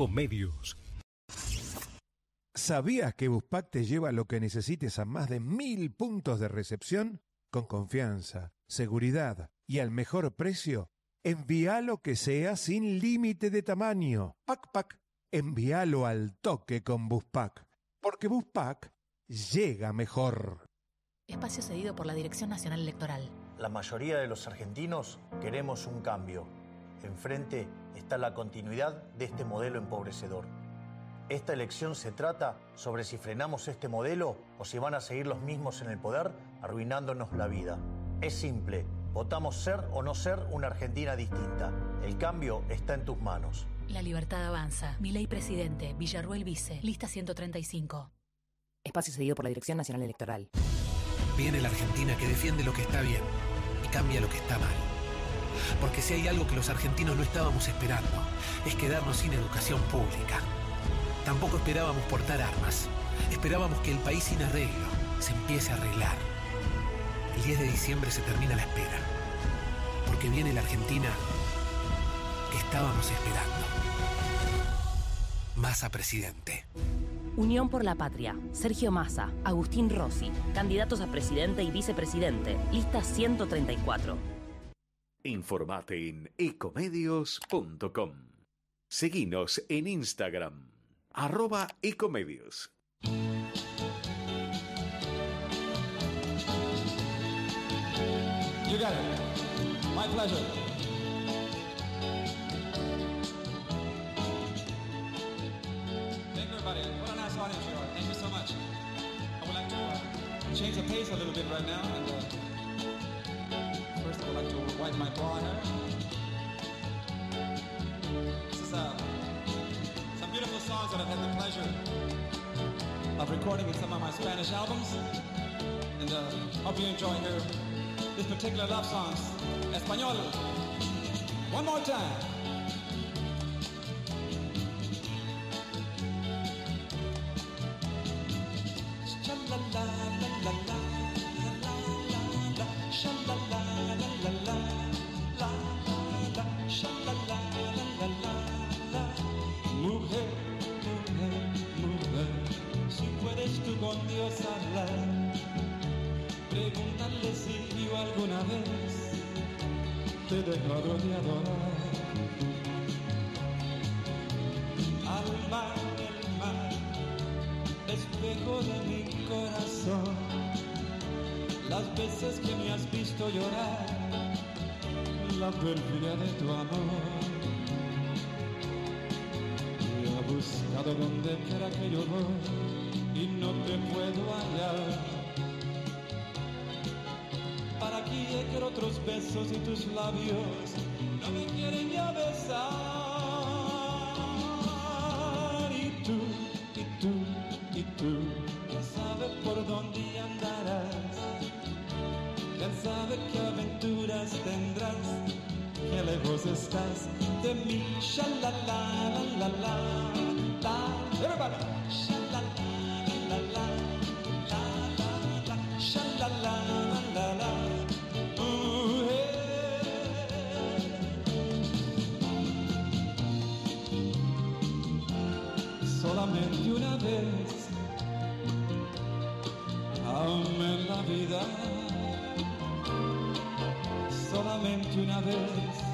Ecomedios. ¿Sabías que Buspack te lleva lo que necesites a más de mil puntos de recepción? Con confianza, seguridad y al mejor precio. Envía lo que sea sin límite de tamaño. Pac Pac. Envíalo al toque con Buspack. Porque Buspack llega mejor. Espacio cedido por la Dirección Nacional Electoral. La mayoría de los argentinos queremos un cambio. Enfrente está la continuidad de este modelo empobrecedor. Esta elección se trata sobre si frenamos este modelo o si van a seguir los mismos en el poder arruinándonos la vida. Es simple, votamos ser o no ser una Argentina distinta. El cambio está en tus manos. La libertad avanza. Mi ley presidente, Villarruel Vice, lista 135. Espacio cedido por la Dirección Nacional Electoral. Viene la Argentina que defiende lo que está bien y cambia lo que está mal. Porque si hay algo que los argentinos no estábamos esperando, es quedarnos sin educación pública. Tampoco esperábamos portar armas. Esperábamos que el país sin arreglo se empiece a arreglar. El 10 de diciembre se termina la espera. Porque viene la Argentina que estábamos esperando. Massa presidente. Unión por la Patria. Sergio Massa, Agustín Rossi, candidatos a presidente y vicepresidente. Lista 134. Informate en ecomedios.com. Seguinos en Instagram, arroba ecomedios. You got it. My pleasure. Thank everybody. What a nice audience you are. Thank you so much. I would like to uh, change the pace a little bit right now. And uh, first, I would like to wipe my hair. This is uh, some beautiful songs that I've had the pleasure of recording in some of my Spanish albums. And uh, hope you enjoy here this particular love songs. Espanol. One more time. La perfidia de tu amor. Y he buscado donde quiera que yo voy y no te puedo hallar. ¿Para qué quiero otros besos y tus labios no me quieren ya besar? Mí, shalala, la la la la, everybody, shalala, la la la, la la la, la la. Solamente una vez amé la vida, solamente una vez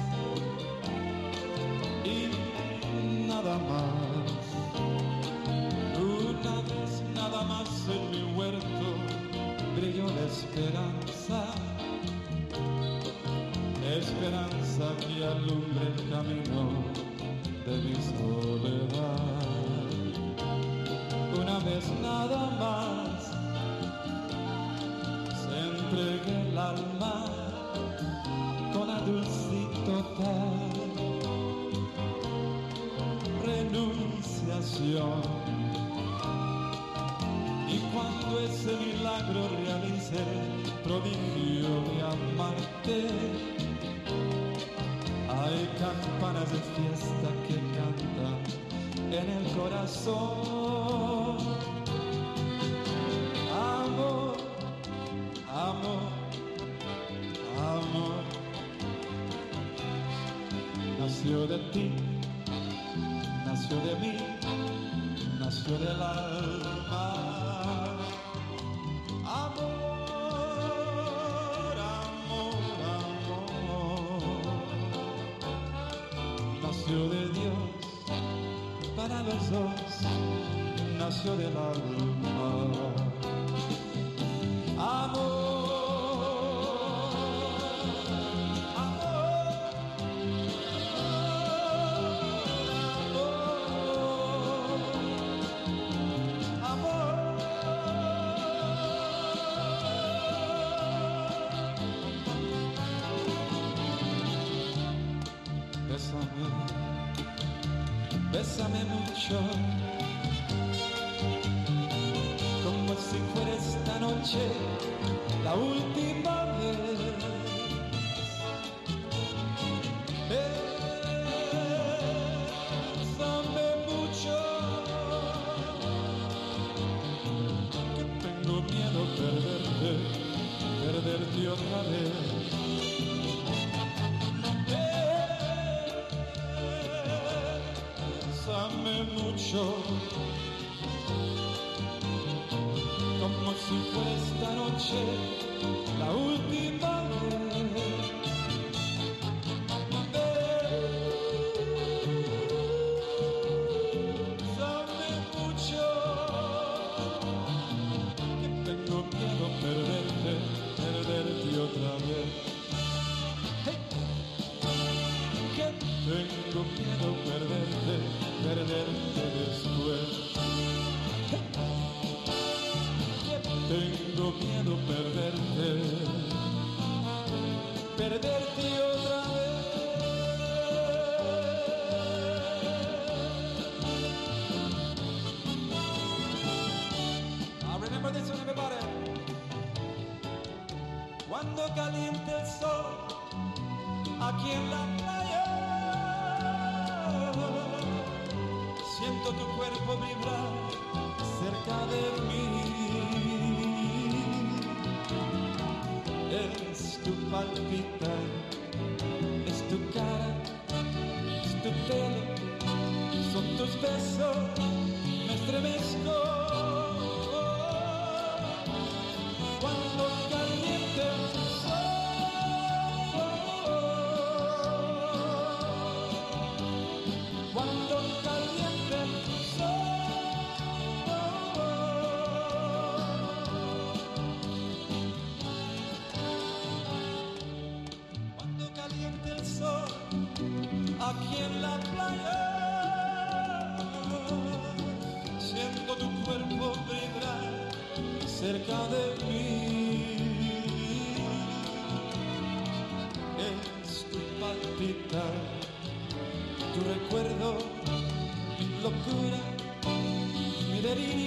nació de mí, nació del alma. Amor, amor, amor. Nació de Dios para los dos, nació del alma. Como si fuera esta noche de mí. Es tu palpitar, tu recuerdo, mi locura, mi delirio,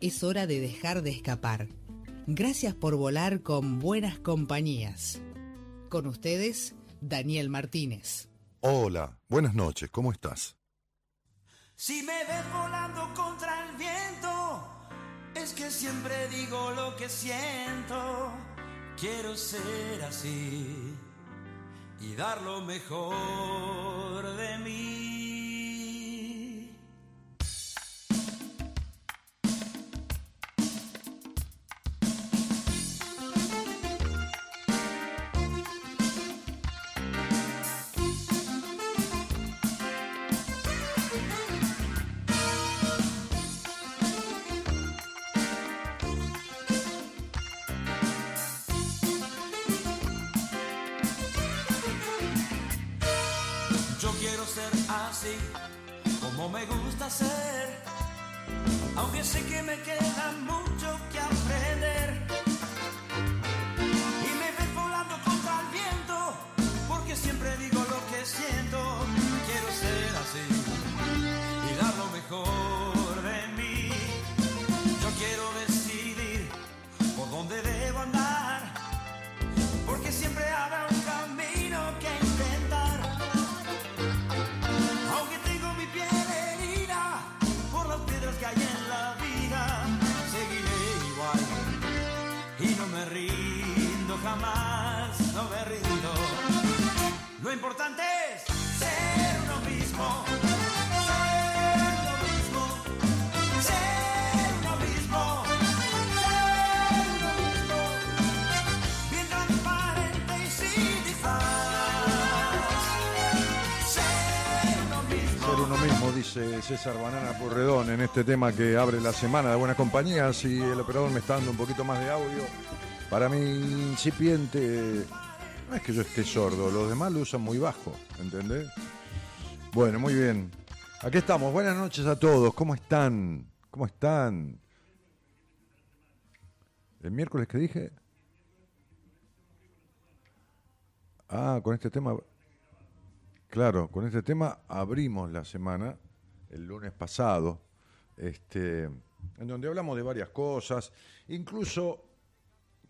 Es hora de dejar de escapar. Gracias por volar con buenas compañías. Con ustedes, Daniel Martínez. Hola, buenas noches, ¿cómo estás? Si me ves volando contra el viento, es que siempre digo lo que siento. Quiero ser así y dar lo mejor de mí. César Banana Porredón en este tema que abre la semana de Buenas Compañías y el operador me está dando un poquito más de audio. Para mi incipiente, no es que yo esté sordo, los demás lo usan muy bajo, ¿entendés? Bueno, muy bien. Aquí estamos, buenas noches a todos, ¿cómo están? ¿Cómo están? ¿El miércoles que dije? Ah, con este tema Claro, con este tema abrimos la semana, el lunes pasado, este, en donde hablamos de varias cosas, incluso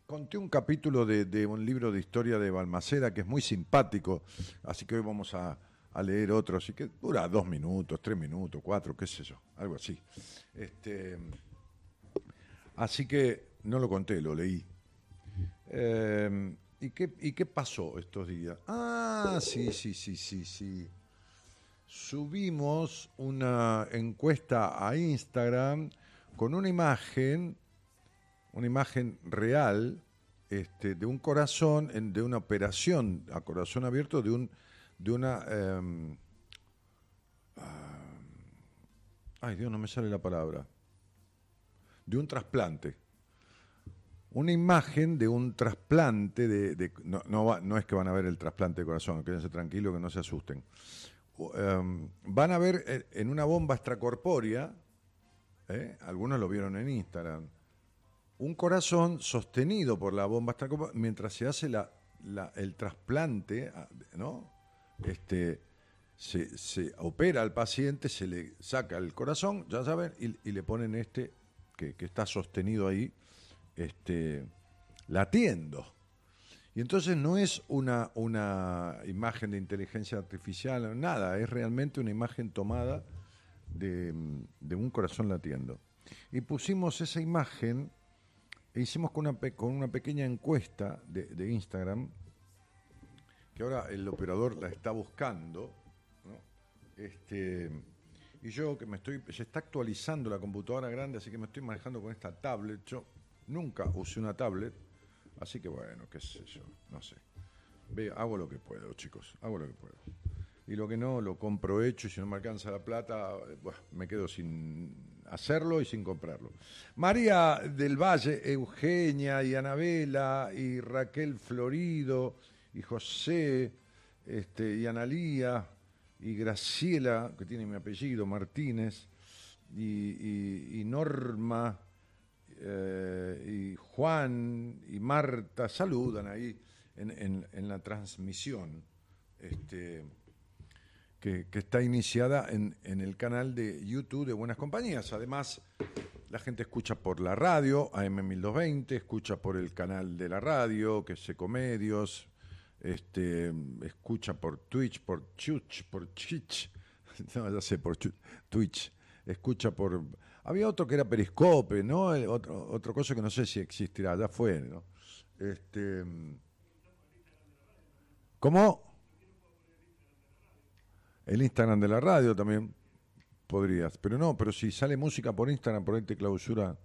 conté un capítulo de, de un libro de historia de Balmaceda que es muy simpático, así que hoy vamos a, a leer otro, así que dura dos minutos, tres minutos, cuatro, qué sé yo, algo así. Este, así que no lo conté, lo leí. Eh, ¿y, qué, ¿Y qué pasó estos días? Ah, sí, sí, sí, sí, sí. Subimos una encuesta a Instagram con una imagen, una imagen real este, de un corazón, de una operación a corazón abierto, de, un, de una... em, ah, ay, Dios, no me sale la palabra. De un trasplante una imagen de un trasplante de, no, no es que van a ver el trasplante de corazón, quédense tranquilos que no se asusten. Em, van a ver eh, en una bomba extracorpórea, ¿eh? algunos lo vieron en Instagram, un corazón sostenido por la bomba extracorpórea mientras se hace la- el trasplante, ah, ¿no? Este, se, se opera al paciente, se le saca el corazón, ya saben, y, y le ponen este que, que está sostenido ahí, este, latiendo. Y entonces no es una, una imagen de inteligencia artificial, nada, es realmente una imagen tomada de, de un corazón latiendo. Y pusimos esa imagen e hicimos con una, con una pequeña encuesta de, de Instagram, que ahora el operador la está buscando, ¿no? Este, y yo que me estoy, se está actualizando la computadora grande, así que me estoy manejando con esta tablet. Yo nunca usé una tablet, así que bueno, qué sé yo, no sé. Ve, hago lo que puedo, chicos, hago lo que puedo. Y lo que no, lo compro hecho y si no me alcanza la plata, me quedo sin hacerlo y sin comprarlo. María del Valle, Eugenia y Anabela y Raquel Florido y José este, y Analía y Graciela, que tiene mi apellido, Martínez, y Norma, eh, y Juan y Marta saludan ahí en, la transmisión este, que, está iniciada en, el canal de YouTube de Buenas Compañías. Además, la gente escucha por la radio, AM1220, escucha por el canal de la radio, que es Ecomedios, este, escucha por Twitch, por Chuch, por Chich, no, ya sé, por Twitch, escucha por... Había otro que era Periscope, ¿no? El Otro, otro cosa que no sé si existirá, ya fue, ¿no? Este, ¿Cómo? El Instagram de la radio también podrías, pero no, pero si sale música por Instagram, por ahí te clausura.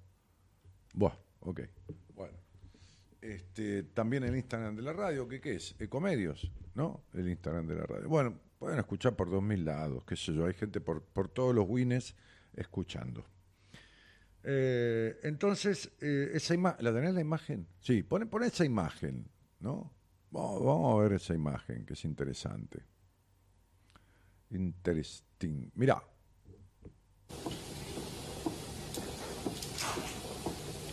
Buah, ok. Bueno. Este, también el Instagram de la radio, ¿qué, qué es? Ecomedios, ¿no? El Instagram de la radio. Bueno, pueden escuchar por dos mil lados, qué sé yo, hay gente por, por todos los wines escuchando. Eh, entonces, eh, esa ima- ¿la tenés la imagen? Sí, pon, pon esa imagen, ¿no? Vamos, vamos a ver esa imagen, que es interesante. Interesting. Mirá.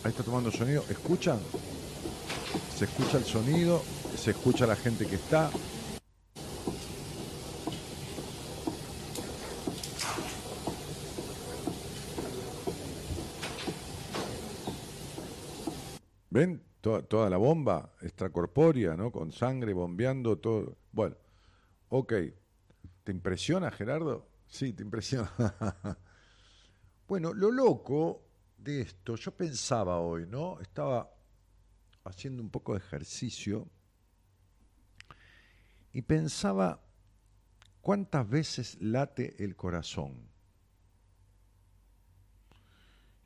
Ahí está tomando sonido. ¿Escuchan? Se escucha el sonido, se escucha la gente que está. ¿Ven? Toda, la bomba extracorpórea, ¿no? Con sangre bombeando todo. Bueno, ok. ¿Te impresiona, Gerardo? Sí, te impresiona. bueno, lo loco de esto, yo pensaba hoy, ¿no? Estaba haciendo un poco de ejercicio y pensaba cuántas veces late el corazón.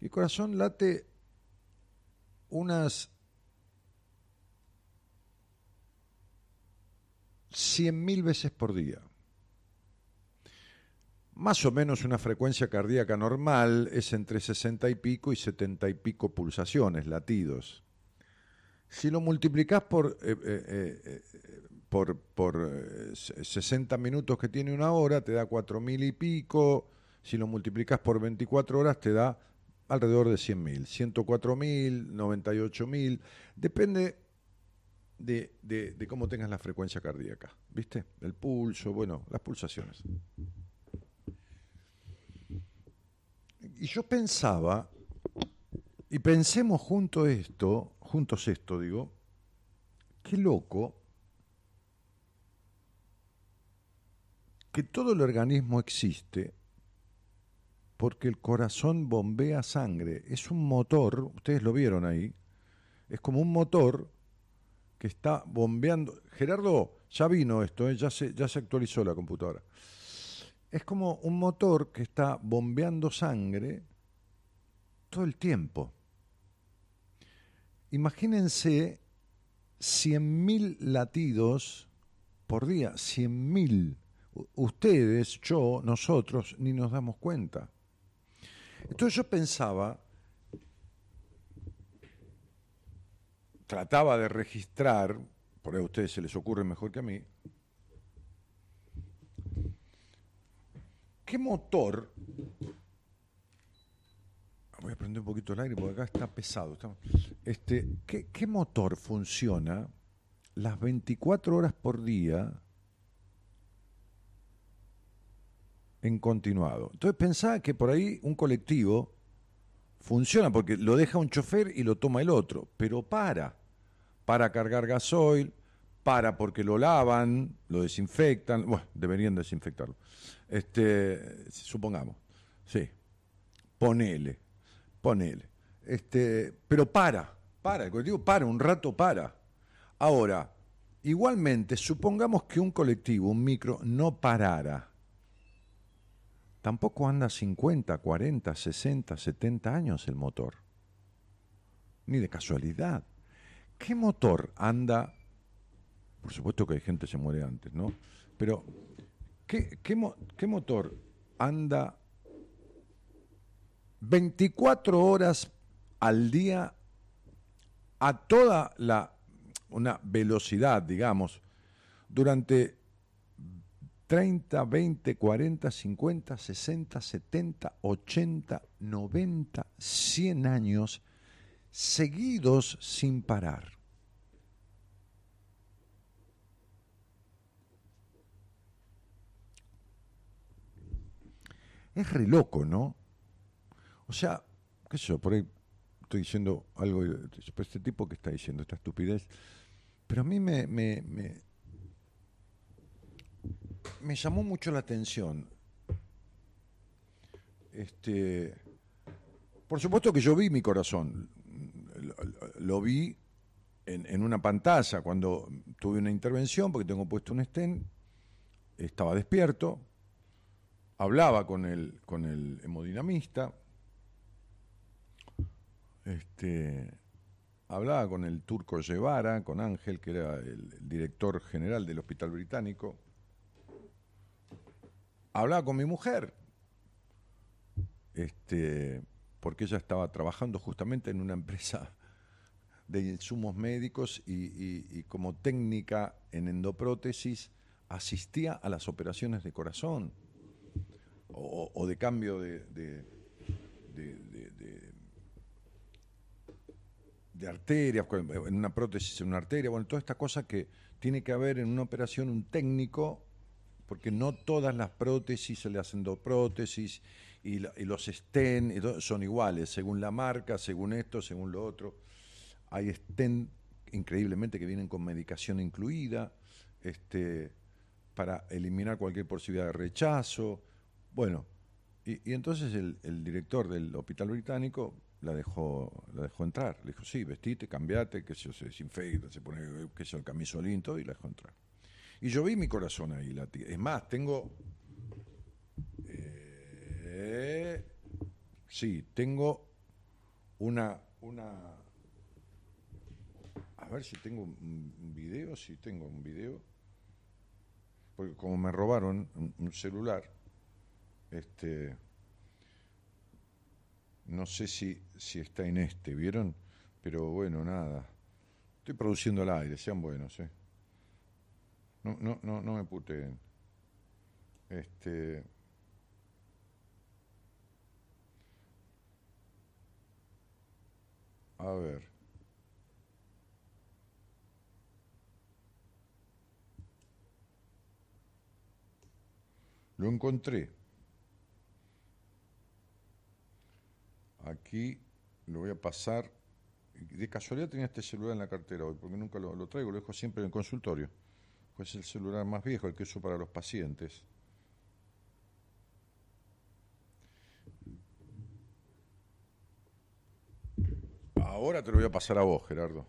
El corazón late unas 100.000 veces por día. Más o menos una frecuencia cardíaca normal es entre 60 y pico y 70 y pico pulsaciones, latidos. Si lo multiplicás por, eh, eh, eh, por, por 60 minutos que tiene una hora, te da 4.000 y pico. Si lo multiplicas por 24 horas, te da alrededor de 100.000, 104.000, 98.000, depende de, de, de, cómo tengas la frecuencia cardíaca, ¿viste? El pulso, bueno, las pulsaciones. Y yo pensaba, y pensemos junto esto, juntos esto, digo, qué loco que todo el organismo existe porque el corazón bombea sangre. Es un motor, ustedes lo vieron ahí, es como un motor que está bombeando. Gerardo, ya vino esto, ¿eh? ya, se, ya se actualizó la computadora. Es como un motor que está bombeando sangre todo el tiempo. Imagínense 100.000 latidos por día, 100.000. Ustedes, yo, nosotros, ni nos damos cuenta. Entonces yo pensaba, trataba de registrar, por ahí a ustedes se les ocurre mejor que a mí, ¿qué motor? Voy a prender un poquito el aire porque acá está pesado. este, ¿qué, ¿Qué motor funciona las 24 horas por día en continuado? Entonces pensaba que por ahí un colectivo funciona porque lo deja un chofer y lo toma el otro, pero para, para cargar gasoil, para porque lo lavan, lo desinfectan, bueno, deberían desinfectarlo. Este, supongamos, sí, ponele, ponele. Este, pero para, para, el colectivo para, un rato para. Ahora, igualmente, supongamos que un colectivo, un micro, no parara tampoco anda 50, 40, 60, 70 años el motor. Ni de casualidad. ¿Qué motor anda? Por supuesto que hay gente que se muere antes, ¿no? Pero, ¿qué, qué motor anda 24 horas al día a toda la una velocidad, digamos, durante 30, 20, 40, 50, 60, 70, 80, 90, 100 años seguidos sin parar. Es re loco, ¿no? O sea, qué sé yo, por ahí estoy diciendo algo, este tipo que está diciendo esta estupidez, pero a mí me, me, me me llamó mucho la atención. Este, por supuesto que yo vi mi corazón, lo, vi en, una pantalla cuando tuve una intervención, porque tengo puesto un stent, estaba despierto, hablaba con el, con el hemodinamista, este, hablaba con el turco Guevara, con Ángel, que era el director general del Hospital Británico, hablaba con mi mujer, este, porque ella estaba trabajando justamente en una empresa de insumos médicos y, como técnica en endoprótesis asistía a las operaciones de corazón o, de cambio de- de- de arterias, en una prótesis en una arteria, bueno, toda esta cosa que tiene que haber en una operación un técnico, porque no todas las prótesis se le hacen dos prótesis y, la- y los stent son iguales, según la marca, según esto, según lo otro. Hay stent increíblemente que vienen con medicación incluida, este, para eliminar cualquier posibilidad de rechazo. Bueno, y, entonces el, el director del hospital británico la dejó, la dejó entrar. Le dijo, sí, vestite, cambiate, que se, se desinfecta, se pone que se el camisolín, todo, y la dejó entrar. Y yo vi mi corazón ahí. Es más, tengo. eh, sí, tengo una, una. A ver si tengo un video, si tengo un video. Porque como me robaron un celular, este. No sé si, si está en este, ¿vieron? Pero bueno, nada. Estoy produciendo al aire, sean buenos, ¿eh? No, no, no, no me puteen. Este. A ver. Lo encontré. Aquí lo voy a pasar. De casualidad tenía este celular en la cartera hoy, porque nunca lo, lo traigo, lo dejo siempre en el consultorio. Pues el celular más viejo, el que uso para los pacientes. Ahora te lo voy a pasar a vos, Gerardo.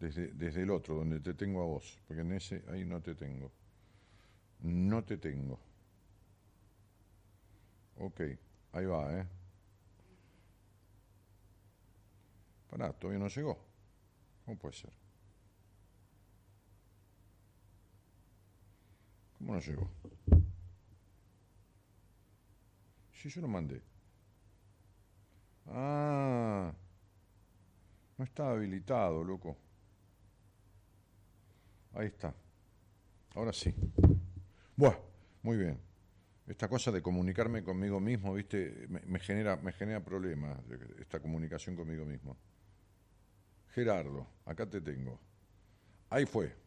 Desde, desde el otro, donde te tengo a vos, porque en ese ahí no te tengo. No te tengo. Ok, ahí va, ¿eh? Pará, todavía no llegó. ¿Cómo puede ser? ¿Cómo no llegó? Sí, yo lo mandé. Ah, no está habilitado, loco. Ahí está. Ahora sí. Buah, muy bien. Esta cosa de comunicarme conmigo mismo, viste, me, me genera, me genera problemas, esta comunicación conmigo mismo. Gerardo, acá te tengo. Ahí fue.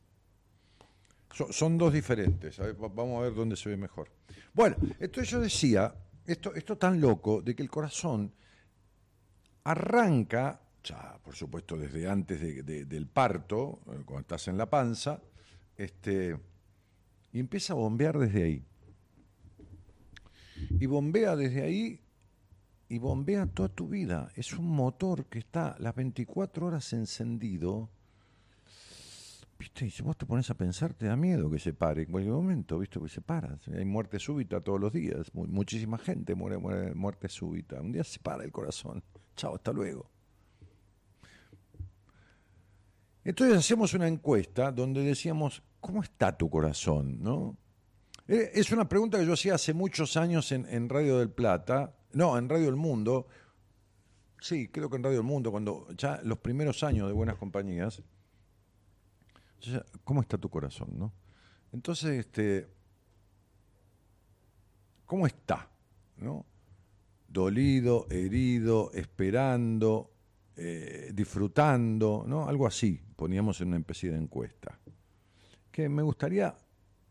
So- son dos diferentes. a ver, va- vamos a ver dónde se ve mejor. Bueno, esto yo decía, esto, esto tan loco de que el corazón arranca, ya por supuesto desde antes de- de- del parto, eh, cuando estás en la panza, este, y empieza a bombear desde ahí. Y bombea desde ahí y bombea toda tu vida. Es un motor que está las 24 horas encendido. ¿Viste? Y si vos te pones a pensar, te da miedo que se pare en cualquier momento, ¿viste? Que se para. Hay muerte súbita todos los días. Mu- muchísima gente muere, muerte súbita. Un día se para el corazón. Chao, hasta luego. Entonces hacemos una encuesta donde decíamos, ¿cómo está tu corazón? ¿No? Eh, Es una pregunta que yo hacía hace muchos años en, en Radio del Plata, no, en Radio del Mundo. Sí, creo que en Radio del Mundo, cuando ya los primeros años de Buenas Compañías. ¿Cómo está tu corazón? ¿no? Entonces, este, ¿cómo está? ¿no? Dolido, herido, esperando, eh, disfrutando, ¿no? Algo así, poníamos en una especie de encuesta. Que me gustaría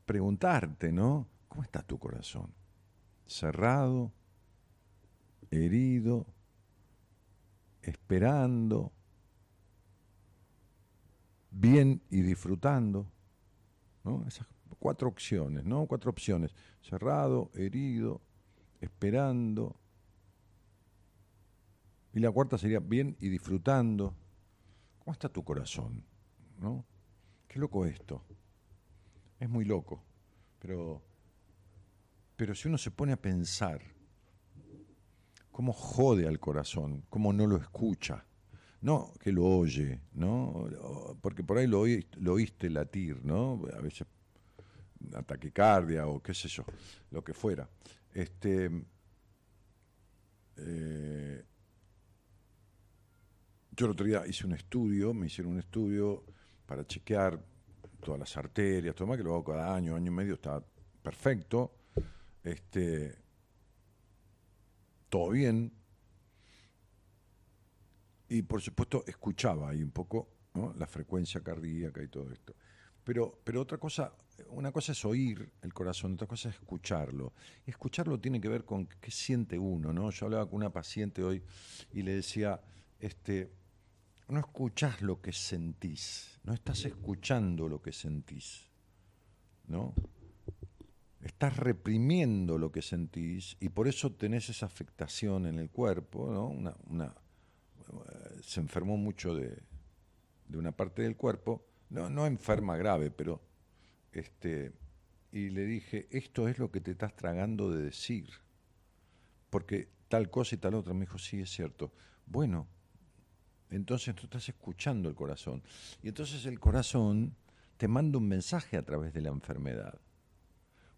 preguntarte, ¿no? ¿Cómo está tu corazón? Cerrado, herido, esperando, bien y disfrutando. Esas cuatro opciones, ¿no? Cuatro opciones. Cerrado, herido, esperando. Y la cuarta sería bien y disfrutando. ¿Cómo está tu corazón? ¿No? Qué loco esto. Es muy loco. Pero, pero si uno se pone a pensar cómo jode al corazón, cómo no lo escucha, no que lo oye, ¿no? Porque por ahí lo, oí- lo oíste latir, ¿no? A veces una taquicardia o qué sé yo, lo que fuera. Este, eh, yo el otro día hice un estudio, me hicieron un estudio para chequear todas las arterias, todo más que lo hago cada año, año y medio, está perfecto. Este, todo bien. Y por supuesto escuchaba ahí un poco ¿no? la frecuencia cardíaca y todo esto. Pero, pero otra cosa, una cosa es oír el corazón, otra cosa es escucharlo. Y escucharlo tiene que ver con qué siente uno, ¿no? Yo hablaba con una paciente hoy y le decía, este, no escuchás lo que sentís, no estás escuchando lo que sentís, ¿no? Estás reprimiendo lo que sentís y por eso tenés esa afectación en el cuerpo, ¿no? Una, una, se enfermó mucho de, de una parte del cuerpo, no, no enferma grave, pero este, y le dije, esto es lo que te estás tragando de decir, porque tal cosa y tal otra, me dijo, sí, es cierto. Bueno, entonces tú estás escuchando el corazón. Y entonces el corazón te manda un mensaje a través de la enfermedad.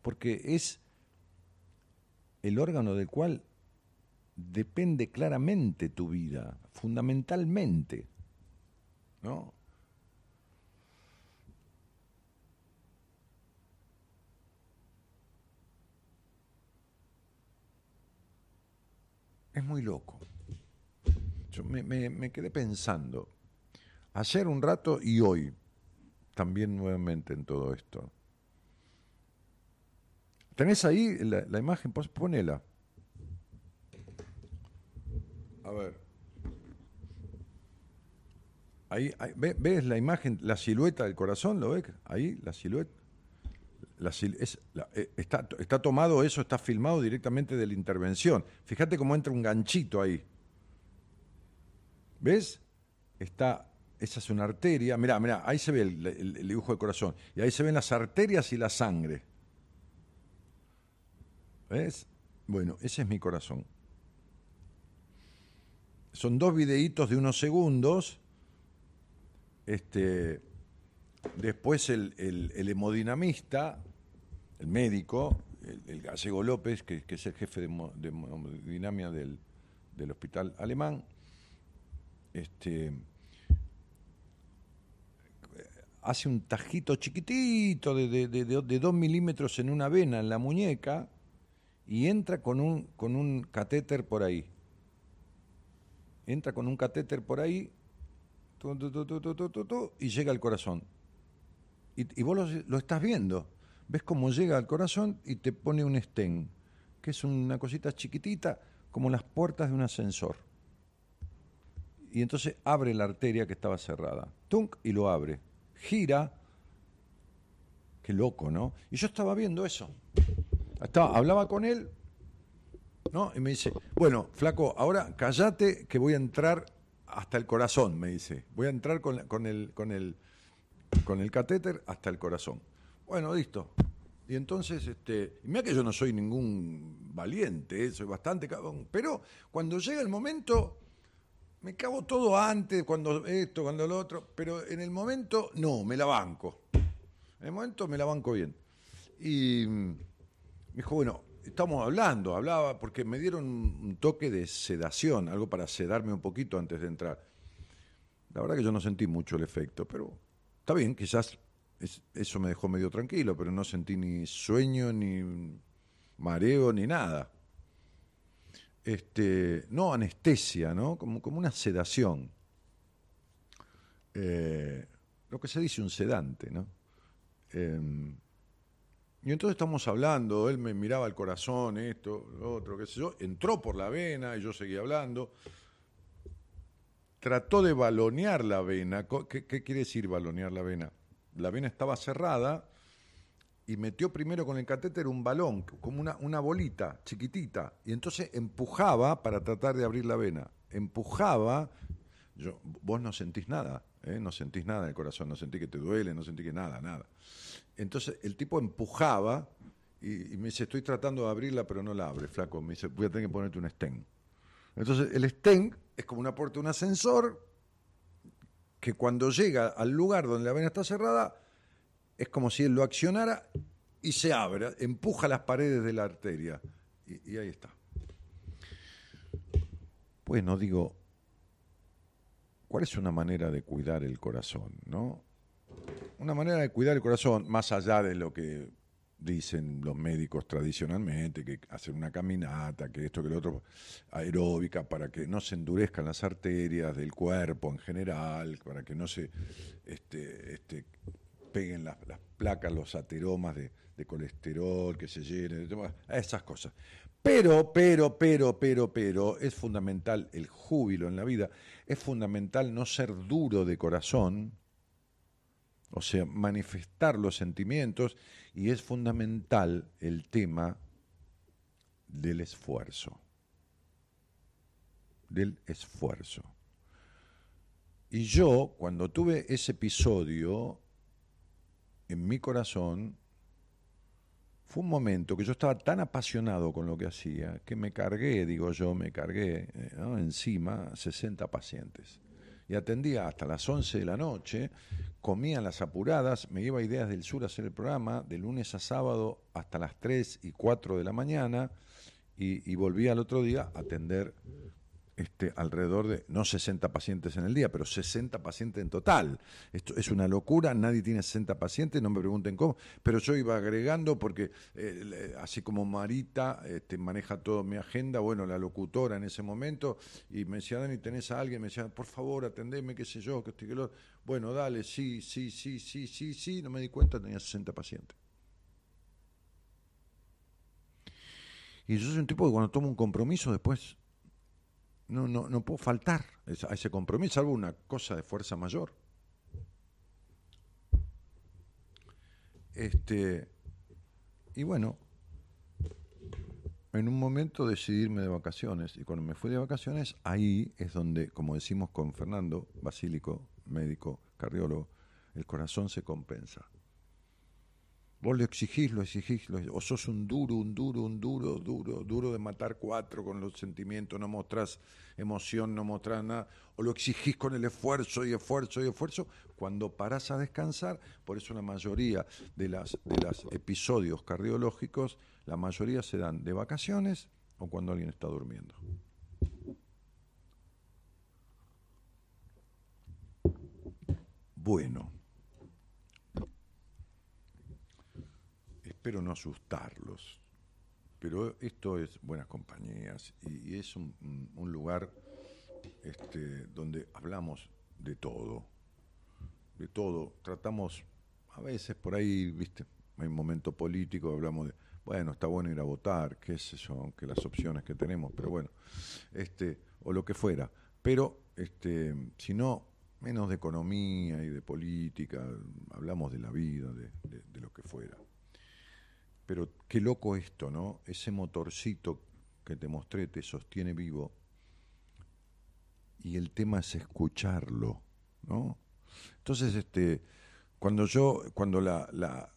Porque es el órgano del cual depende claramente tu vida, fundamentalmente. ¿No? Es muy loco. Yo me, quedé pensando, ayer un rato y hoy, también nuevamente en todo esto. ¿Tenés ahí la, la imagen? Ponela. A ver. Ahí, ¿ves la imagen, la silueta del corazón? ¿Lo ves? Ahí, la silueta. La, está, tomado eso, está filmado directamente de la intervención. Fíjate cómo entra un ganchito ahí. ¿Ves? Está, esa es una arteria. Mirá, mirá, ahí se ve el, el, el, dibujo del corazón. Y ahí se ven las arterias y la sangre. ¿Ves? Bueno, ese es mi corazón. Son dos videitos de unos segundos. Este, después el, hemodinamista, el médico, el, gallego López, que, es el jefe de, hemodinamia del, del hospital alemán, este, hace un tajito chiquitito de, de, de, de, dos milímetros en una vena en la muñeca y entra con un, con un catéter por ahí. Entra con un catéter por ahí y llega al corazón. Y, vos lo, estás viendo. Ves cómo llega al corazón y te pone un stent, que es una cosita chiquitita como las puertas de un ascensor y entonces abre la arteria que estaba cerrada. Tunk y lo abre. Gira. Qué loco, ¿no? Y yo estaba viendo eso. Estaba, hablaba con él, ¿no? Y me dice, bueno, flaco, ahora cállate que voy a entrar hasta el corazón, me dice. Voy a entrar con, con, el, con, el, con el catéter hasta el corazón. Bueno, listo. Y entonces, este, mira que yo no soy ningún valiente, ¿eh? soy bastante cabrón, pero cuando llega el momento, me cago todo antes, cuando esto, cuando lo otro, pero en el momento no, me la banco. En el momento me la banco bien. Y me dijo, bueno, estamos hablando, hablaba, porque me dieron un toque de sedación, algo para sedarme un poquito antes de entrar. La verdad que yo no sentí mucho el efecto, pero está bien, quizás es, eso me dejó medio tranquilo, pero no sentí ni sueño, ni mareo, ni nada este, no anestesia, ¿no? Como, como una sedación. Eh, lo que se dice un sedante, ¿no? Eh, y entonces estamos hablando, él me miraba el corazón, esto, lo otro, qué sé yo, entró por la vena y yo seguía hablando. Trató de balonear la vena. ¿Qué, quiere decir balonear la vena? La vena estaba cerrada y metió primero con el catéter un balón, como una, una bolita chiquitita, y entonces empujaba para tratar de abrir la vena. Empujaba, yo, vos no sentís nada, ¿eh? no sentís nada en el corazón, no sentí que te duele, no sentí que nada, nada. Entonces el tipo empujaba y, me dice, estoy tratando de abrirla, pero no la abre, flaco. Me dice, voy a tener que ponerte un stent. Entonces el stent es como una puerta un ascensor que cuando llega al lugar donde la vena está cerrada, es como si él lo accionara y se abre, empuja las paredes de la arteria. Y, y ahí está. Bueno, digo, ¿cuál es una manera de cuidar el corazón? ¿no? Una manera de cuidar el corazón, más allá de lo que dicen los médicos tradicionalmente, que hacer una caminata, que esto, que lo otro, aeróbica, para que no se endurezcan las arterias del cuerpo en general, para que no se este, este, peguen las, las placas, los ateromas de, de colesterol, que se llenen, esas cosas. Pero, pero, pero, pero, pero, es fundamental el júbilo en la vida, es fundamental no ser duro de corazón, o sea, manifestar los sentimientos, y es fundamental el tema del esfuerzo, del esfuerzo. Y yo, cuando tuve ese episodio, en mi corazón, fue un momento que yo estaba tan apasionado con lo que hacía que me cargué, digo yo, me cargué eh, encima 60 pacientes. Y atendía hasta las 11 de la noche, comía las apuradas, me iba a Ideas del Sur a hacer el programa de lunes a sábado hasta las 3 y 4 de la mañana y, y volvía al otro día a atender este, alrededor de, no 60 pacientes en el día, pero 60 pacientes en total. Esto es una locura, nadie tiene 60 pacientes, no me pregunten cómo, pero yo iba agregando porque eh, así como Marita este, maneja toda mi agenda, bueno, la locutora en ese momento, y me decía, Dani, ¿tenés a alguien? Me decía, por favor, atendeme, qué sé yo, que estoy que lo... Bueno, dale, sí, sí, sí, sí, sí, sí, no me di cuenta, tenía 60 pacientes. Y yo soy un tipo que cuando tomo un compromiso después no, no, no puedo faltar a ese compromiso, salvo una cosa de fuerza mayor. Este, y bueno, en un momento decidí irme de vacaciones y cuando me fui de vacaciones, ahí es donde, como decimos con Fernando Basílico, médico, cardiólogo, el corazón se compensa. Vos lo exigís, lo exigís, o sos un duro, un duro, un duro, duro, duro de matar cuatro con los sentimientos, no mostrás emoción, no mostrás nada, o lo exigís con el esfuerzo y esfuerzo y esfuerzo, cuando parás a descansar, por eso la mayoría de los de las episodios cardiológicos, la mayoría se dan de vacaciones o cuando alguien está durmiendo. Bueno. Espero no asustarlos, pero esto es buenas compañías y, es un, lugar este, donde hablamos de todo, de todo. Tratamos, a veces por ahí, viste, hay un momento político, hablamos de, bueno, está bueno ir a votar, qué es eso, aunque las opciones que tenemos, pero bueno, este, o lo que fuera. Pero, este, si no, menos de economía y de política, hablamos de la vida, de lo que fuera. Pero qué loco esto, ¿no? Ese motorcito que te mostré te sostiene vivo y el tema es escucharlo, ¿no? Entonces, este, cuando yo, cuando la, la,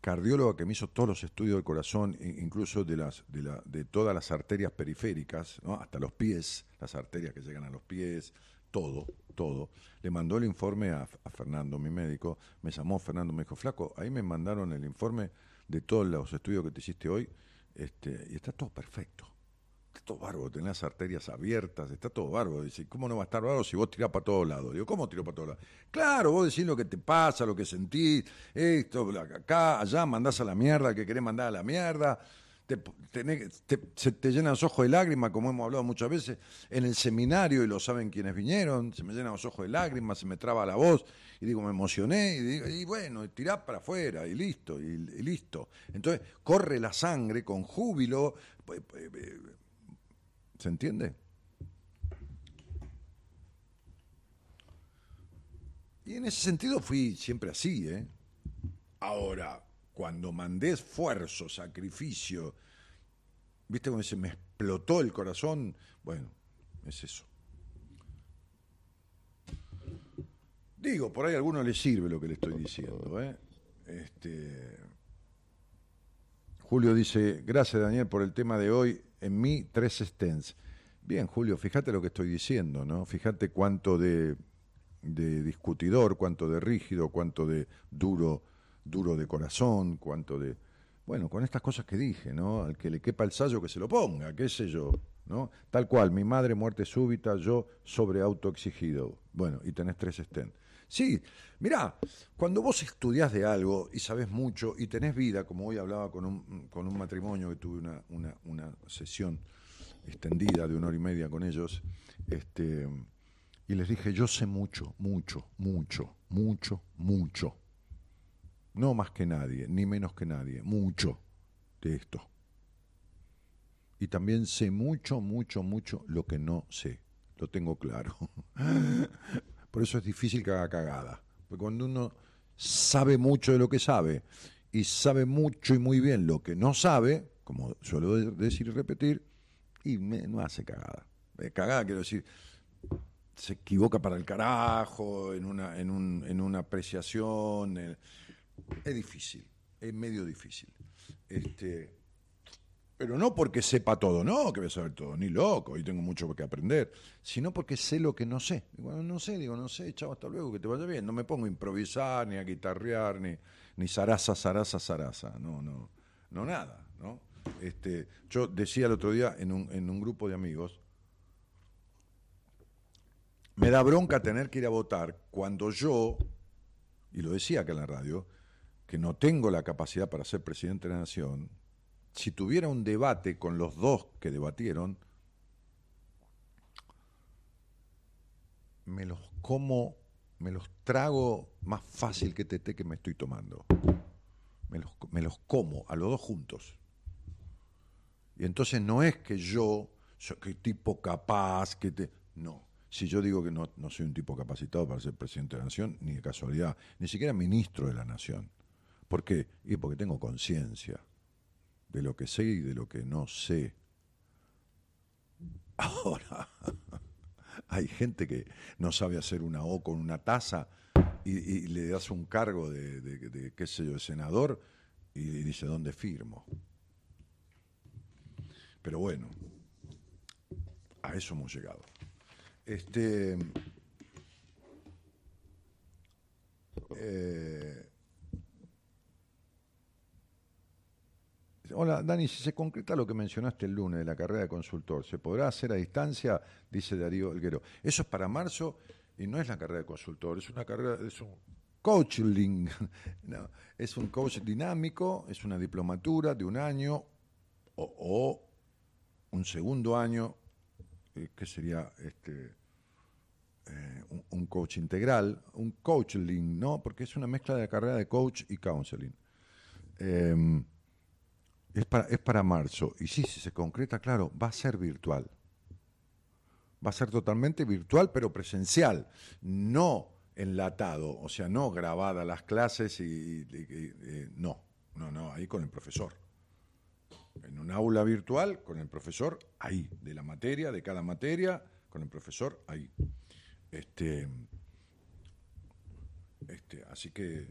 cardióloga que me hizo todos los estudios del corazón, incluso de las, de, la, de todas las arterias periféricas, hasta los pies, las arterias que llegan a los pies, todo, todo. Le mandó el informe a, Fernando, mi médico. Me llamó Fernando, me dijo, flaco, ahí me mandaron el informe de todos los estudios que te hiciste hoy este, y está todo perfecto. Está todo bárbaro, tenés las arterias abiertas, está todo bárbaro. Dice, ¿cómo no va a estar bárbaro si vos tirás para todos lados? Digo, ¿cómo tiró para todos lados? Claro, vos decís lo que te pasa, lo que sentís, esto, acá, allá, mandás a la mierda, que querés mandar a la mierda te, se te llenan los ojos de lágrimas, como hemos hablado muchas veces en el seminario, y lo saben quienes vinieron, se me llenan los ojos de lágrimas, se me traba la voz, y digo, me emocioné, y digo, y bueno, tirá para afuera, y listo, y, listo. Entonces, corre la sangre con júbilo, ¿se entiende? Y en ese sentido fui siempre así, ¿eh? Ahora, cuando mandé esfuerzo, sacrificio, ¿viste cómo se me explotó el corazón? Bueno, es eso. Digo, por ahí a alguno le sirve lo que le estoy diciendo. ¿eh? Este... Julio dice, gracias Daniel por el tema de hoy, en mí tres stents. Bien, Julio, fíjate lo que estoy diciendo, ¿no? Fíjate cuánto de, de discutidor, cuánto de rígido, cuánto de duro duro de corazón, cuanto de... Bueno, con estas cosas que dije, ¿no? Al que le quepa el sallo que se lo ponga, qué sé yo, ¿no? Tal cual, mi madre muerte súbita, yo sobre autoexigido. Bueno, y tenés tres estén. Sí, mirá, cuando vos estudias de algo y sabes mucho y tenés vida, como hoy hablaba con un, con un matrimonio que tuve una, una, una sesión extendida de una hora y media con ellos, este, y les dije, yo sé mucho, mucho, mucho, mucho, mucho. No más que nadie, ni menos que nadie, mucho de esto. Y también sé mucho, mucho, mucho lo que no sé. Lo tengo claro. Por eso es difícil que haga cagada. Porque cuando uno sabe mucho de lo que sabe y sabe mucho y muy bien lo que no sabe, como suelo de- decir y repetir, y me- no hace cagada. Cagada quiero decir, se equivoca para el carajo, en una, en un- en una apreciación. eh, es difícil, es medio difícil. Este, pero no porque sepa todo, no, que voy a saber todo, ni loco, y tengo mucho que aprender, sino porque sé lo que no sé. Cuando no sé, digo, no sé, chavo, hasta luego, que te vaya bien. No me pongo a improvisar, ni a guitarrear, ni, ni zaraza, zaraza, zaraza. No, no, no nada, ¿no? Este, yo decía el otro día en un, en un grupo de amigos, me da bronca tener que ir a votar cuando yo, y lo decía acá en la radio, que no tengo la capacidad para ser presidente de la nación, si tuviera un debate con los dos que debatieron, me los como, me los trago más fácil que té que me estoy tomando. Me los, me los como a los dos juntos. Y entonces no es que yo, soy que tipo capaz, que te... No. Si yo digo que no, no soy un tipo capacitado para ser presidente de la nación, ni de casualidad, ni siquiera ministro de la nación. ¿Por qué? Y porque tengo conciencia de lo que sé y de lo que no sé. Ahora, hay gente que no sabe hacer una O con una taza y, le das un cargo de, qué sé yo, de senador y dice, ¿dónde firmo? Pero bueno, a eso hemos llegado. Este. eh, Hola, Dani, si se concreta lo que mencionaste el lunes de la carrera de consultor, ¿se podrá hacer a distancia? Dice Darío Elguero. Eso es para marzo y no es la carrera de consultor, es una carrera, es un coaching, es un coach dinámico, es una diplomatura de un año o, un segundo año, eh, que sería este, eh, un, coach integral, un coaching, ¿no? Porque es una mezcla de la carrera de coach y counseling. Em, es para, es para marzo. Y sí, si se concreta, claro, va a ser virtual. Va a ser totalmente virtual, pero presencial. No enlatado, o sea, no grabada las clases y, eh, no, no, no, ahí con el profesor. En un aula virtual, con el profesor ahí, de la materia, de cada materia, con el profesor ahí. Este, este, así que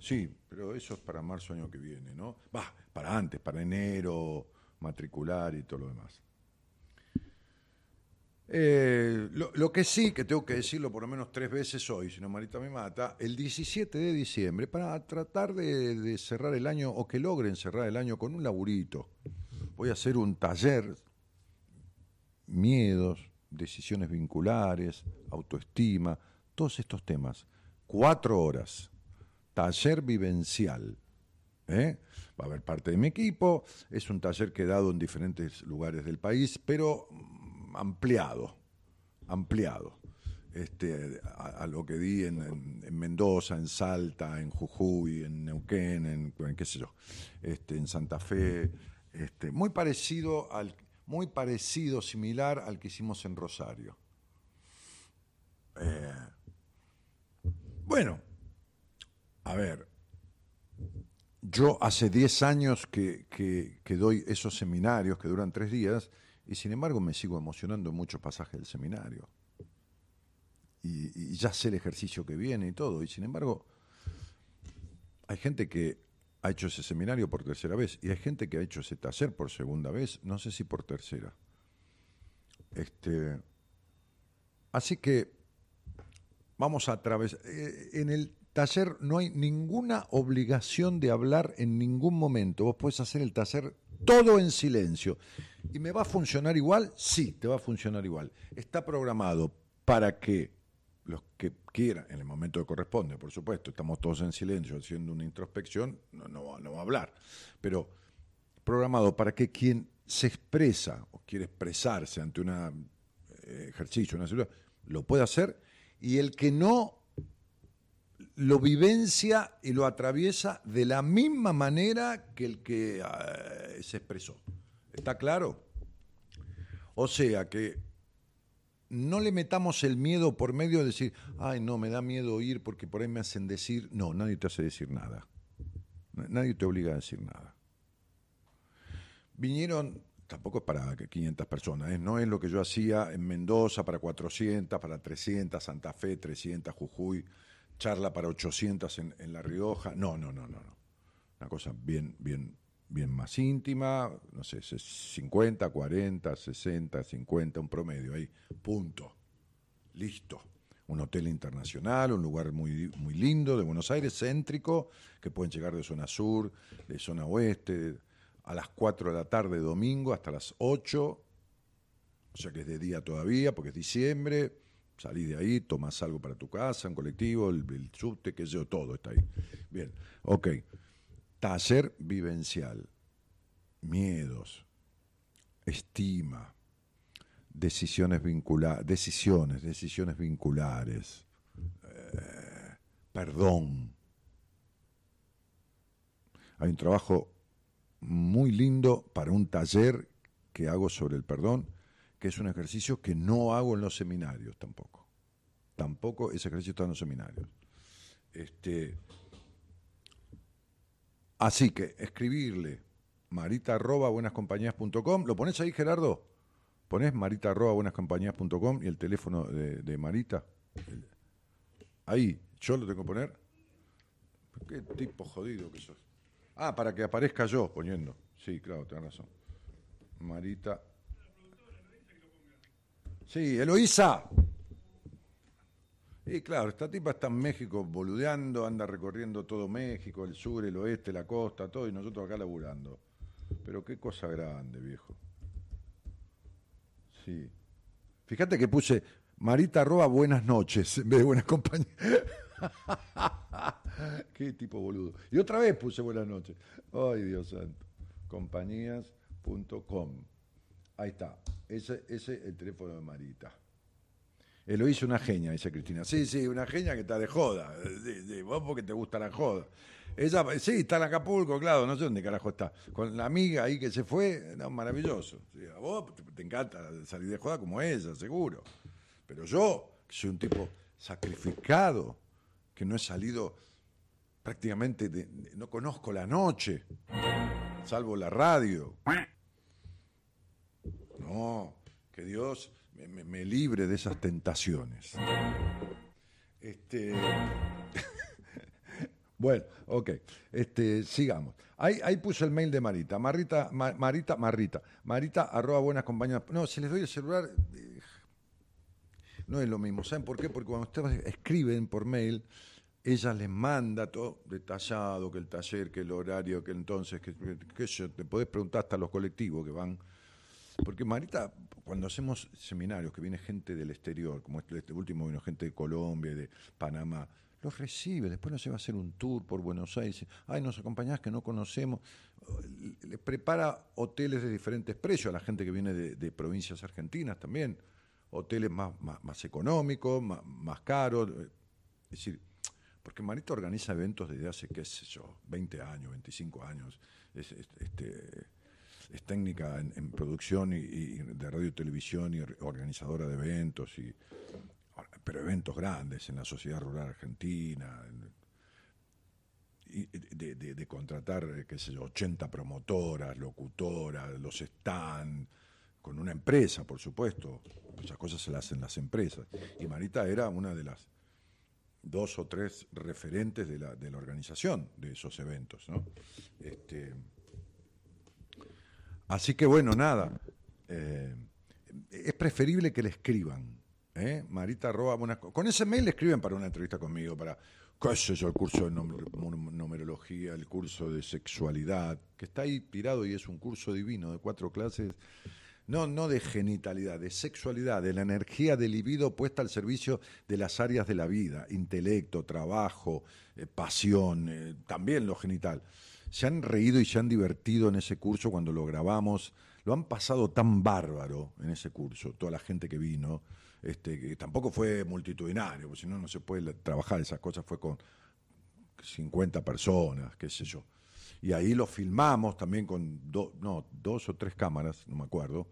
sí, pero eso es para marzo año que viene, ¿no? Va, para antes, para enero, matricular y todo lo demás. Eh, lo, que sí, que tengo que decirlo por lo menos tres veces hoy, si no Marita me mata, el 17 de diciembre, para tratar de, de cerrar el año, o que logren cerrar el año con un laburito, voy a hacer un taller, miedos, decisiones vinculares, autoestima, todos estos temas. Cuatro horas, taller vivencial. ¿eh? Va a haber parte de mi equipo, es un taller que he dado en diferentes lugares del país, pero mm, ampliado, ampliado. Este, a, lo que di en, en- en Mendoza, en Salta, en Jujuy, en Neuquén, en, en qué sé yo, este, en Santa Fe, este, muy parecido al, muy parecido, similar al que hicimos en Rosario. Eh, bueno, a ver, yo hace 10 años que, doy esos seminarios que duran tres días y sin embargo me sigo emocionando en muchos pasajes del seminario. Y, y ya sé el ejercicio que viene y todo. Y sin embargo, hay gente que ha hecho ese seminario por tercera vez y hay gente que ha hecho ese taller por segunda vez, no sé si por tercera. Este, así que vamos a través. eh, en el taller no hay ninguna obligación de hablar en ningún momento. Vos puedes hacer el taller todo en silencio. ¿Y me va a funcionar igual? Sí, te va a funcionar igual. Está programado para que los que quieran, en el momento que corresponde, por supuesto, estamos todos en silencio haciendo una introspección, no, va- a hablar, pero programado para que quien se expresa o quiere expresarse ante un ejercicio, una situación, lo pueda hacer, y el que no lo vivencia y lo atraviesa de la misma manera que el que eh, se expresó. ¿Está claro? O sea que no le metamos el miedo por medio de decir, ay, no, me da miedo ir porque por ahí me hacen decir. No, nadie te hace decir nada. Nadie te obliga a decir nada. Vinieron, tampoco es para que 500 personas, no es lo que yo hacía en Mendoza para 400, para 300, Santa Fe 300, Jujuy, charla para 800 en, en La Rioja. No, no, no, no, no. Una cosa bien, bien, bien más íntima, no sé, 50, 40, 60, 50, un promedio ahí, punto. Listo. Un hotel internacional, un lugar muy, muy lindo de Buenos Aires, céntrico, que pueden llegar de zona sur, de zona oeste, a las 4 de la tarde domingo hasta las 8, o sea que es de día todavía, porque es diciembre, salís de ahí, tomás algo para tu casa, un colectivo, el, el subte, qué sé yo, todo está ahí. Bien, ok. Taller vivencial, miedos, estima, decisiones vinculares, decisiones, decisiones vinculares, eh, perdón. Hay un trabajo muy lindo para un taller que hago sobre el perdón, que es un ejercicio que no hago en los seminarios tampoco. Tampoco ese ejercicio está en los seminarios. Este, así que escribirle marita arroba buenascompañías.com. ¿Lo pones ahí, Gerardo? Pones marita arroba buenascompañías.com y el teléfono de, de Marita. Ahí, yo lo tengo que poner. Qué tipo jodido que sos. Ah, para que aparezca yo poniendo. Sí, claro, tenés razón. Marita. Sí, Eloísa. Y claro, esta tipa está en México boludeando, anda recorriendo todo México, el sur, el oeste, la costa, todo, y nosotros acá laburando. Pero qué cosa grande, viejo. Sí. Fíjate que puse Marita arroba buenas noches en vez de buenas compañías. Qué tipo boludo. Y otra vez puse buenas noches. Ay, Dios santo. Compañías.com. Ahí está. Ese es el teléfono de Marita. Eh, lo hizo una genia, dice Cristina. Sí, sí, una genia que está de joda. Sí, sí, vos porque te gusta la joda. Ella, sí, está en Acapulco, claro, no sé dónde carajo está. Con la amiga ahí que se fue, no, maravilloso. A vos te encanta salir de joda como ella, seguro. Pero yo, que soy un tipo sacrificado, que no he salido prácticamente, no conozco la noche, salvo la radio. No, que Dios me, libre de esas tentaciones. Este. bueno, ok. Este, sigamos. Ahí, puse el mail de Marita. Marita, Ma- Marita, Marita. Marita, arroba buenas compañías. No, si les doy el celular, eh, no es lo mismo. ¿Saben por qué? Porque cuando ustedes escriben por mail, ella les manda todo detallado, que el taller, que el horario, que entonces, que, que, te podés preguntar hasta los colectivos que van. Porque Marita, cuando hacemos seminarios, que viene gente del exterior, como este, este último vino gente de Colombia, de Panamá, los recibe, después nos lleva a hacer un tour por Buenos Aires, ay, nos acompañás que no conocemos, le prepara hoteles de diferentes precios a la gente que viene de, provincias argentinas también, hoteles más, más, económicos, más, más caros, es decir, porque Marita organiza eventos desde hace, qué sé yo, 20 años, 25 años, es, es- este, es técnica en, producción y, de radio y televisión y or- organizadora de eventos, y, pero eventos grandes en la sociedad rural argentina, de, contratar, qué sé yo, 80 promotoras, locutoras, los están con una empresa, por supuesto. Esas cosas se las hacen las empresas. Y Marita era una de las dos o tres referentes de la, de la organización de esos eventos, ¿no? Este, así que bueno, nada. eh, es preferible que le escriban. ¿eh? Marita arroba buenas co- Con ese mail le escriben para una entrevista conmigo, para, qué sé yo, el curso de numer- num- numerología, el curso de sexualidad, que está ahí tirado y es un curso divino de cuatro clases no, no de genitalidad, de sexualidad, de la energía del libido puesta al servicio de las áreas de la vida, intelecto, trabajo, eh, pasión, eh, también lo genital. Se han reído y se han divertido en ese curso cuando lo grabamos, lo han pasado tan bárbaro en ese curso, toda la gente que vino, este, que tampoco fue multitudinario, porque si no, no se puede trabajar esas cosas, fue con 50 personas, qué sé yo. Y ahí lo filmamos también con no, dos o tres cámaras, no me acuerdo,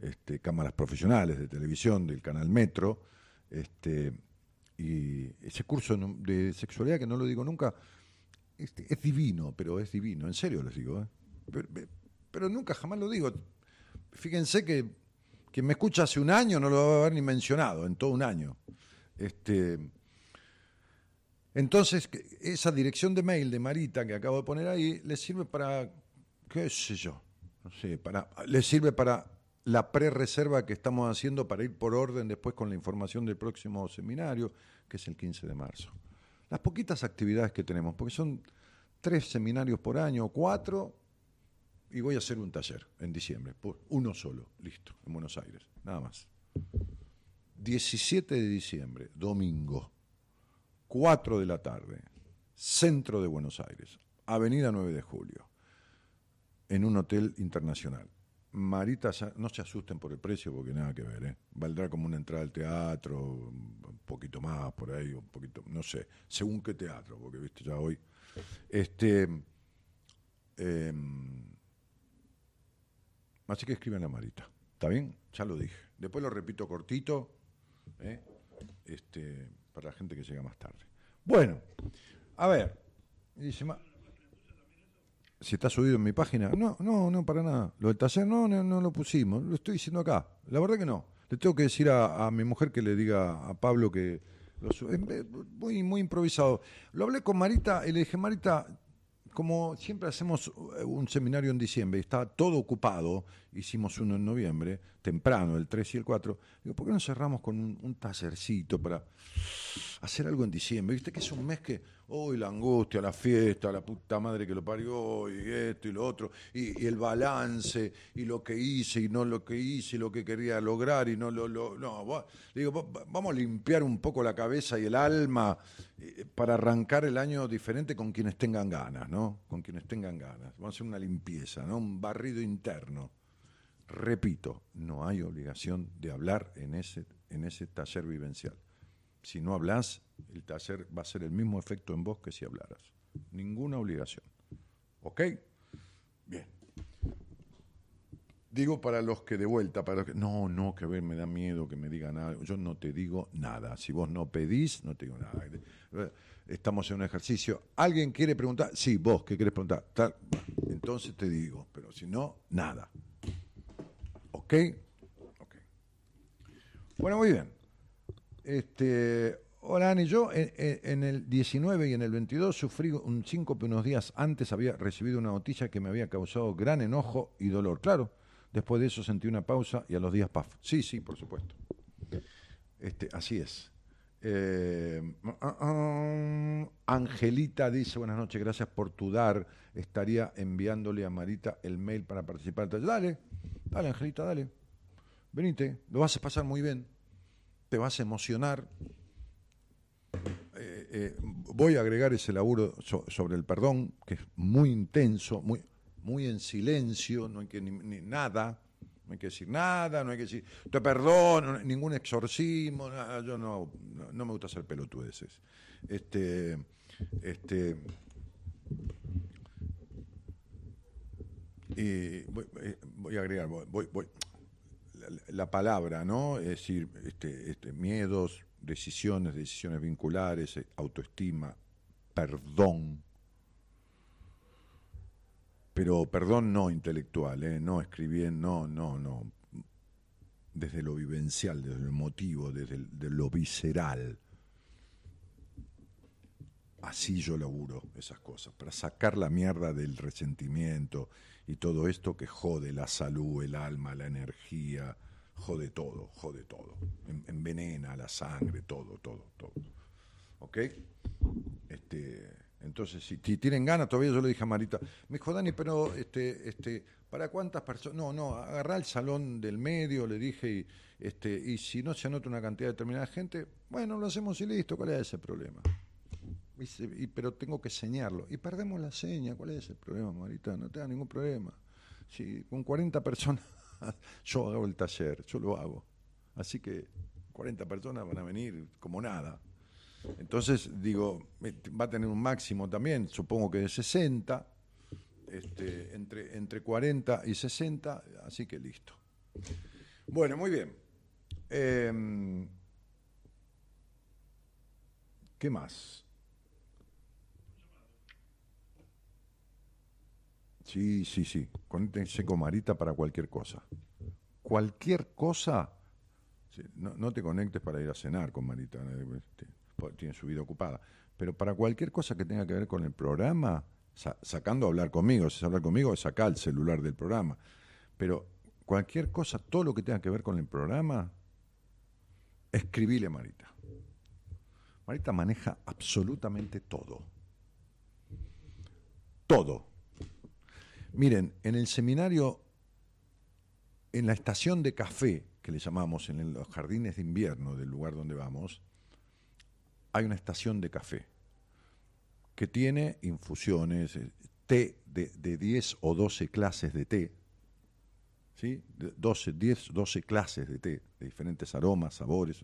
este, cámaras profesionales de televisión del canal Metro. Este, y ese curso de sexualidad, que no lo digo nunca, este, es divino, pero es divino, en serio les digo. ¿eh? Pero, nunca jamás lo digo. Fíjense que quien me escucha hace un año no lo va a haber ni mencionado en todo un año. Este, entonces, esa dirección de mail de Marita que acabo de poner ahí, le sirve para, qué sé yo, no sé, para, le sirve para la pre-reserva que estamos haciendo para ir por orden después con la información del próximo seminario, que es el 15 de marzo. Las poquitas actividades que tenemos, porque son tres seminarios por año, cuatro, y voy a hacer un taller en diciembre, uno solo, listo, en Buenos Aires, nada más. 17 de diciembre, domingo, 4 de la tarde, centro de Buenos Aires, Avenida 9 de Julio, en un hotel internacional. Marita, no se asusten por el precio porque nada que ver, ¿eh? valdrá como una entrada al teatro, un poquito más por ahí, un poquito, no sé, según qué teatro, porque viste ya hoy. Este, em, así que escriban a Marita, ¿está bien? Ya lo dije. Después lo repito cortito, ¿eh? este, para la gente que llega más tarde. Bueno, a ver, dice, si está subido en mi página, no, no, no, para nada. Lo del taller no, no, lo pusimos, lo estoy diciendo acá. La verdad que no. Le tengo que decir a, mi mujer que le diga a Pablo que lo sube. Muy, muy improvisado. Lo hablé con Marita y le dije, Marita, como siempre hacemos eh, un seminario en diciembre y está todo ocupado, hicimos uno en noviembre, temprano, el 3 y el 4, digo, ¿por qué no cerramos con un, un tallercito para hacer algo en diciembre? Viste que es un mes que hoy la angustia, la fiesta, la puta madre que lo parió, y esto y lo otro, y, el balance, y lo que hice y no lo que hice, y lo que quería lograr y no lo... lo no, digo, vamos a limpiar un poco la cabeza y el alma eh, para arrancar el año diferente con quienes tengan ganas, ¿no? Con quienes tengan ganas. Vamos a hacer una limpieza, ¿no? Un barrido interno. Repito, no hay obligación de hablar en ese, en ese taller vivencial. Si no hablas, el taller va a ser el mismo efecto en vos que si hablaras. Ninguna obligación. ¿Ok? Bien. Digo para los que de vuelta, para los que, no, no, que ver, me da miedo que me digan algo. Yo no te digo nada. Si vos no pedís, no te digo nada. Estamos en un ejercicio. ¿Alguien quiere preguntar? Sí, vos, ¿qué querés preguntar? Entonces te digo, pero si no, nada. ¿Ok? Ok. Bueno, muy bien. Este, hola Ani, yo en, el 19 y en el 22 sufrí un síncope unos días antes, había recibido una noticia que me había causado gran enojo y dolor. Claro, después de eso sentí una pausa y a los días, paf. Sí, sí, por supuesto. Este, así es. Eh, ah, ah, Angelita dice, buenas noches, gracias por tu dar. Estaría enviándole a Marita el mail para participar. Dale, dale Angelita, dale. Venite, lo vas a pasar muy bien te vas a emocionar. Eh, eh, voy a agregar ese laburo sobre el perdón, que es muy intenso, muy, muy en silencio, no hay que ni, nada, no hay que decir nada, no hay que decir, te perdono, ningún exorcismo, yo no, no, me gusta hacer pelotudeces. Este, este, y voy, eh, voy a agregar, voy, voy, la, palabra, ¿no? Es decir, este, este, miedos, decisiones, decisiones vinculares, eh, autoestima, perdón. Pero perdón no intelectual, ¿eh? no escribiendo, no, no, no. Desde lo vivencial, desde lo emotivo, desde lo visceral. Así yo laburo esas cosas, para sacar la mierda del resentimiento y todo esto que jode la salud, el alma, la energía, jode todo, jode todo. Envenena la sangre, todo, todo, todo. ¿Ok? Este, entonces, si, tienen ganas, todavía yo le dije a Marita, me dijo Dani, pero este, este, ¿Para cuántas personas? No, no, agarrá el salón del medio, le dije, y, este, y si no se anota una cantidad determinada de gente, bueno, lo hacemos y listo, ¿cuál es ese problema? Y y- pero tengo que señarlo. Y perdemos la seña, ¿cuál es el problema, Marita? No te da ningún problema. Si con 40 personas yo hago el taller, yo lo hago. Así que 40 personas van a venir como nada. Entonces, digo, va a tener un máximo también, supongo que de 60, este, entre, entre 40 y 60, así que listo. Bueno, muy bien. Em, ¿Qué más? Sí, sí, sí. Conéctense con Marita para cualquier cosa. Cualquier cosa. No, no te conectes para ir a cenar con Marita. eh, este, Tiene su vida ocupada. Pero para cualquier cosa que tenga que ver con el programa, sa- sacando a hablar conmigo, si es hablar conmigo, saca el celular del programa. Pero cualquier cosa, todo lo que tenga que ver con el programa, escribile a Marita. Marita maneja absolutamente todo. Todo. Miren, en el seminario, en la estación de café, que le llamamos en los jardines de invierno del lugar donde vamos, hay una estación de café que tiene infusiones, eh, té de, de 10 o 12 clases de té, ¿sí? De 12, 10, 12 clases de té, de diferentes aromas, sabores,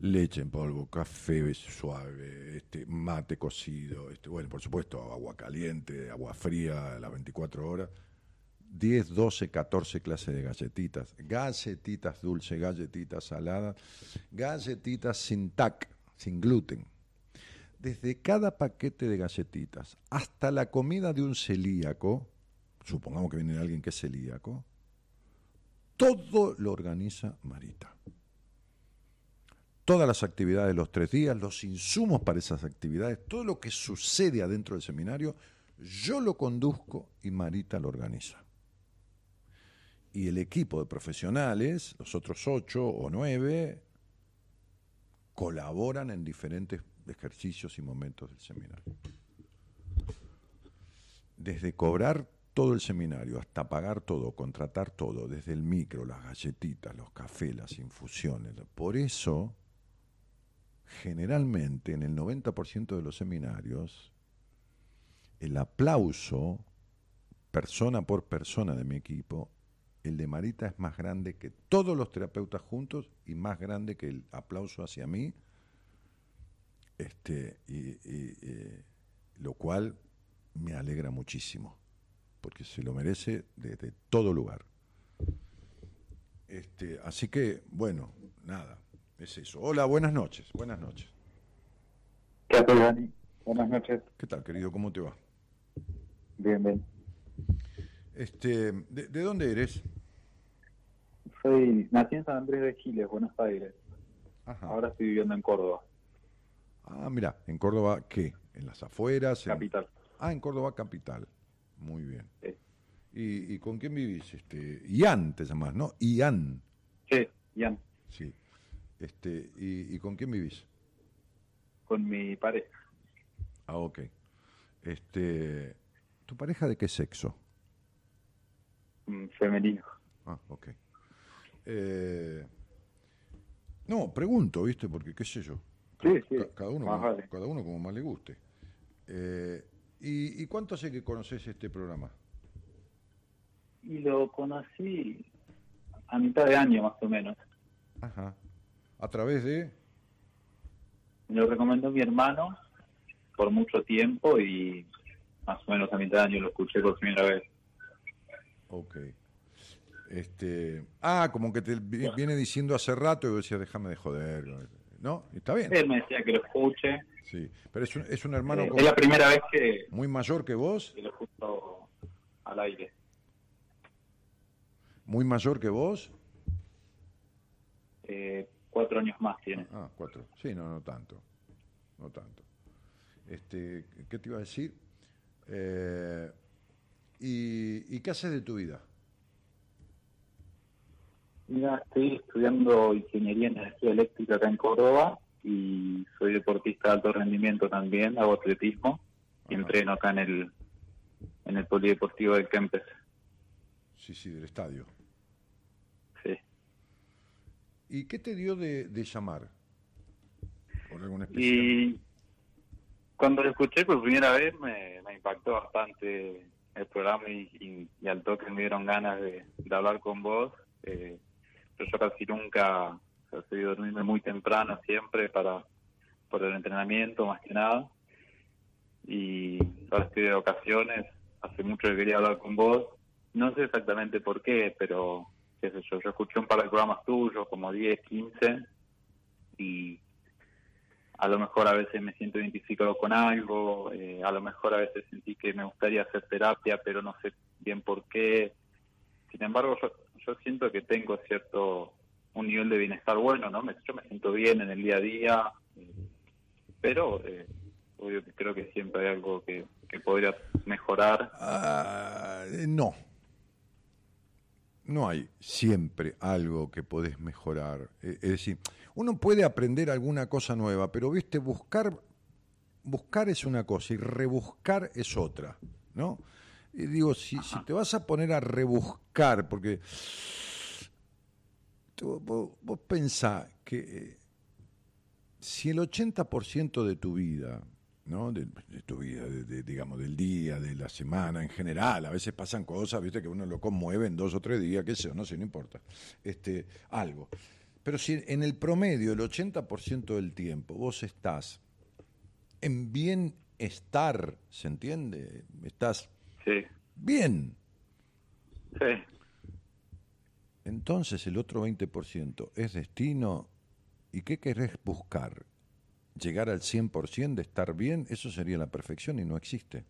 leche en polvo, café suave, este, mate cocido, este, bueno, por supuesto, agua caliente, agua fría a las 24 horas, 10, 12, 14 clases de galletitas, galletitas dulces, galletitas saladas, galletitas sin tac, sin gluten. Desde cada paquete de galletitas hasta la comida de un celíaco, supongamos que viene alguien que es celíaco, todo lo organiza Marita todas las actividades de los tres días, los insumos para esas actividades, todo lo que sucede adentro del seminario, yo lo conduzco y Marita lo organiza. Y el equipo de profesionales, los otros ocho o nueve, colaboran en diferentes ejercicios y momentos del seminario. Desde cobrar todo el seminario hasta pagar todo, contratar todo, desde el micro, las galletitas, los cafés, las infusiones. Por eso generalmente en el 90% de los seminarios, el aplauso, persona por persona de mi equipo, el de Marita es más grande que todos los terapeutas juntos y más grande que el aplauso hacia mí, este, y, y, eh, lo cual me alegra muchísimo, porque se lo merece desde todo lugar. Este, así que, bueno, nada, es eso. Hola, buenas noches, buenas noches. ¿Qué tal, Dani? Buenas noches. ¿Qué tal, querido? ¿Cómo te va? Bien, bien. Este, ¿de, de dónde eres? Soy, nací en San Andrés de Giles, Buenos Aires. Ajá. Ahora estoy viviendo en Córdoba, Ah, mira, ¿en Córdoba qué? ¿En las afueras? En- capital. Ah, en Córdoba capital. Muy bien. Sí. ¿Y, y con quién vivís? Este, Ian te llamás, ¿no? Ian. Sí, Ian, Sí. Este, ¿y, y con quién vivís? con mi pareja, Ah, ok. Este, ¿Tu pareja de qué sexo? Mm, femenino. Ah, ok. Eh, no, pregunto, ¿viste? Porque qué sé yo. Sí, sí, Ca- cada, uno, más como- vale. cada uno como más le guste. Eh, ¿y, ¿Y cuánto hace que conoces este programa? Y lo conocí a mitad de año más o menos. Ajá. ¿A través de...? Me lo recomendó mi hermano por mucho tiempo y más o menos a mitad de año lo escuché por primera vez. Ok. Este, ah, como que te vi- viene diciendo hace rato y vos decías, déjame de joder. ¿No? Está bien. Él me decía que lo escuche. Sí. Pero es un, es un hermano Eh, como- es la primera vez que, muy mayor que vos. que lo escucho al aire. Muy mayor que vos. Eh, cuatro años más tiene. Ah, cuatro. Sí, no, no tanto. No tanto. Este, ¿Qué te iba a decir? Eh, ¿y, ¿Y qué haces de tu vida? Mira, estoy estudiando ingeniería en energía eléctrica acá en Córdoba y soy deportista de alto rendimiento también, hago atletismo y entreno acá en el en el polideportivo de Kempes. sí, sí, del estadio. Sí. ¿Y qué te dio de, de llamar? ¿Por alguna especial? Y cuando lo escuché por primera vez me, me impactó bastante el programa y, y- al toque me dieron ganas de, hablar con vos. Eh, yo casi nunca, o sea, soy dormirme muy temprano siempre para por el entrenamiento más que nada. Y ahora estoy de ocasiones, hace mucho que quería hablar con vos. No sé exactamente por qué, pero qué sé yo, yo escuché un par de programas tuyos, como 10, 15, y a lo mejor a veces me siento identificado con algo, eh, a lo mejor a veces sentí que me gustaría hacer terapia, pero no sé bien por qué. Sin embargo, yo, siento que tengo cierto, un nivel de bienestar bueno, ¿no? Yo me siento bien en el día a día, eh, pero eh, obvio que creo que siempre hay algo que, que podría mejorar. Eh, no. No hay siempre algo que podés mejorar. Es decir, uno puede aprender alguna cosa nueva, pero viste, buscar, buscar es una cosa y rebuscar es otra, ¿no? Y digo, si, si te vas a poner a rebuscar, porque tú- vos, vos pensás que eh, si el 80% de tu vida, ¿no? De, de tu vida, de- de- digamos, del día, de la semana en general, a veces pasan cosas, viste, que uno lo conmueve en dos o tres días, qué sé yo, no sé, no importa, este, algo. Pero si en el promedio, el 80% del tiempo, vos estás en bienestar, ¿se entiende? Estás bien. Sí. Entonces el otro 20% es destino. ¿Y qué querés buscar? ¿Llegar al 100% de estar bien? Eso sería la perfección y no existe.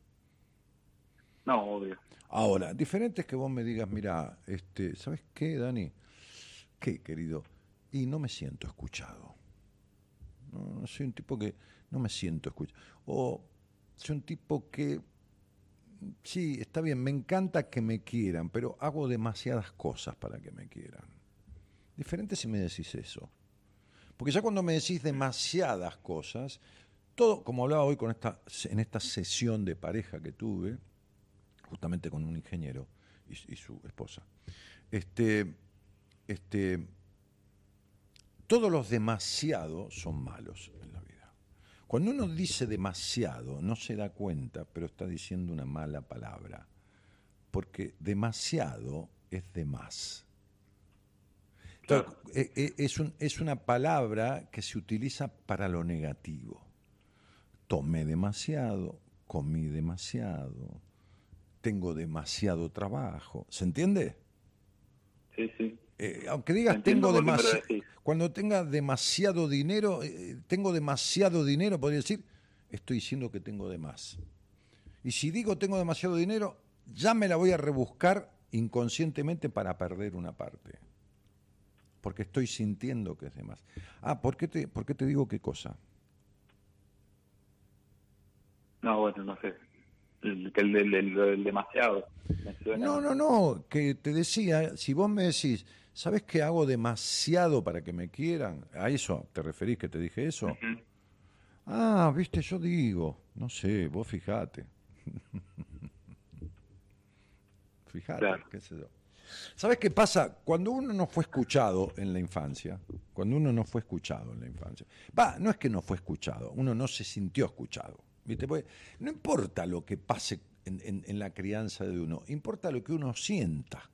No, obvio. Ahora, diferente es que vos me digas, mira, este, ¿sabes qué, Dani? ¿Qué, querido? Y no me siento escuchado. Soy un tipo que no me siento escuchado. O soy un tipo que, sí, está bien, me encanta que me quieran, pero hago demasiadas cosas para que me quieran. Diferente si me decís eso. Porque ya cuando me decís demasiadas cosas, todo, como hablaba hoy con esta, en esta sesión de pareja que tuve, justamente con un ingeniero y, y su esposa, este, este, todos los demasiados son malos en la vida. Cuando uno dice demasiado, no se da cuenta, pero está diciendo una mala palabra. Porque demasiado es de más. Entonces, eh, eh, es, un- es una palabra que se utiliza para lo negativo. Tomé demasiado, comí demasiado, tengo demasiado trabajo. ¿Se entiende? Sí, sí. Eh, aunque digas Entiendo tengo demasiado, cuando tenga demasiado dinero, eh, tengo demasiado dinero, podría decir, estoy diciendo que tengo de más. Y si digo tengo demasiado dinero, ya me la voy a rebuscar inconscientemente para perder una parte. Porque estoy sintiendo que es de más. Ah, ¿por qué te, por qué te digo qué cosa? No, bueno, no sé. El, el, el- el- el demasiado. No, no, no, que te decía, si vos me decís, ¿sabes que hago demasiado para que me quieran? ¿A eso te referís que te dije eso? Ah, viste, yo digo, no sé, vos fijate. fijate, Claro. qué sé yo. ¿Sabes qué pasa? Cuando uno no fue escuchado en la infancia, cuando uno no fue escuchado en la infancia, va, no es que no fue escuchado, uno no se sintió escuchado, ¿viste? Porque no importa lo que pase en, en- en la crianza de uno, importa lo que uno sienta.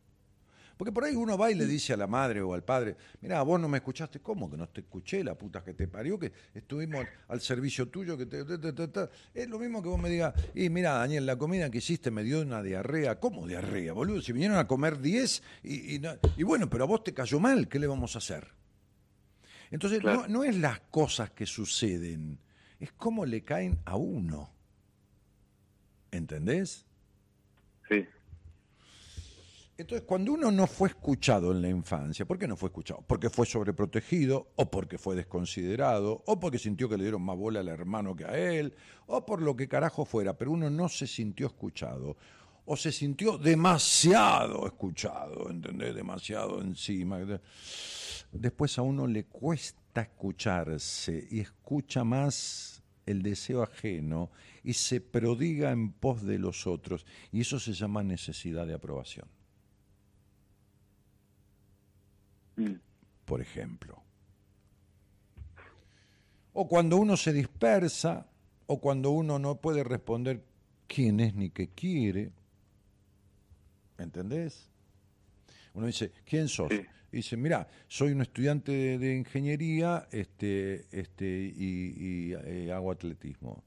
Porque por ahí uno va y le dice a la madre o al padre, mira, vos no me escuchaste, ¿cómo que no te escuché? La puta que te parió, que estuvimos al servicio tuyo, que te... ta, ta, ta, ta". Es lo mismo que vos me digas, y mira, Daniel, la comida que hiciste me dio una diarrea. ¿Cómo diarrea, boludo? Si vinieron a comer 10 y, y, no- y bueno, pero a vos te cayó mal, ¿qué le vamos a hacer? Entonces, no, no es las cosas que suceden, es cómo le caen a uno. ¿Entendés? Sí. Entonces, cuando uno no fue escuchado en la infancia, ¿por qué no fue escuchado? Porque fue sobreprotegido, o porque fue desconsiderado, o porque sintió que le dieron más bola al hermano que a él, o por lo que carajo fuera, pero uno no se sintió escuchado, o se sintió demasiado escuchado, ¿entendés? Demasiado encima. Después a uno le cuesta escucharse y escucha más el deseo ajeno y se prodiga en pos de los otros, y eso se llama necesidad de aprobación. Mm. por ejemplo. O cuando uno se dispersa, o cuando uno no puede responder quién es ni qué quiere. ¿Entendés? Uno dice, ¿quién sos? Y dice, mira, soy un estudiante de, de ingeniería este, este, y, y, eh, hago atletismo.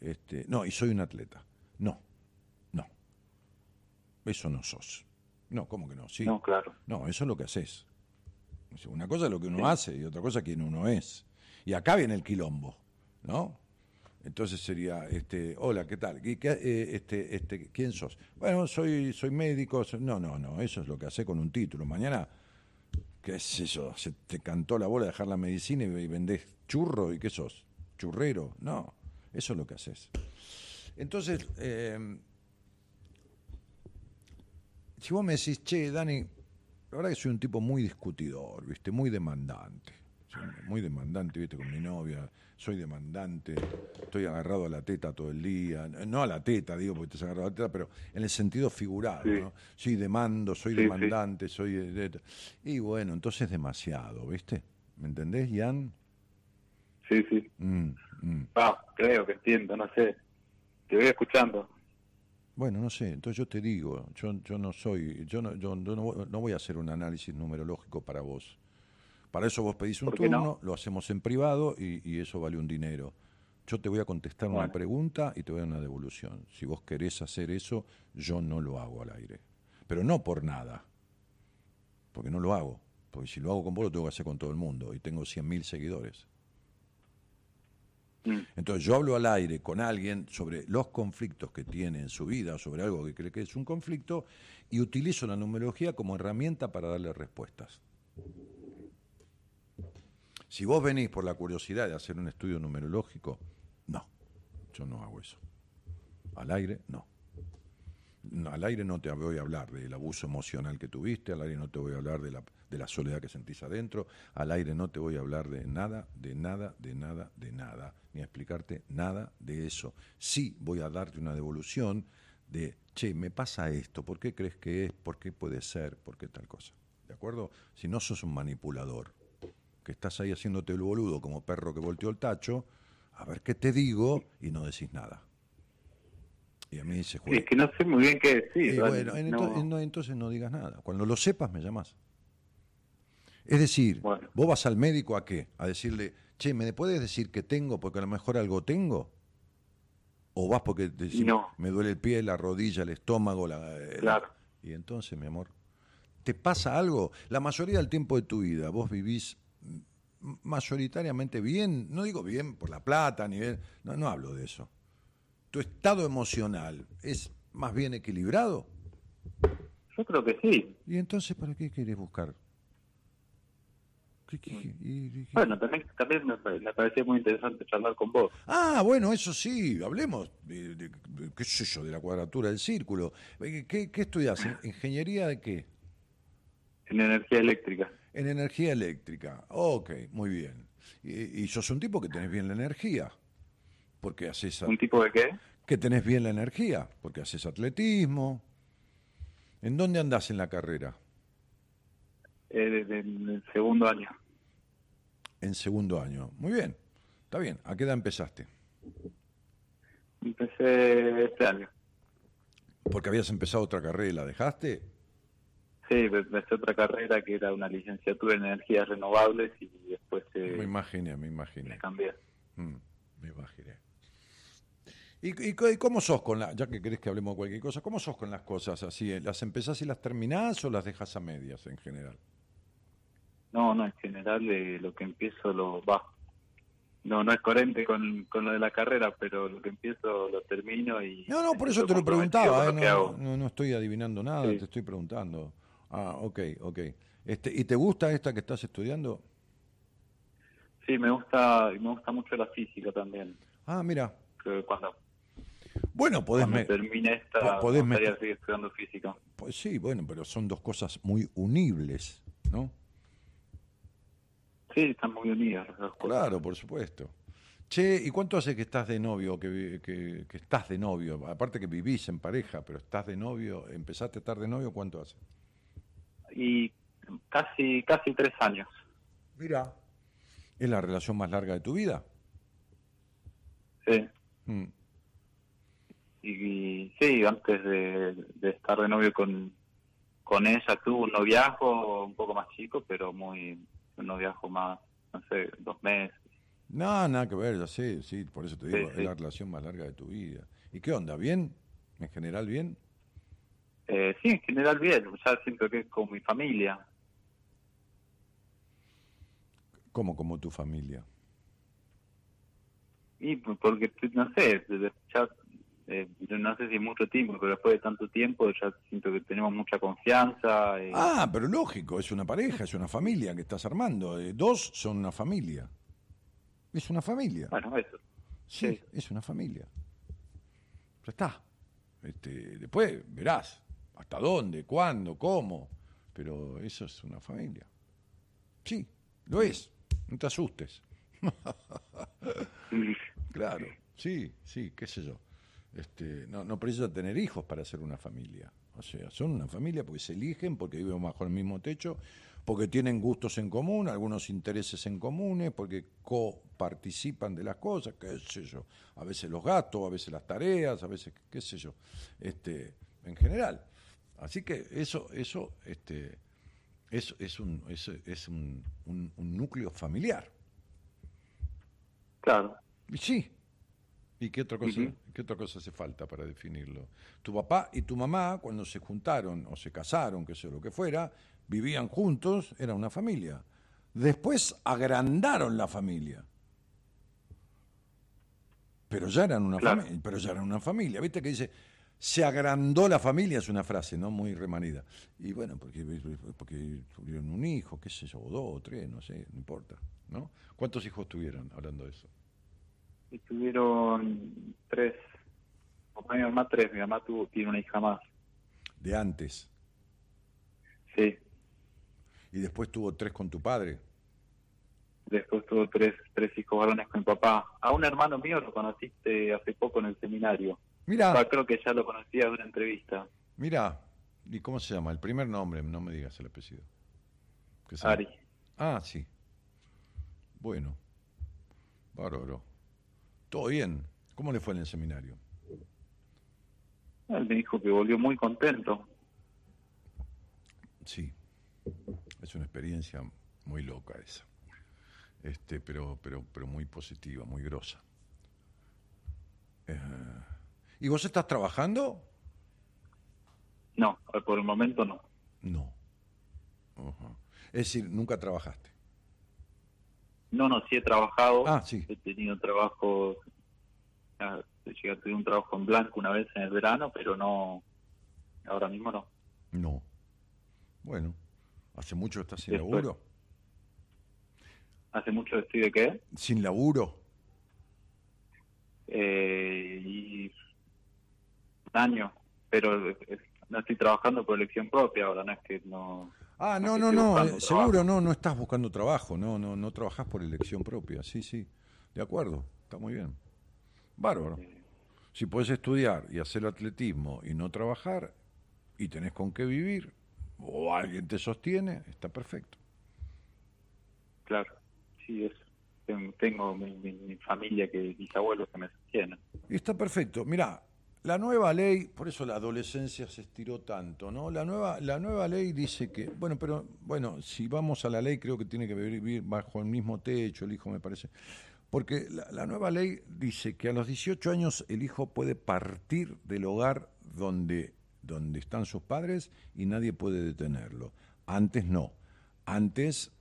Este, no, y soy un atleta. No, no. Eso no sos. No, ¿cómo que no? Sí. No, claro. No, eso es lo que haces. Una cosa es lo que uno hace y otra cosa es quién uno es. Y acá viene el quilombo, ¿no? Entonces sería, este, hola, ¿qué tal? ¿Qué- qué, eh, este, este, ¿Quién sos? Bueno, soy, soy médico. soy- No, no, no, eso es lo que hace con un título. Mañana, ¿qué es eso? Se te cantó la bola de dejar la medicina y, y vendés churro y qué sos? ¿Churrero? No, eso es lo que haces. Entonces, eh, si vos me decís, che, Dani, la verdad que soy un tipo muy discutidor, ¿viste? Muy demandante. Soy muy demandante, ¿viste? Con mi novia. Soy demandante. Estoy agarrado a la teta todo el día. No a la teta, digo, porque te has agarrado a la teta, pero en el sentido figurado, Sí. ¿no? Sí, demando, soy Sí, sí. demandante, soy... Y bueno, entonces es demasiado, ¿viste? ¿Me entendés, Ian? Sí, sí. Mm, mm. Ah, creo que entiendo, no sé. Te voy escuchando. Bueno, no sé, entonces yo te digo, yo, yo no soy, yo no, yo no, voy- no voy a hacer un análisis numerológico para vos. Para eso vos pedís un turno, lo hacemos en privado y, y eso vale un dinero. Yo te voy a contestar una pregunta y te voy a dar una devolución. Si vos querés hacer eso, yo no lo hago al aire. Pero no por nada, porque no lo hago. Porque si lo hago con vos, lo tengo que hacer con todo el mundo y tengo 100.000 seguidores. Mm. Entonces yo hablo al aire con alguien sobre los conflictos que tiene en su vida, sobre algo que cree que es un conflicto, y utilizo la numerología como herramienta para darle respuestas. Si vos venís por la curiosidad de hacer un estudio numerológico, no, yo no hago eso. Al aire, no. Al aire no te voy a hablar del abuso emocional que tuviste, al aire no te voy a hablar de la, de la soledad que sentís adentro, al aire no te voy a hablar de nada, de nada, de nada, de nada, ni a explicarte nada de eso. Sí voy a darte una devolución de, che, me pasa esto, ¿por qué crees que es? ¿Por qué puede ser? ¿Por qué tal cosa? ¿De acuerdo? Si no sos un manipulador, que estás ahí haciéndote el boludo como perro que volteó el tacho, a ver qué te digo y no decís nada. Y a mí se Es que no sé muy bien qué decir. bueno, en no. ento- no, entonces no digas nada. Cuando lo sepas, me llamas. Es decir, vos vas al médico a qué? A decirle, che, ¿me puedes decir que tengo porque a lo mejor algo tengo? ¿O vas porque decís, No. me duele el pie, la rodilla, el estómago? La, eh, Claro. Y entonces, mi amor, ¿te pasa algo? La mayoría del tiempo de tu vida, vos vivís mayoritariamente bien, no digo bien por la plata, ni bien, no, no hablo de eso. ¿Tu estado emocional es más bien equilibrado? Yo creo que sí. ¿Y entonces para qué querés buscar? ¿Qué- qué- qué- y- y- Bueno, también, también me, pa- me parecía muy interesante charlar con vos. Ah, bueno, eso sí, hablemos, de, de- de- qué sé yo, de la cuadratura del círculo. Eh, ¿Qué, qué estudias? ¿Ingeniería de qué? En energía eléctrica. En energía eléctrica. Ok, muy bien. Y, y sos un tipo que tenés bien la energía. Porque haces... ¿Un tipo de qué? Que tenés bien la energía, porque haces atletismo. ¿En dónde andás en la carrera? Eh, desde el segundo año. En segundo año. Muy bien. Está bien. ¿A qué edad empezaste? Empecé este año. Porque habías empezado otra carrera y la dejaste. Sí, empecé otra carrera que era una licenciatura en energías renovables y después eh, Me imaginé, me imaginé. cambié. Mm, me imaginé. ¿Y, y cómo sos con la, ya que querés que hablemos de cualquier cosa, cómo sos con las cosas así? eh? ¿Las empezás y las terminás o las dejas a medias en general? No, no, en general eh, lo que empiezo lo va. No, no es coherente con, con lo de la carrera, pero lo que empiezo lo termino y... No, no, por eso te lo preguntaba, eh, no, no, no estoy adivinando nada, Sí. te estoy preguntando. Ah, ok, ok. Este, ¿Y te gusta esta que estás estudiando? Sí, me gusta, me gusta mucho la física también. Ah, mira. Que cuando, Bueno, podés... cuando me- termine esta, po- podés me seguir estudiando física. Pues sí, bueno, pero son dos cosas muy unibles, ¿no? Sí, están muy unidas las dos cosas. Claro, por supuesto. Che, ¿y cuánto hace que estás de novio, que, vi- que, que estás de novio? Aparte que vivís en pareja, pero estás de novio, ¿empezaste a estar de novio cuánto hace? Y casi, casi tres años. Mira. ¿Es la relación más larga de tu vida? Sí. Mm. Y, y sí, antes de, de estar de novio con, con ella tuve un noviazgo un poco más chico, pero muy un noviazgo más, no sé, dos meses. No, nada que ver, ya sé, sí, por eso te Sí, digo, es la relación más larga de tu vida. ¿Y qué onda? ¿Bien? ¿En general bien? Eh, sí, en general bien, ya siento que es como mi familia. ¿Cómo como tu familia? Y pues, porque, no sé, ya, eh, no sé si mucho tiempo, pero después de tanto tiempo ya siento que tenemos mucha confianza. eh, Ah, pero lógico, es una pareja, es una familia que estás armando. eh, dos son una familia. Es una familia. Bueno, eso. Sí, es una familia. Ya está. Este, después verás hasta dónde, cuándo, cómo. Pero eso es una familia. Sí, lo es. No te asustes. claro, sí, sí, qué sé yo. Este, no, no precisa tener hijos para ser una familia. O sea, son una familia porque se eligen, porque viven bajo el mismo techo, porque tienen gustos en común, algunos intereses en comunes, porque coparticipan de las cosas, qué sé yo. A veces los gastos, a veces las tareas, a veces qué sé yo. Este, en general. Así que eso, eso, este, es, es un, es, es un, un- un núcleo familiar. Claro. Sí. ¿Y qué otra cosa, qué otra cosa hace falta para definirlo? Tu papá y tu mamá, cuando se juntaron o se casaron, que sé lo que fuera, vivían juntos, era una familia. Después agrandaron la familia. Pero ya eran una Claro. familia, pero ya eran una familia. ¿Viste que dice se agrandó la familia? Es una frase, ¿no? Muy remanida. Y bueno, porque, porque tuvieron un hijo, qué sé yo, o dos o tres, no sé, no importa, ¿no? ¿Cuántos hijos tuvieron hablando de eso? Y tuvieron tres, o mi mamá tres, mi mamá tuvo, tiene una hija más. De antes. Sí. Y después tuvo tres con tu padre. Después tuvo tres, tres hijos varones con mi papá. A un hermano mío lo conociste hace poco en el seminario. Mira. Creo que ya lo conocía de una entrevista. Mira, ¿y cómo se llama? El primer nombre, no me digas el apellido. ¿Qué Ari. Ah, sí. Bueno. Bárbaro. Todo bien. ¿Cómo le fue en el seminario? Él me dijo que volvió muy contento. Sí. Es una experiencia muy loca esa. Este, pero, pero, pero muy positiva, muy grosa. Eh, ¿Y vos estás trabajando? No, por el momento no. No. Es decir, nunca trabajaste. No, no, sí he trabajado. Ah, sí. He tenido trabajo, llegué a tener un trabajo en blanco una vez en el verano, pero no, ahora mismo no. No. Bueno, ¿hace mucho estás sin Después. laburo? ¿Hace mucho estoy de qué? ¿Sin laburo? Eh, y un año, pero eh, no estoy trabajando por elección propia ahora, no es que no... Ah, no no, no, eh, seguro no, no estás buscando trabajo, no, no, no trabajás por elección propia, sí, sí, de acuerdo, está muy bien. Bárbaro. Si puedes estudiar y hacer atletismo y no trabajar y tenés con qué vivir o alguien te sostiene, está perfecto. Claro, sí, eso. Ten- Tengo mi, mi- mi familia, que mis abuelos que me sostienen. Y Está perfecto. Mirá, la nueva ley, por eso la adolescencia se estiró tanto, ¿no? La nueva, la nueva ley dice que, bueno, pero, bueno, si vamos a la ley, creo que tiene que vivir bajo el mismo techo, el hijo me parece. Porque la, nueva ley dice que a los 18 años el hijo puede partir del hogar donde, donde están sus padres y nadie puede detenerlo. Antes no. Antes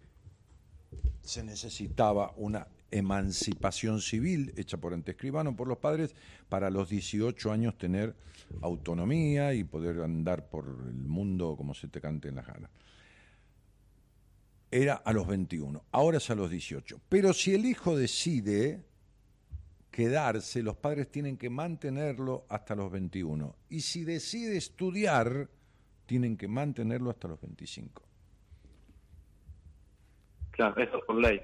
se necesitaba una emancipación civil hecha por antescribano, por los padres, para los 18 años tener autonomía y poder andar por el mundo como se te cante en las ganas. Era a los 21, ahora es a los 18. Pero si el hijo decide quedarse, los padres tienen que mantenerlo hasta los 21. Y si decide estudiar, tienen que mantenerlo hasta los 25. Claro, eso por ley.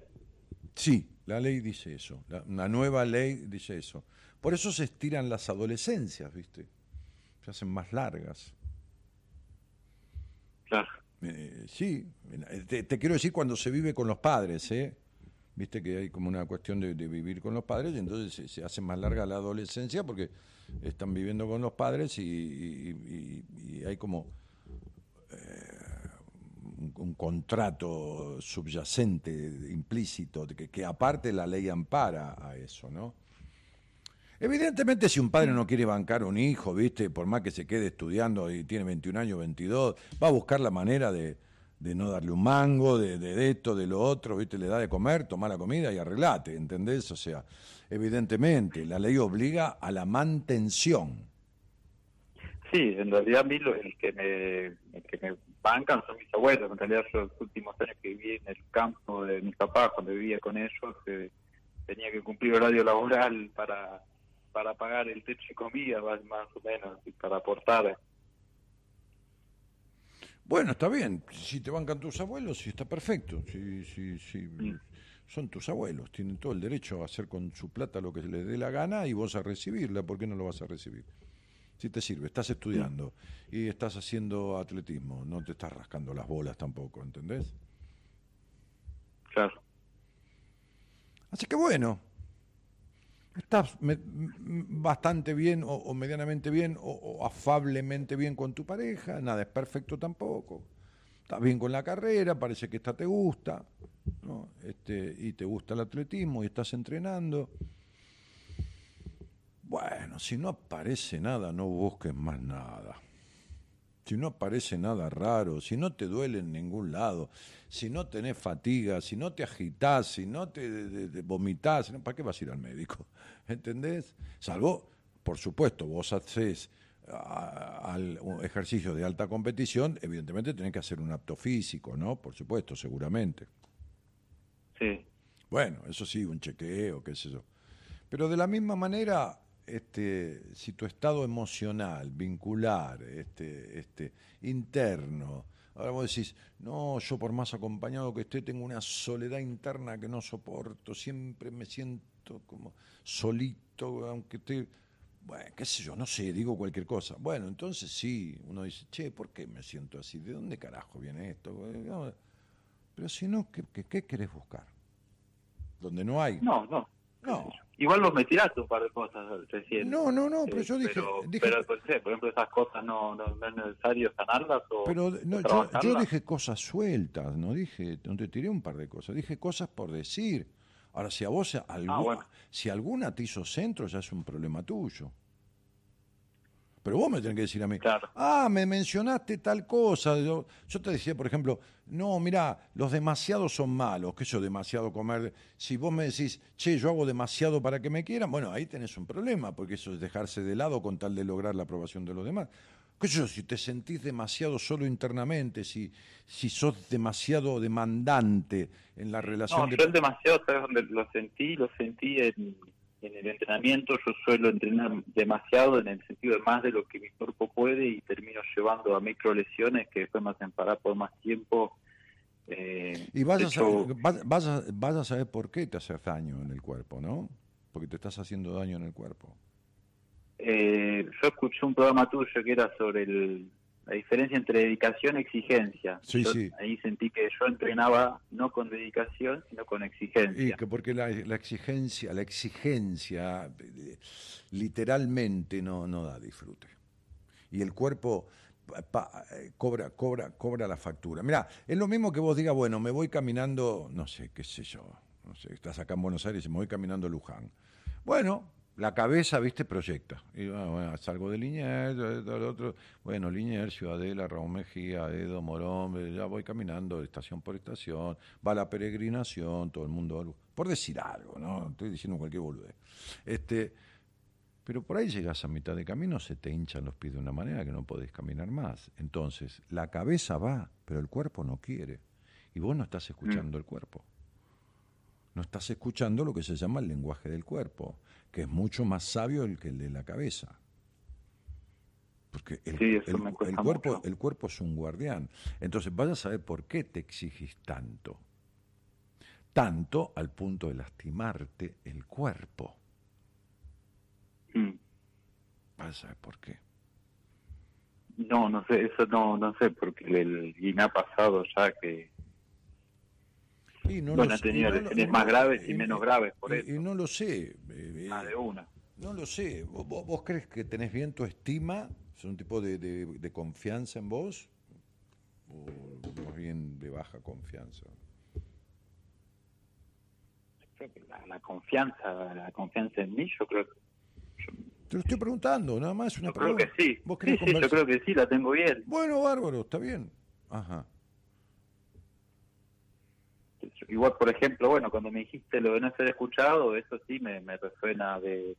Sí, la ley dice eso. La, una nueva ley dice eso. Por eso se estiran las adolescencias, ¿viste? Se hacen más largas. Claro. Eh, sí, te, te quiero decir cuando se vive con los padres, ¿eh? Viste que hay como una cuestión de, de vivir con los padres y entonces se, se hace más larga la adolescencia porque están viviendo con los padres y, y- y- y hay como eh, un, contrato subyacente, implícito, que, que aparte la ley ampara a eso, ¿no? Evidentemente, si un padre no quiere bancar a un hijo, ¿viste? Por más que se quede estudiando y tiene 21 años, 22, va a buscar la manera de, de no darle un mango, de, de esto, de lo otro, ¿viste? Le da de comer, toma la comida y arreglate, ¿entendés? O sea, evidentemente, la ley obliga a la mantención. Sí, en realidad a mí lo- el que me, el que me bancan son mis abuelos. En realidad yo los últimos años que viví en el campo de mis papás, cuando vivía con ellos, eh, tenía que cumplir horario laboral para, para pagar el techo y comida, más, más o menos, y para aportar. Bueno, está bien. Si te bancan tus abuelos, sí está perfecto. Sí, sí, sí. Son tus abuelos. Tienen todo el derecho a hacer con su plata lo que les dé la gana y vos a recibirla. ¿Por qué no lo vas a recibir? Si te sirve, estás estudiando y estás haciendo atletismo, no te estás rascando las bolas tampoco, ¿entendés? Claro. Así que bueno, estás me- bastante bien o, o medianamente bien o, o afablemente bien con tu pareja, nada es perfecto tampoco. Estás bien con la carrera, parece que esta te gusta, ¿no? este, y te gusta el atletismo y estás entrenando. Bueno, si no aparece nada, no busques más nada. Si no aparece nada raro, si no te duele en ningún lado, si no tenés fatiga, si no te agitás, si no te de- de- ¿no? ¿para qué vas a ir al médico? ¿Entendés? Salvo, por supuesto, vos haces al ejercicio de alta competición, evidentemente tenés que hacer un apto físico, ¿no? Por supuesto, seguramente. Sí. Bueno, eso sí, un chequeo, qué sé yo. Pero de la misma manera, este, si tu estado emocional, vincular, este, este, interno, ahora vos decís, no, yo por más acompañado que esté, tengo una soledad interna que no soporto, siempre me siento como solito, aunque esté, bueno, qué sé yo, no sé, digo cualquier cosa. Bueno, entonces sí, uno dice, che, ¿por qué me siento así? ¿De dónde carajo viene esto? Pero si no, ¿qué, qué, qué querés buscar? Donde no hay. No, no. No. Igual vos me tiraste un par de cosas recién. No, no, no, pero Eh, yo dije- Pero, dije- pero, pues, sí, por ejemplo, esas cosas no, no, no es necesario sanarlas o, Pero no, yo, dije cosas sueltas, no dije, no te tiré un par de cosas, dije cosas por decir. Ahora, si a vos Ah, bueno. si alguna te hizo centro, ya es un problema tuyo. Pero vos me tenés que decir a mí, ah, me mencionaste tal cosa. Yo, yo te decía, por ejemplo, no, mira, los demasiados son malos, que yo demasiado comer. Si vos me decís, che, yo hago demasiado para que me quieran, bueno, ahí tenés un problema, porque eso es dejarse de lado con tal de lograr la aprobación de los demás. ¿Qué sé yo? Si te sentís demasiado solo internamente, si, si sos demasiado demandante en la relación No, de... yo el demasiado, ¿sabes dónde lo sentí? Lo sentí en, en el entrenamiento. Yo suelo entrenar demasiado en el sentido de más de lo que mi cuerpo puede y termino llevando a micro lesiones que después me hacen parar por más tiempo. Eh, Y vas a, saber, vas, vas a, vas a saber por qué te haces daño en el cuerpo, ¿no? Porque te estás haciendo daño en el cuerpo. eh, yo escuché un programa tuyo que era sobre el- la diferencia entre dedicación y exigencia. Sí, Yo sí. Ahí sentí que yo entrenaba no con dedicación, sino con exigencia. Y que porque la, la exigencia, la exigencia eh, literalmente no, no da disfrute. Y el cuerpo pa- eh, cobra, cobra, cobra la factura. Mira, es lo mismo que vos digas, bueno, me voy caminando, no sé, qué sé yo, no sé, estás acá en Buenos Aires y me voy caminando a Luján. Bueno, la cabeza, viste, proyecta. Y bueno, bueno, salgo de Liniers, lo otro. Bueno, Liniers, Ciudadela, Raúl Mejía, Edo, Morón, eh, ya voy caminando de estación por estación, va la peregrinación, todo el mundo, por decir algo, ¿no? Estoy diciendo cualquier boludez. Este, pero por ahí llegas a mitad de camino, se te hinchan los pies de una manera que no podés caminar más. Entonces, la cabeza va, pero el cuerpo no quiere. Y vos no estás escuchando el cuerpo. No estás escuchando lo que se llama el lenguaje del cuerpo, que es mucho más sabio el que el de la cabeza. Porque el, Sí, cuerpo, mucho. el cuerpo es un guardián. Entonces vas a saber por qué te exigís tanto. Tanto al punto de lastimarte el cuerpo. Mm. Vas a saber por qué. No, no sé, eso no, no sé, porque el, y me ha pasado ya que Y no bueno, sé, tenido lesiones más graves y menos graves por eso. Y no lo sé. eh, Más de una. No lo sé. ¿Vos, vos- crees que tenés bien tu estima? ¿Es un tipo de, de- de confianza en vos? ¿O más bien de baja confianza? Creo que la, la confianza, la confianza en mí, yo creo, Te lo estoy preguntando, nada más una yo creo pregunta. que sí. ¿Vos Sí, sí, yo creo que sí, la tengo bien. Bueno, bárbaro, está bien. Ajá. Igual, por ejemplo, bueno, cuando me dijiste lo de no ser escuchado, eso sí me, me resuena de,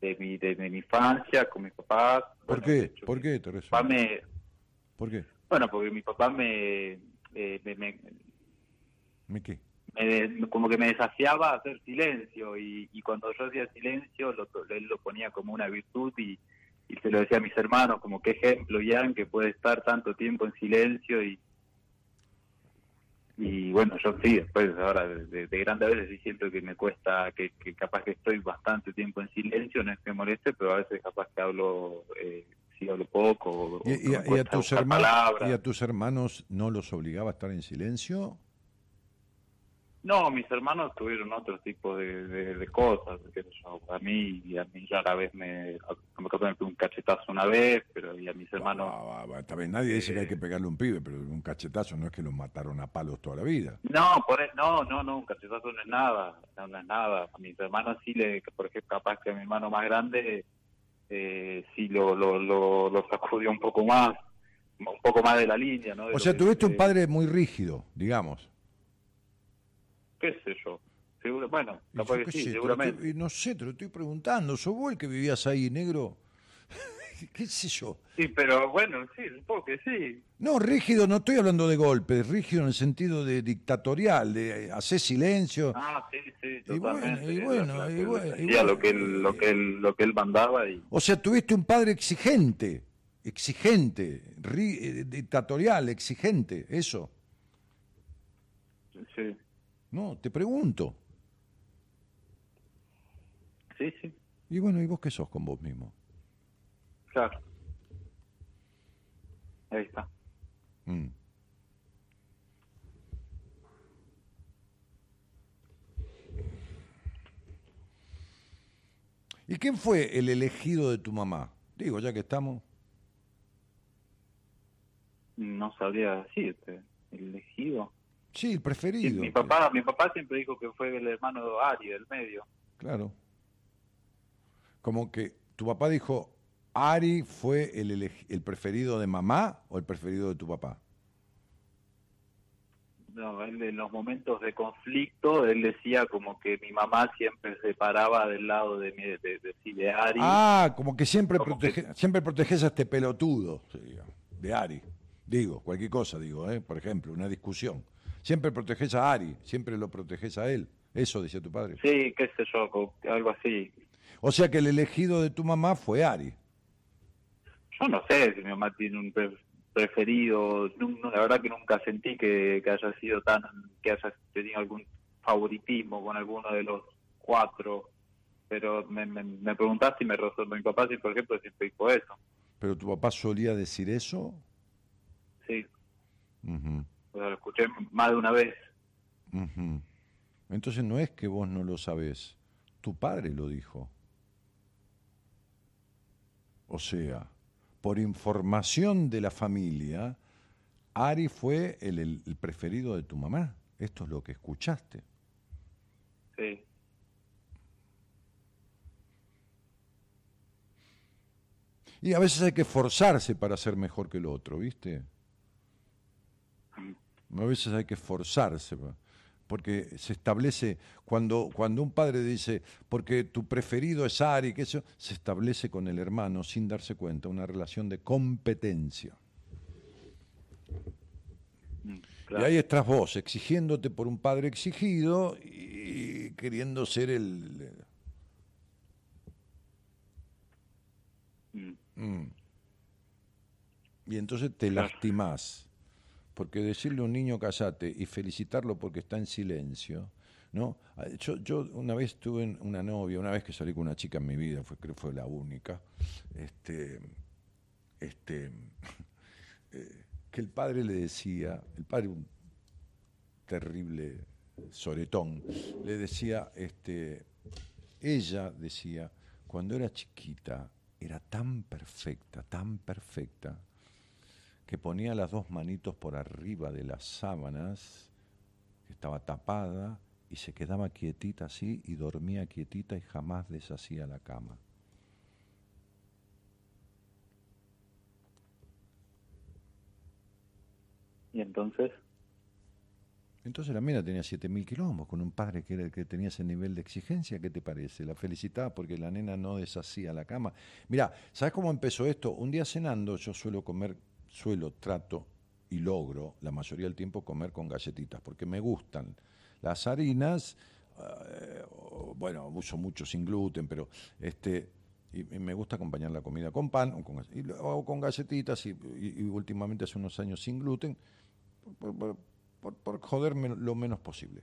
de, mi, de, mi infancia, con mis papás. ¿Por Bueno, qué? ¿Por qué, Teresa? papá me, ¿Por qué? bueno, porque mi papá me, eh, me, me- ¿Me qué? me- como que me desafiaba a hacer silencio y, y cuando yo hacía silencio lo, él lo ponía como una virtud y, y se lo decía a mis hermanos como qué ejemplo Ian que puede estar tanto tiempo en silencio y y bueno yo sí después ahora de, de, de grande a veces sí siento que me cuesta que, que capaz que estoy bastante tiempo en silencio no es que me moleste pero a veces capaz que hablo eh, sí hablo poco o, o ¿Y, que y me a, y a cuesta tus usar hermanos, palabras. ¿Y a tus hermanos no los obligaba a estar en silencio? No, mis hermanos tuvieron otro tipo de, de, de cosas, yo, a mí y a mí ya a la vez me, me un cachetazo una vez, pero y a mis hermanos... Ah, Está bien, nadie dice que hay que pegarle a un pibe, pero un cachetazo no es que lo mataron a palos toda la vida. No, por, e- no, no, no, un cachetazo no es nada, no, no es nada. A mis hermanos sí le, por ejemplo, capaz que a mi hermano más grande eh, sí lo, lo, lo, lo sacudió un poco más, un poco más de la línea, ¿no? De O sea, tuviste un padre muy rígido, digamos. Qué sé yo, seguro, bueno, capaz que sí, sé, seguramente. no sé, te lo estoy preguntando. ¿Sos vos el que vivías ahí, negro? ¿Qué sé yo? Sí, pero bueno, sí, supongo que sí. No, rígido, no estoy hablando de golpes, rígido en el sentido de dictatorial, de eh, hacer silencio. Ah, sí, sí, totalmente. y bueno, y bueno, y bueno. lo que él, lo que él, lo que él mandaba y O sea, tuviste un padre exigente, exigente, ri- eh, dictatorial, exigente, eso. sí, No, te pregunto. sí, sí, Y bueno, ¿y vos qué sos con vos mismo? claro. Ahí está. Mm. ¿Y quién fue el elegido de tu mamá? Digo, ya que estamos. No sabría decirte, el elegido. Sí, el preferido. mi papá, mi papá siempre dijo que fue el hermano Ari del medio. Claro. Como que tu papá dijo, Ari fue el, el preferido de mamá o el preferido de tu papá. No, él en los momentos de conflicto, él decía como que mi mamá siempre se paraba del lado de mi, de, de, sí, de Ari. Ah, como que siempre, Como protege, siempre proteges a este pelotudo, sí, de Ari. Digo, cualquier cosa, digo, ¿eh? por ejemplo, una discusión. Siempre proteges a Ari, siempre lo proteges a él. Eso decía tu padre. Sí, qué sé yo, algo así. O sea que el elegido de tu mamá fue Ari. Yo no sé si mi mamá tiene un pre- preferido, la verdad que nunca sentí que, que haya sido tan, que haya tenido algún favoritismo con alguno de los cuatro, pero me, me, me preguntaste y me resonó. Mi papá, sí, por ejemplo, siempre dijo eso, Pero tu papá solía decir eso. sí, o sea, lo escuché más de una vez. Entonces no es que vos no lo sabés, tu padre lo dijo. O sea, por información de la familia, Ari fue el, el- el preferido de tu mamá. Esto es lo que escuchaste. Sí, Y a veces hay que forzarse para ser mejor que el otro, ¿viste? A veces hay que forzarse, pa- porque se establece, cuando, cuando un padre dice, porque tu preferido es Ari, que eso, se establece con el hermano sin darse cuenta, una relación de competencia. claro. Y ahí estás vos, exigiéndote por un padre exigido y queriendo ser el... Mm. Mm. Y entonces te Claro. lastimás. Porque decirle a un niño casate y felicitarlo porque está en silencio, ¿no? Ah, Yo, yo una vez tuve un- una novia, una vez que salí con una chica en mi vida, creo que fue la única, este, este, eh, que el padre le decía, el padre un terrible soretón, le decía, este, ella decía, cuando era chiquita era tan perfecta, tan perfecta, que ponía las dos manitos por arriba de las sábanas, que estaba tapada, y se quedaba quietita así y dormía quietita y jamás deshacía la cama. ¿Y entonces? Entonces la mina tenía 7.000 kilómetros con un padre que, era el que tenía ese nivel de exigencia. ¿Qué te parece? La felicitaba porque la nena no deshacía la cama. Mira, ¿sabes cómo empezó esto? Un día cenando yo suelo comer, suelo, trato y logro la mayoría del tiempo comer con galletitas porque me gustan. Las harinas, eh, bueno, uso mucho sin gluten, pero este, me gusta acompañar la comida con pan o con, y con galletitas y, últimamente hace unos años sin gluten por, por- por- joderme lo menos posible.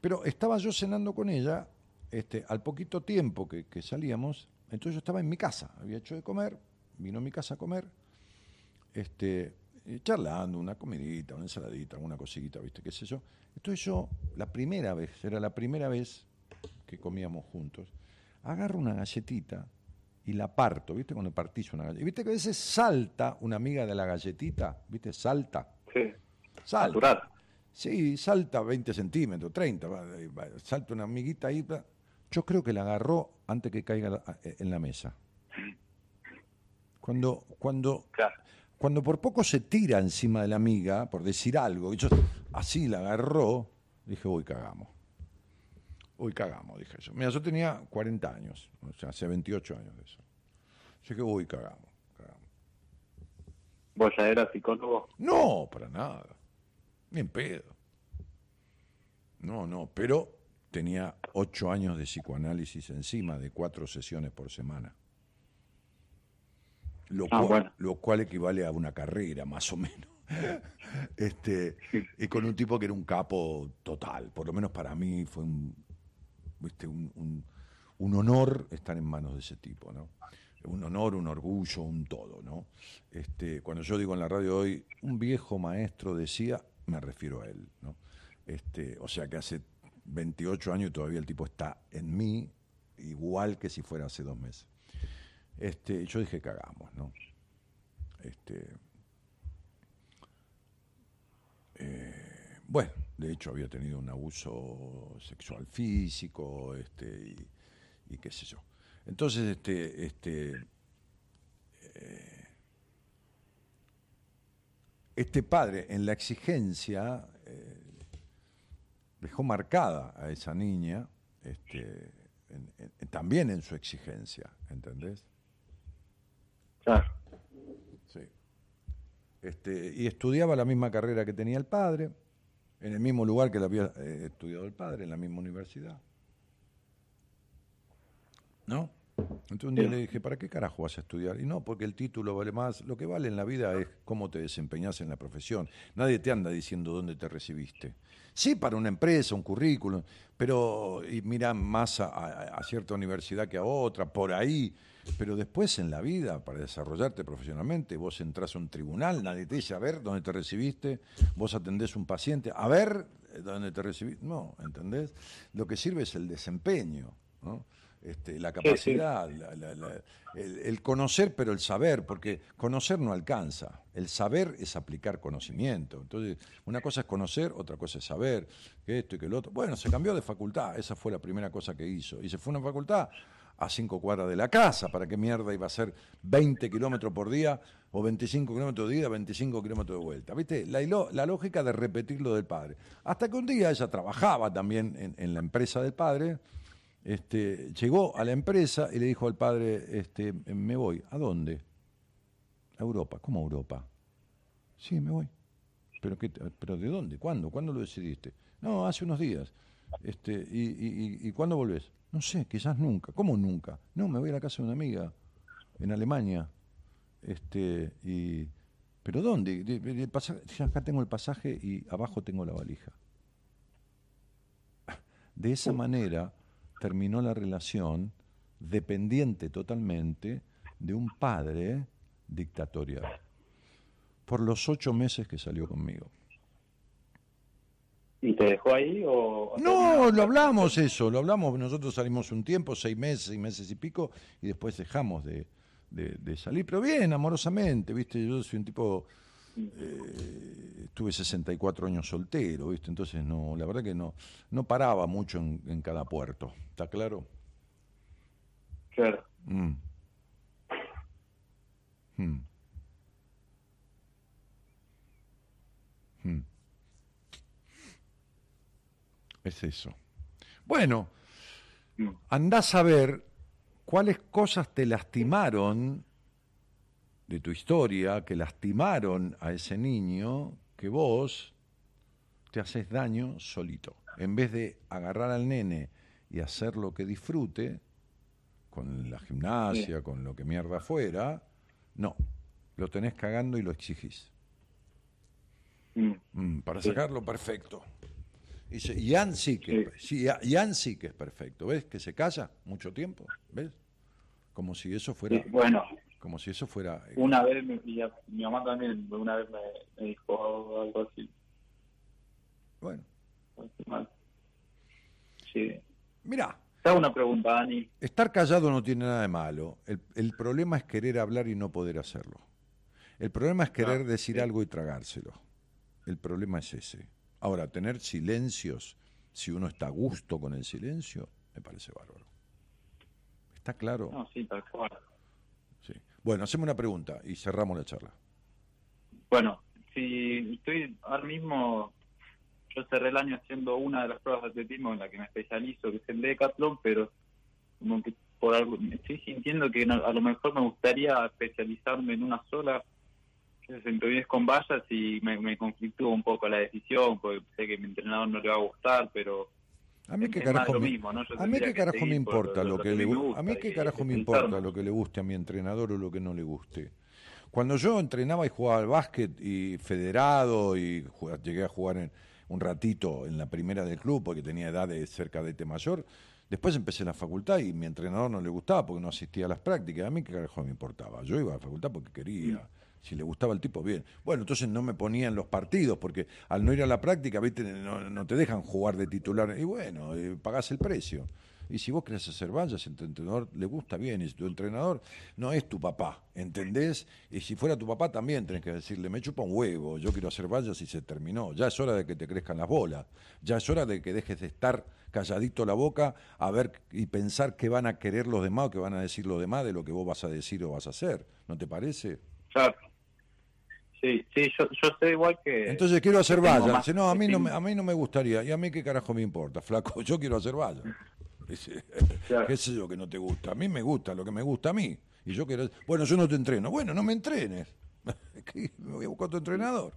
Pero estaba yo cenando con ella, este, al poquito tiempo que salíamos, entonces yo estaba en mi casa, había hecho de comer, vino a mi casa a comer, este, y charlando, una comidita, una ensaladita, alguna cosita, ¿viste? ¿Qué sé yo? Entonces yo, la primera vez, era la primera vez que comíamos juntos, agarro una galletita y la parto, ¿viste? Cuando partís una galletita. ¿Viste que a veces salta una amiga de la galletita? ¿Viste? Salta. Sí. Salta. Natural. Sí, salta 20 centímetros, 30, va, va, salta una amiguita ahí. Yo creo que la agarró antes que caiga la- en la mesa. Cuando, cuando, cuando por poco se tira encima de la amiga, por decir algo, y yo así la agarró, dije, uy, cagamos. Uy, cagamos, dije yo. Mira, yo tenía 40 años, o sea, hace 28 años de eso. Yo dije, uy, cagamos. ¿Vos ya eras psicólogo? No, para nada. Ni en pedo. No, no, pero tenía ocho años de psicoanálisis encima, de cuatro sesiones por semana. Lo, Ah, cual, bueno. lo cual equivale a una carrera, más o menos. este, y con un tipo que era un capo total. Por lo menos para mí fue un, ¿viste? un, un- un honor estar en manos de ese tipo, ¿no? Un honor, un orgullo, un todo, ¿no? Este, cuando yo digo en la radio hoy, un viejo maestro decía, me refiero a él, ¿no? Este, o sea que hace 28 años todavía el tipo está en mí, igual que si fuera hace dos meses. Este, yo dije, cagamos, ¿no? Este, eh, bueno, de hecho había tenido un abuso sexual físico, este, y, qué sé yo. Entonces, este, este, eh, este padre en la exigencia eh, dejó marcada a esa niña, este, también en su exigencia, ¿entendés? Claro. Sí. Este, y estudiaba la misma carrera que tenía el padre, en el mismo lugar que la había eh, estudiado el padre, en la misma universidad. ¿No? Entonces un día Sí. le dije, ¿para qué carajo vas a estudiar? Y no, porque el título vale más. Lo que vale en la vida es cómo te desempeñas en la profesión. Nadie te anda diciendo dónde te recibiste. Sí, para una empresa, un currículum, pero y mira más a, a- a cierta universidad que a otra, por ahí. Pero después en la vida, para desarrollarte profesionalmente, vos entras a un tribunal, nadie te dice, a ver dónde te recibiste, vos atendés un paciente, a ver dónde te recibiste. No, ¿entendés? Lo que sirve es el desempeño, ¿no? Este, la Sí, sí. capacidad, la- la- la- el, el conocer, pero el saber, porque conocer no alcanza. El saber es aplicar conocimiento. Entonces, una cosa es conocer, otra cosa es saber, que esto y que lo otro. Bueno, se cambió de facultad, esa fue la primera cosa que hizo. Y se fue a una facultad a cinco cuadras de la casa, ¿para qué mierda iba a ser 20 kilómetros por día o 25 kilómetros de ida, 25 kilómetros de vuelta? ¿Viste? La, la lógica de repetir lo del padre. Hasta que un día ella trabajaba también en, en la empresa del padre, este, llegó a la empresa y le dijo al padre, este, me voy. ¿A dónde? A Europa. ¿Cómo a Europa? Sí, me voy. ¿Pero, qué, ¿Pero de dónde? ¿Cuándo? ¿Cuándo lo decidiste? No, hace unos días. Este, y, y, y- y cuándo volvés? No sé, quizás nunca. ¿Cómo nunca? No, me voy a la casa de una amiga en Alemania. Este, y, ¿Pero dónde? De- pasaje- acá tengo el pasaje y abajo tengo la valija. De esa manera terminó la relación dependiente totalmente de un padre dictatorial. Por los ocho meses que salió conmigo. ¿Y te dejó ahí o...? No, lo hablamos eso, lo hablamos. Nosotros salimos un tiempo, seis meses, seis meses y pico, y después dejamos de, de- de salir. Pero bien, amorosamente, ¿viste? Yo soy un tipo... eh, estuve 64 años soltero, ¿viste? Entonces, no, la verdad que no, no paraba mucho en, en cada puerto. ¿Está claro? Claro. Mm. Mm. Mm. Es eso. Bueno, andás a ver cuáles cosas te lastimaron de tu historia, que lastimaron a ese niño, que vos te haces daño solito. En vez de agarrar al nene y hacer lo que disfrute, con la gimnasia, con lo que mierda fuera, no, lo tenés cagando y lo exigís. Mm, para sacarlo perfecto. Y Ian sí que, sí, Ian sí que es perfecto, ¿ves? Que se calla mucho tiempo, ¿ves? Como si eso fuera... Bueno. Como si eso fuera... eh, Una vez, mi, mi, mi mamá también una vez me, me dijo algo así. Bueno. Sí. Mira. Te hago una pregunta, Dani. Estar callado no tiene nada de malo. El, el problema es querer hablar y no poder hacerlo. El problema es querer decir algo y tragárselo. El problema es ese. Ahora, tener silencios, si uno está a gusto con el silencio, me parece bárbaro. ¿Está claro? No, sí, tal cual. Bueno, hacemos una pregunta y cerramos la charla. Bueno, si estoy ahora mismo, yo cerré el año haciendo una de las pruebas de atletismo en la que me especializo, que es el decathlon, pero como que por algo, me estoy sintiendo que a lo mejor me gustaría especializarme en una sola, que es con vallas y me, me conflictúa un poco la decisión, porque sé que mi entrenador no le va a gustar, pero A mí qué carajo me, mismo, ¿no? Yo a mí qué carajo me importa lo, que, le gusta a mí qué carajo me importa lo que le guste a mi entrenador o lo que no le guste. Cuando yo entrenaba y jugaba al básquet y federado y llegué a jugar en- un ratito en la primera del club porque tenía edad de ser cadete mayor, después empecé en la facultad y mi entrenador no le gustaba porque no asistía a las prácticas. A mí qué carajo me importaba. Yo iba a la facultad porque quería. Si le gustaba el tipo, bien. Bueno, entonces no me ponían los partidos, porque al no ir a la práctica, ¿viste? No, no te dejan jugar de titular. Y bueno, eh, pagás el precio. Y si vos querés hacer vallas, si tu entrenador le gusta bien, y si tu entrenador no es tu papá, ¿entendés? Y si fuera tu papá también tenés que decirle, me chupa un huevo, yo quiero hacer vallas y se terminó. Ya es hora de que te crezcan las bolas. Ya es hora de que dejes de estar calladito la boca a ver y pensar qué van a querer los demás o qué van a decir los demás de lo que vos vas a decir o vas a hacer. ¿No te parece? Claro. Sí, sí, yo, yo sé igual que... Entonces quiero hacer vallas. Dice, no, a mí no, me, a mí no me gustaría. ¿Y a mí qué carajo me importa, flaco? Yo quiero hacer vallas. Dice, ¿Qué sé yo que no te gusta? A mí me gusta lo que me gusta a mí. Y yo quiero... Bueno, yo no te entreno. Bueno, no me entrenes. Me voy a buscar otro entrenador.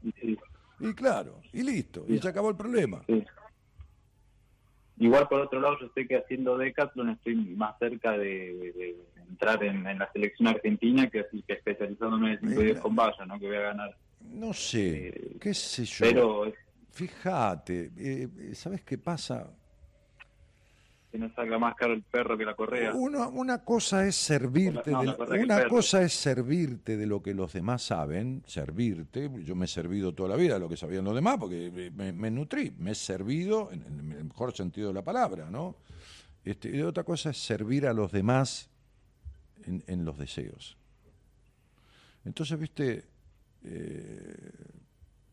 Y claro, y listo. Y se acabó el problema. Igual por otro lado, yo sé que haciendo Decathlon estoy más cerca de, entrar en, en la selección argentina que, así que especializándome en cinturones con valla, ¿no? Que voy a ganar. No sé, qué sé yo. pero Fíjate, eh, ¿sabes qué pasa? Que no salga más caro el perro que la correa. Una, una cosa es servirte, No, de, una cosa es servirte de lo que los demás saben, servirte. Yo me he servido toda la vida de lo que sabían los demás porque me, me nutrí, me he servido en, en el mejor sentido de la palabra, ¿no? Este, y otra cosa es servir a los demás en, en los deseos. Entonces, viste, eh,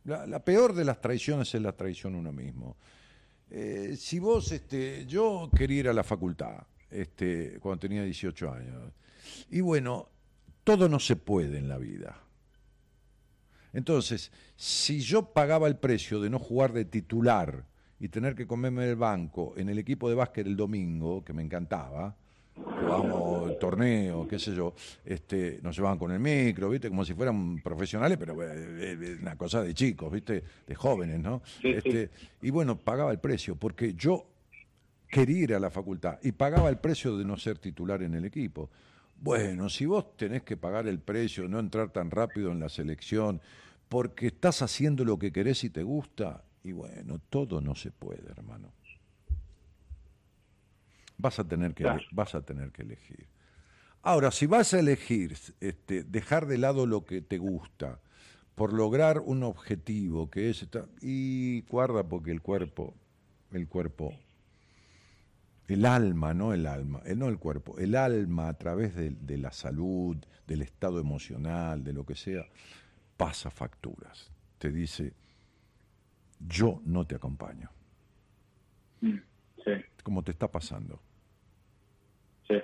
la, la peor de las traiciones es la traición a uno mismo. Eh, si vos, este, yo quería ir a la facultad este, cuando tenía 18 años. Y bueno, todo no se puede en la vida. Entonces, si yo pagaba el precio de no jugar de titular y tener que comerme el banco en el equipo de básquet el domingo, que me encantaba, jugábamos torneo, qué sé yo, este, nos llevaban con el micro, ¿viste? Como si fueran profesionales, pero eh, eh, una cosa de chicos, ¿viste? De jóvenes, ¿no? Este, Y bueno, pagaba el precio, porque yo quería ir a la facultad y pagaba el precio de no ser titular en el equipo. Bueno, si vos tenés que pagar el precio, no entrar tan rápido en la selección, porque estás haciendo lo que querés y te gusta, y bueno, todo no se puede, hermano. Vas a tener que, Claro. vas a tener que elegir. Ahora, si vas a elegir este, dejar de lado lo que te gusta por lograr un objetivo que es esta- y guarda porque el cuerpo, el cuerpo, el alma, no el alma, eh, no el cuerpo, el alma a través de, de la salud, del estado emocional, de lo que sea, pasa facturas. Te dice, yo no te acompaño. Sí, Como te está pasando. sí.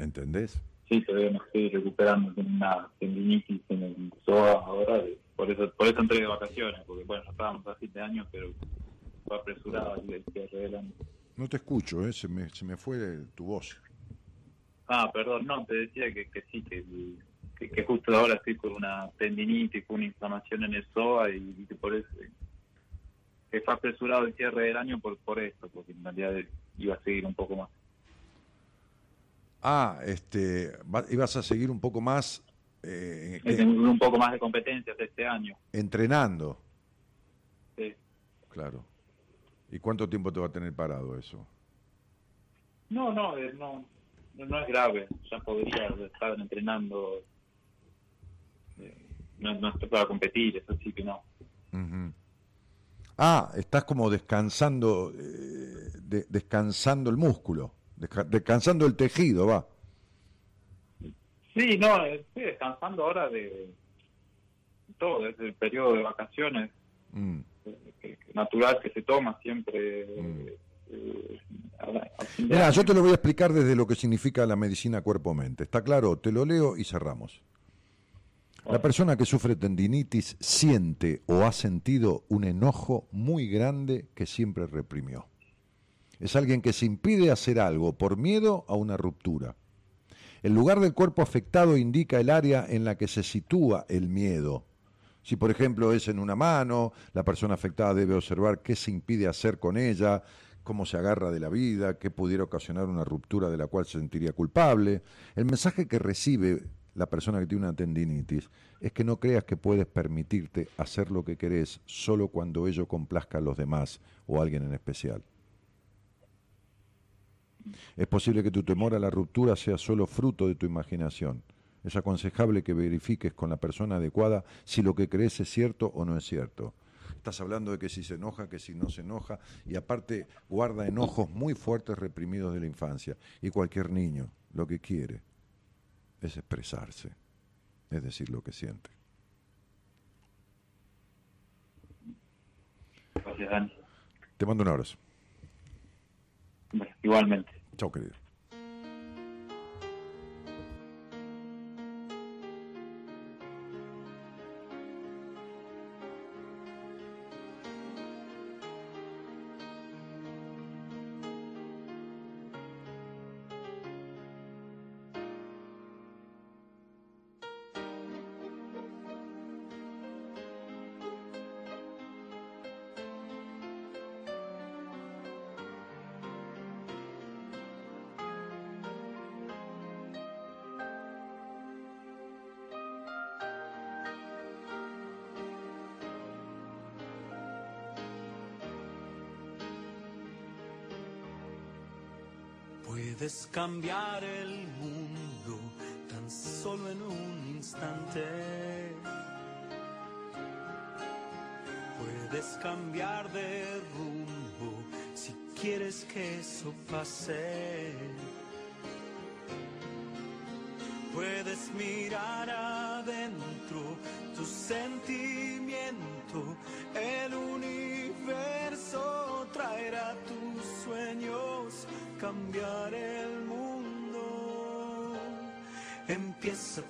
¿Entendés? Sí, todavía me estoy recuperando con una tendinitis en el psoas ahora, por eso por eso entré de vacaciones, porque bueno, ya estábamos a fin de año, pero fue apresurado el cierre del año. No te escucho, ¿eh? se, me, se me fue tu voz. Ah, perdón, no, te decía que, que sí, que, que, que justo ahora estoy con una tendinitis, con una inflamación en el psoas y, que por eso que fue apresurado el cierre del año por, por esto, porque en realidad iba a seguir un poco más. Ah, este, va- ibas a seguir un poco más eh, un poco más de competencias este año. entrenando, Sí. claro. ¿Y cuánto tiempo te va a tener parado eso? No, no, eh, no, no, es grave. Ya podría estar entrenando. eh, No, no estoy para competir, eso sí que no. Ah, estás como descansando, eh, de- descansando el músculo, descansando el tejido, va. Sí, no, eh, estoy descansando ahora de todo, desde el periodo de vacaciones Mm. eh, natural que se toma siempre. eh, fin de Mira, yo te lo voy a explicar desde lo que significa la medicina cuerpo-mente. ¿Está claro? Te lo leo y cerramos. La persona que sufre tendinitis siente o ha sentido un enojo muy grande que siempre reprimió. Es alguien que se impide hacer algo por miedo a una ruptura. El lugar del cuerpo afectado indica el área en la que se sitúa el miedo. Si, por ejemplo, es en una mano, la persona afectada debe observar qué se impide hacer con ella, cómo se agarra de la vida, qué pudiera ocasionar una ruptura de la cual se sentiría culpable. El mensaje que recibe la persona que tiene una tendinitis es que no creas que puedes permitirte hacer lo que querés solo cuando ello complazca a los demás o a alguien en especial. Es posible que tu temor a la ruptura sea solo fruto de tu imaginación. Es aconsejable que verifiques con la persona adecuada si lo que crees es cierto o no es cierto. Estás hablando de que si se enoja, que si no se enoja, y aparte guarda enojos muy fuertes reprimidos de la infancia. Y cualquier niño lo que quiere es expresarse, es decir, lo que siente. Gracias, Dani. Te mando un abrazo. Bueno, igualmente. Chao, Puedes cambiar el mundo tan solo en un instante. Puedes cambiar de rumbo si quieres que eso pase. Puedes mirar adentro tu sentimiento,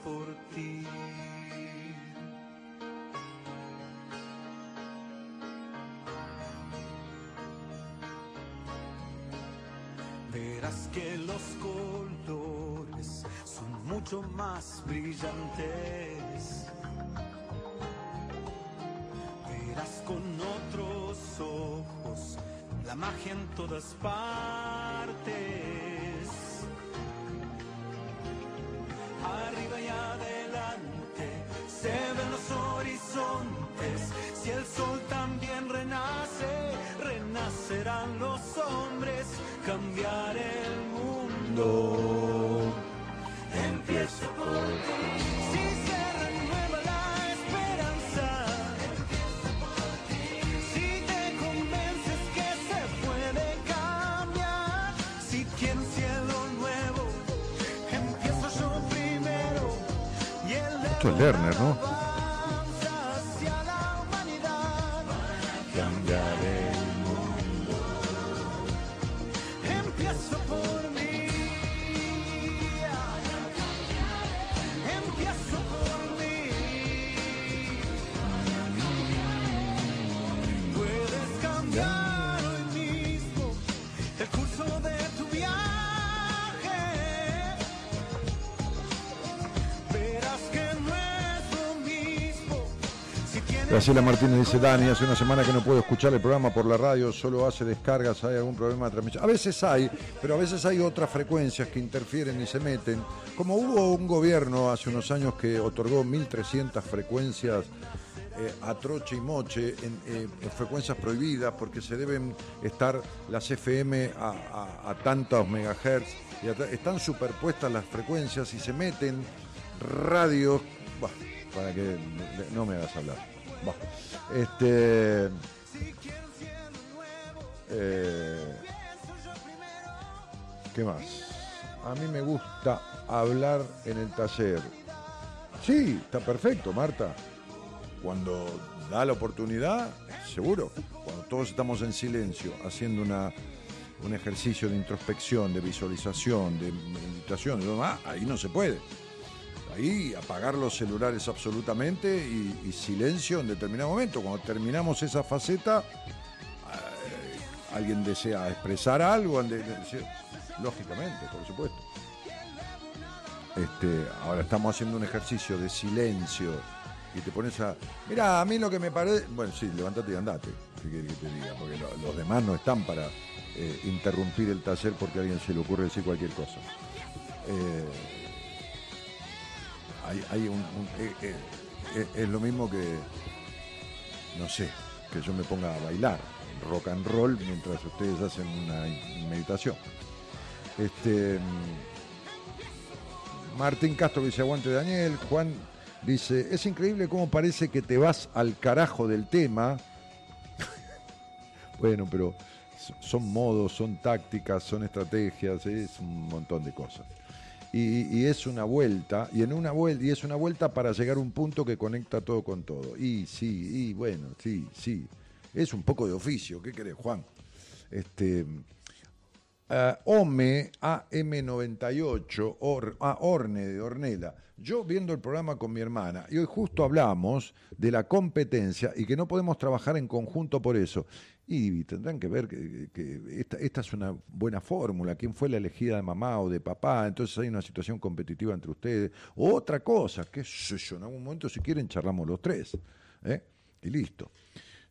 por ti. Verás que los colores son mucho más brillantes. Verás con otros ojos la magia en todas partes. Lerner, ¿no? Graciela Martínez dice, Dani, hace una semana que no puedo escuchar el programa por la radio, solo hace descargas, hay algún problema de transmisión. A veces hay, pero a veces hay otras frecuencias que interfieren y se meten. Como hubo un gobierno hace unos años que otorgó 1.300 frecuencias eh, a troche y moche, eh, en frecuencias prohibidas, porque se deben estar las FM a, tantos megahertz, están superpuestas las frecuencias y se meten radios, para que no me hagas hablar. Buah. Este, eh, ¿Qué más? A mí me gusta hablar en el taller. Sí, está perfecto, Marta. Cuando da la oportunidad, seguro. Cuando todos estamos en silencio, haciendo una, un ejercicio de introspección, de visualización, de meditación, y demás, ahí no se puede. Ahí apagar los celulares absolutamente y, silencio en determinado momento. Cuando terminamos esa faceta, eh, alguien desea expresar algo, lógicamente, por supuesto. Este, ahora estamos haciendo un ejercicio de silencio y te pones a. Mira, a mí lo que me parece. Bueno, sí, levántate y andate. ¿Qué querés que te diga? Porque lo- los demás no están para eh, interrumpir el taller porque a alguien se le ocurre decir cualquier cosa. Eh, hay, un. eh, eh, eh, es lo mismo que. No sé, que yo me ponga a bailar rock and roll mientras ustedes hacen una meditación. Este. mm, Martín Castro dice aguante Daniel. Juan dice, es increíble cómo parece que te vas al carajo del tema. bueno, pero so- son modos, son tácticas, son estrategias, es un montón de cosas. Y, y es una vuelta, y en una vuelta, y es una vuelta para llegar a un punto que conecta todo con todo. Y sí, y bueno, sí, sí. Es un poco de oficio, ¿qué querés, Juan? Este, eh, OME AM98, Or- ah, Orne de Ornela. Yo viendo el programa con mi hermana, y hoy justo hablamos de la competencia y que no podemos trabajar en conjunto por eso. Y tendrán que ver que, esta, esta es una buena fórmula, quién fue la elegida de mamá o de papá, entonces hay una situación competitiva entre ustedes. Otra cosa, qué sé yo, en algún momento si quieren charlamos los tres. ¿eh? Y listo.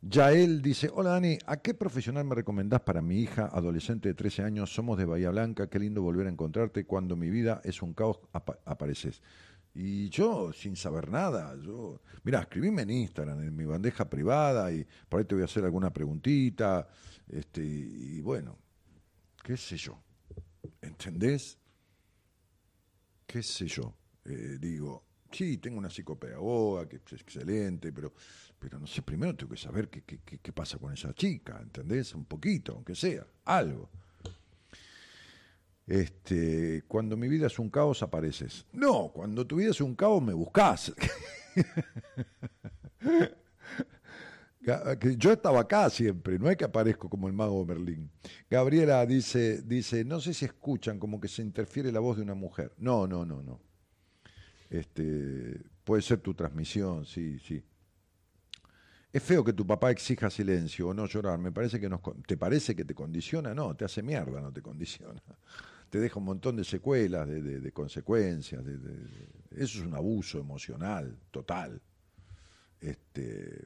Yael dice, hola Dani, ¿a qué profesional me recomendás para mi hija adolescente de 13 años? Somos de Bahía Blanca, qué lindo volver a encontrarte. Cuando mi vida es un caos, apa- apareces. Y yo, sin saber nada, yo, mira, escribime en Instagram, en mi bandeja privada, y por ahí te voy a hacer alguna preguntita, este, y bueno, qué sé yo, ¿entendés? ¿Qué sé yo? Eh, digo, sí, tengo una psicopedagoga que es excelente, pero, pero no sé, primero tengo que saber qué, qué- qué- qué pasa con esa chica, ¿entendés? Un poquito, aunque sea, algo. Este, cuando mi vida es un caos apareces. No, cuando tu vida es un caos me buscas. Yo estaba acá siempre, no es que aparezco como el mago de Merlín. Gabriela dice, dice, no sé si escuchan como que se interfiere la voz de una mujer. No, no, no, no. Este, puede ser tu transmisión, sí, sí. Es feo que tu papá exija silencio o no llorar. Me parece que nos, ¿Te parece que te condiciona? No, te hace mierda, no te condiciona. Te deja un montón de secuelas, de, consecuencias. de- eso es un abuso emocional, total. Este,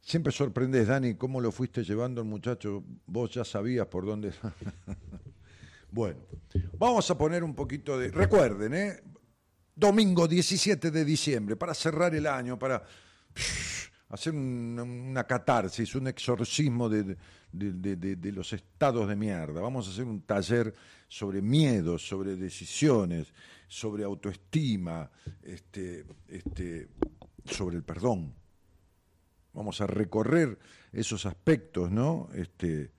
siempre sorprendes, Dani, cómo lo fuiste llevando el muchacho. Vos ya sabías por dónde. bueno, vamos a poner un poquito de. Recuerden, ¿eh? Domingo 17 de diciembre, para cerrar el año, para hacer un- una catarsis, un exorcismo de, de- de- los estados de mierda. Vamos a hacer un taller sobre miedos, sobre decisiones, sobre autoestima, este, este, sobre el perdón. Vamos a recorrer esos aspectos, ¿no? Este,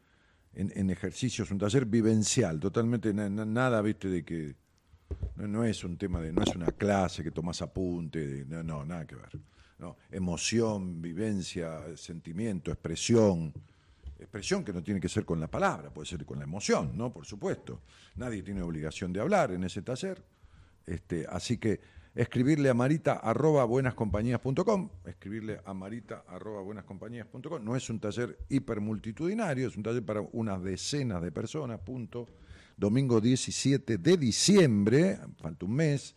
en, ejercicios, un taller vivencial, totalmente na- na- nada, viste, de que no, es un tema de, no es una clase que tomás apunte, de- no, no, nada que ver. No, emoción, vivencia, sentimiento, expresión. Expresión que no tiene que ser con la palabra, puede ser con la emoción, ¿no? Por supuesto. Nadie tiene obligación de hablar en ese taller. Este, así que escribirle a marita arroba buenascompañías.com, escribirle a marita arroba buenascompañías.com. No es un taller hipermultitudinario, es un taller para unas decenas de personas, punto. Domingo 17 de diciembre, falta un mes,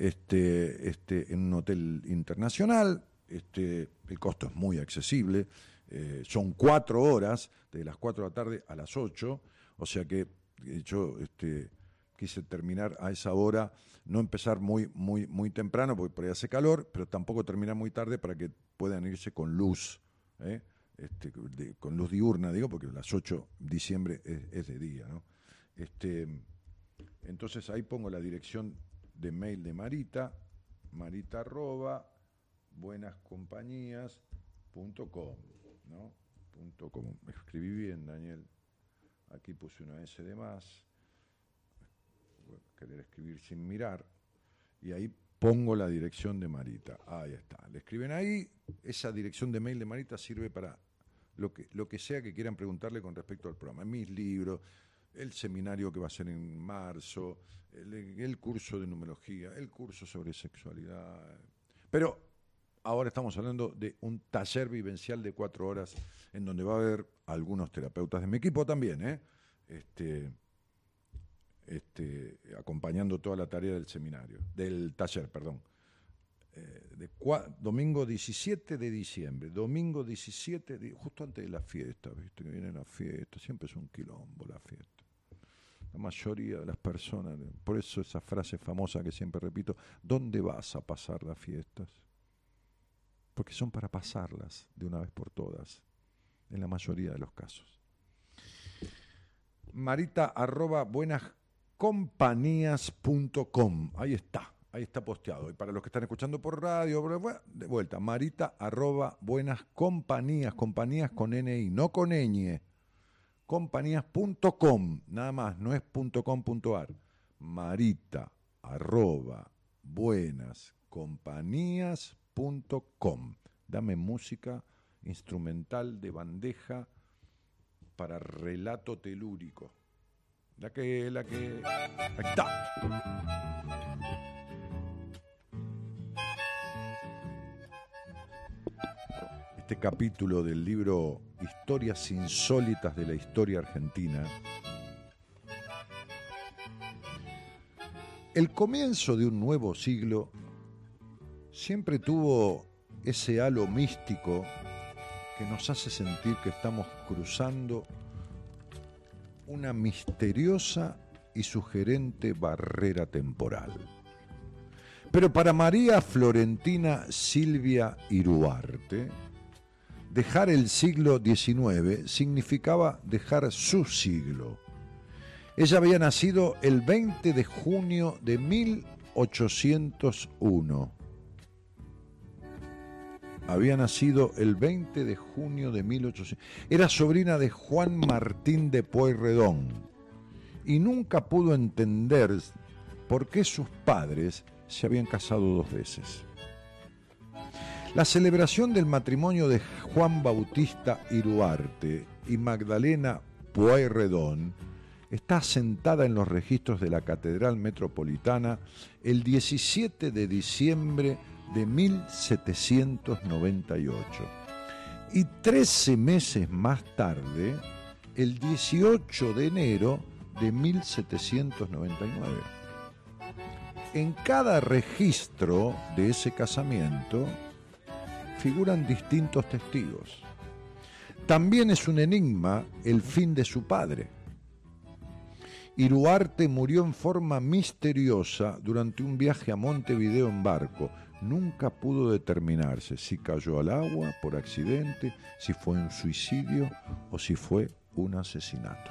este, este, en un hotel internacional. Este, el costo es muy accesible. eh, son cuatro horas, de las cuatro de la tarde a las ocho. O sea que eh, yo este, quise terminar a esa hora, no empezar muy, muy, muy temprano, porque por ahí hace calor, pero tampoco terminar muy tarde para que puedan irse con luz. ¿eh? Este, con luz diurna, digo, porque las 8 de diciembre es, es de día. ¿no? Este, entonces ahí pongo la dirección de mail de Marita, marita arroba buenascompañías.com, ¿no? Punto com. Escribí bien, Daniel. Aquí puse una S de más. Querer escribir sin mirar. Y ahí pongo la dirección de Marita. Ahí está. Le escriben ahí. Esa dirección de mail de Marita sirve para lo que, lo que sea que quieran preguntarle con respecto al programa. Mis libros, el seminario que va a ser en marzo, el, curso de numerología, el curso sobre sexualidad. Pero ahora estamos hablando de un taller vivencial de cuatro horas en donde va a haber algunos terapeutas de mi equipo también, ¿eh? Este, este, acompañando toda la tarea del seminario, del taller, perdón. Eh, de domingo 17 de diciembre, domingo 17, de- justo antes de la fiesta, ¿viste? Que viene la fiesta, siempre es un quilombo la fiesta. La mayoría de las personas, por eso esa frase famosa que siempre repito, ¿dónde vas a pasar las fiestas? Porque son para pasarlas de una vez por todas, en la mayoría de los casos. Marita arroba. Ahí está, ahí está posteado. Y para los que están escuchando por radio, de vuelta, marita arroba buenas compañías, compañías con NI, no con ñ. Compañías.com, nada más, no es .com.ar. Marita arroba buenas compañías.com. Dame música instrumental de bandeja para relato telúrico. La que, la que. Está. Este capítulo del libro Historias insólitas de la historia argentina. El comienzo de un nuevo siglo siempre tuvo ese halo místico que nos hace sentir que estamos cruzando una misteriosa y sugerente barrera temporal. Pero para María Florentina Silvia Iruarte, dejar el siglo XIX significaba dejar su siglo. Ella había nacido el 20 de junio de 1801 había nacido el 20 de junio de 1800. Era sobrina de Juan Martín de Pueyrredón y nunca pudo entender por qué sus padres se habían casado dos veces. La celebración del matrimonio de Juan Bautista Iruarte y Magdalena Pueyrredón está asentada en los registros de la Catedral Metropolitana el 17 de diciembre de 1798. Y 13 meses más tarde, el 18 de enero de 1799. En cada registro de ese casamiento figuran distintos testigos. También es un enigma el fin de su padre. Iruarte murió en forma misteriosa durante un viaje a Montevideo en barco, nunca pudo determinarse si cayó al agua por accidente, si fue un suicidio o si fue un asesinato.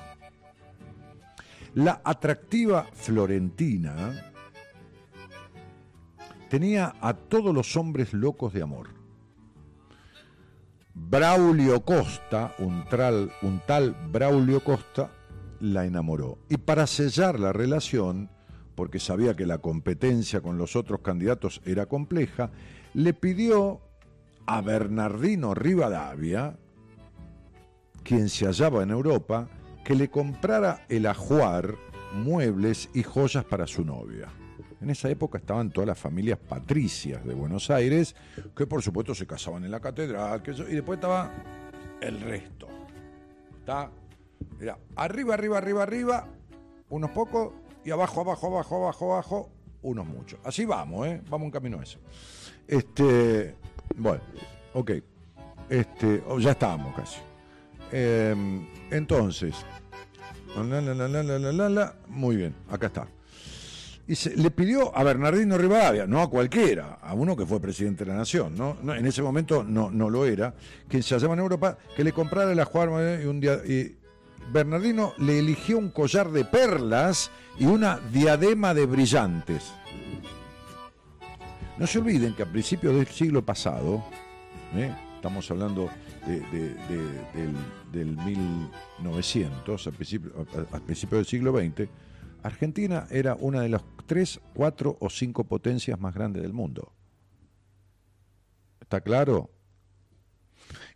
La atractiva Florentina tenía a todos los hombres locos de amor. Braulio Costa, un, un tal Braulio Costa, la enamoró. Y para sellar la relación, porque sabía que la competencia con los otros candidatos era compleja, le pidió a Bernardino Rivadavia, quien se hallaba en Europa, que le comprara el ajuar, muebles y joyas para su novia. En esa época estaban todas las familias patricias de Buenos Aires, que por supuesto se casaban en la catedral, y después estaba el resto. Está, era arriba, arriba, arriba, arriba, unos pocos, y abajo, abajo, abajo, abajo, abajo, unos muchos. Así vamos, ¿eh? Vamos en camino a eso. Este, bueno, ok. Este, ya estábamos casi. Entonces, la, la, la, muy bien, acá está. Y se- le pidió a Bernardino Rivadavia, no a cualquiera, a uno que fue presidente de la nación, ¿no? En ese momento no, no lo era, quien se hallaba en Europa, que le comprara la jugar y un día. Y Bernardino le eligió un collar de perlas y una diadema de brillantes. No se olviden que a principios del siglo pasado, ¿eh? estamos hablando de- de- de- del, del 1900, a principio- principios del siglo XX, Argentina era una de las tres, cuatro o cinco potencias más grandes del mundo. ¿Está claro?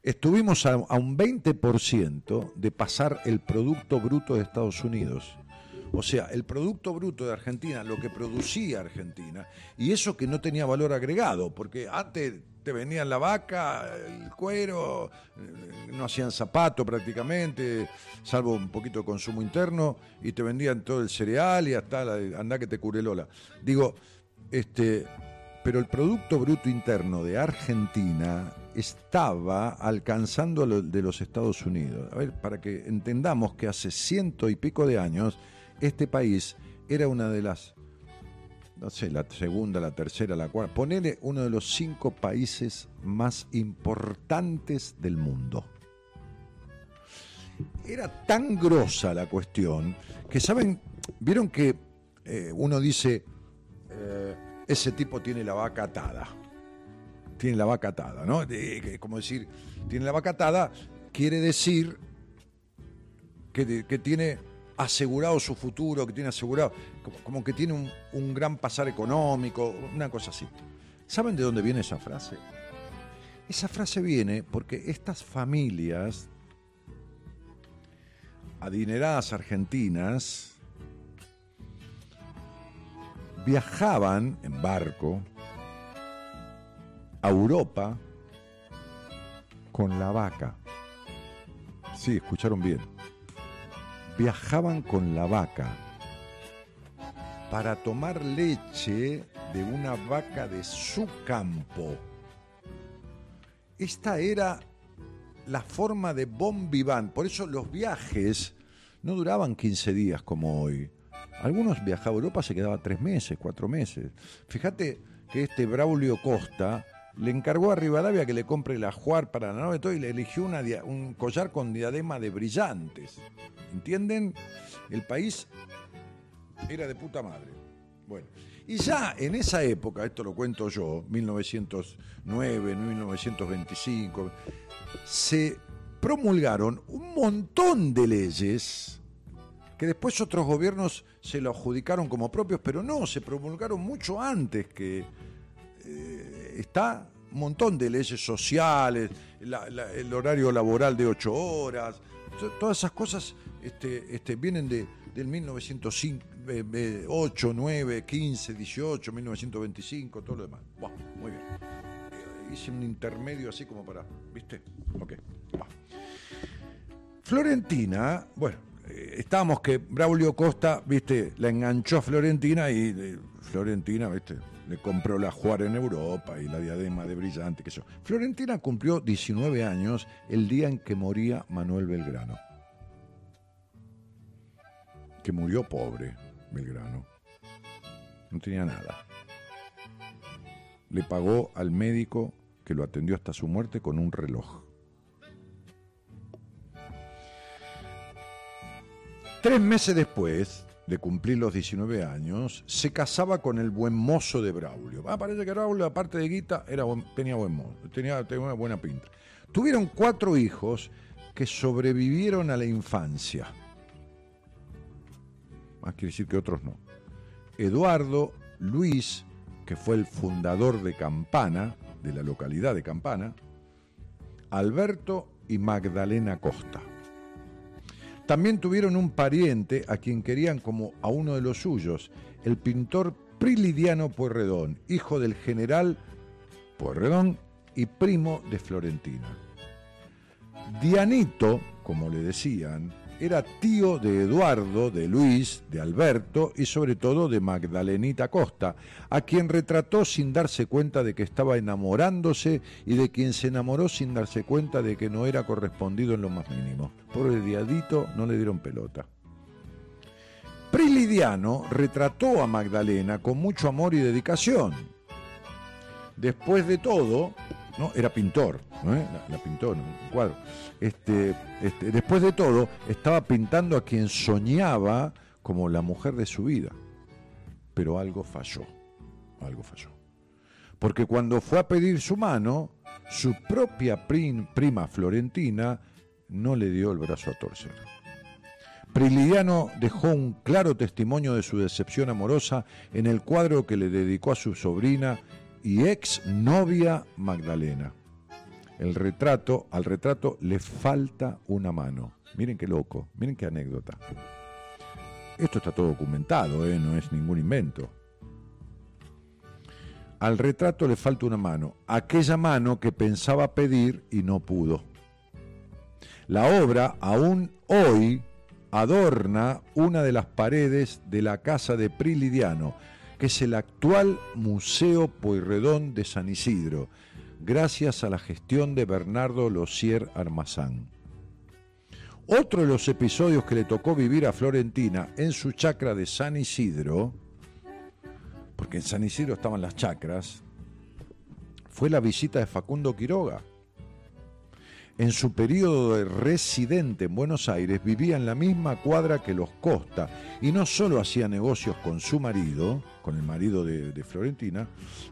Estuvimos a, un 20% de pasar el Producto Bruto de Estados Unidos. O sea, el Producto Bruto de Argentina, lo que producía Argentina, y eso que no tenía valor agregado, porque antes te venían la vaca, el cuero, eh, no hacían zapato prácticamente, salvo un poquito de consumo interno, y te vendían todo el cereal y hasta la, anda que te cure Lola. Digo, este, pero el Producto Bruto Interno de Argentina estaba alcanzando lo de los Estados Unidos. A ver, para que entendamos que hace ciento y pico de años, este país era una de las, no sé, la segunda, la tercera, la cuarta, ponele uno de los cinco países más importantes del mundo. Era tan grosa la cuestión que, ¿saben? Vieron que eh, uno dice, eh, ese tipo tiene la vaca atada. Tiene la vaca atada, ¿no? Que- como decir, tiene la vaca atada, quiere decir que, que tiene asegurado su futuro, que tiene asegurado, como, que tiene un, un gran pasar económico, una cosa así. ¿Saben de dónde viene esa frase? Esa frase viene porque estas familias adineradas argentinas viajaban en barco a Europa con la vaca. Sí, escucharon bien. Viajaban con la vaca para tomar leche de una vaca de su campo. Esta era la forma de bon vivant. Por eso los viajes no duraban 15 días como hoy. Algunos viajaban a Europa, se quedaba tres meses, cuatro meses. Fíjate que este Braulio Costa le encargó a Rivadavia que le compre el ajuar para la nave y le eligió un collar con diadema de brillantes. ¿Entienden? El país era de puta madre. Bueno, y ya en esa época, esto lo cuento yo, 1909, 1925, se promulgaron un montón de leyes que después otros gobiernos se lo adjudicaron como propios, pero no, se promulgaron mucho antes que eh, está un montón de leyes sociales, el horario laboral de ocho horas, to- todas esas cosas este, este, vienen de, del 1908, 9, 15, 18, 1925, todo lo demás. Buah, muy bien. Eh, Hice un intermedio así como para, ¿viste? Ok, va. Florentina, bueno, eh, estábamos que Braulio Costa, viste, la enganchó a Florentina y eh, Florentina, viste, compró la juar en Europa y la diadema de brillante, que. Florentina cumplió 19 años el día en que moría Manuel Belgrano. Que murió pobre, Belgrano. No tenía nada. le pagó al médico que lo atendió hasta su muerte con un reloj. Tres meses después de cumplir los 19 años, se casaba con el buen mozo de Braulio. Ah, parece que Braulio, aparte de guita, era tenía buen mozo, tenía, tenía una buena pinta. Tuvieron cuatro hijos que sobrevivieron a la infancia. Más quiere decir que otros no. Eduardo, Luis, que fue el fundador de Campana, de la localidad de Campana, Alberto y Magdalena Costa. También tuvieron un pariente a quien querían como a uno de los suyos, el pintor Prilidiano Pueyrredón, hijo del general Pueyrredón y primo de Florentina. Dianito, como le decían, era tío de Eduardo, de Luis, de Alberto y sobre todo de Magdalenita Costa, a quien retrató sin darse cuenta de que estaba enamorándose y de quien se enamoró sin darse cuenta de que no era correspondido en lo más mínimo. Por el diadito no le dieron pelota. Prilidiano retrató a Magdalena con mucho amor y dedicación. Después de todo, ¿no? era pintor, ¿no? ¿Eh? la, pintó en un cuadro. Este, este, después de todo, estaba pintando a quien soñaba como la mujer de su vida. Pero algo falló, algo falló. Porque cuando fue a pedir su mano, su propia prim- prima Florentina no le dio el brazo a torcer. Prilidiano dejó un claro testimonio de su decepción amorosa en el cuadro que le dedicó a su sobrina y ex novia Magdalena. El retrato, al retrato le falta una mano. Miren qué loco, miren qué anécdota. Esto está todo documentado, ¿eh? no es ningún invento. Al retrato le falta una mano, aquella mano que pensaba pedir y no pudo. La obra aún hoy adorna una de las paredes de la casa de Prilidiano, que es el actual Museo Pueyrredón de San Isidro, gracias a la gestión de Bernardo Losier Armazán. Otro de los episodios que le tocó vivir a Florentina en su chacra de San Isidro, porque en San Isidro estaban las chacras, fue la visita de Facundo Quiroga. En su periodo de residente en Buenos Aires vivía en la misma cuadra que los Costa y no solo hacía negocios con su marido, con el marido de, de Florentina,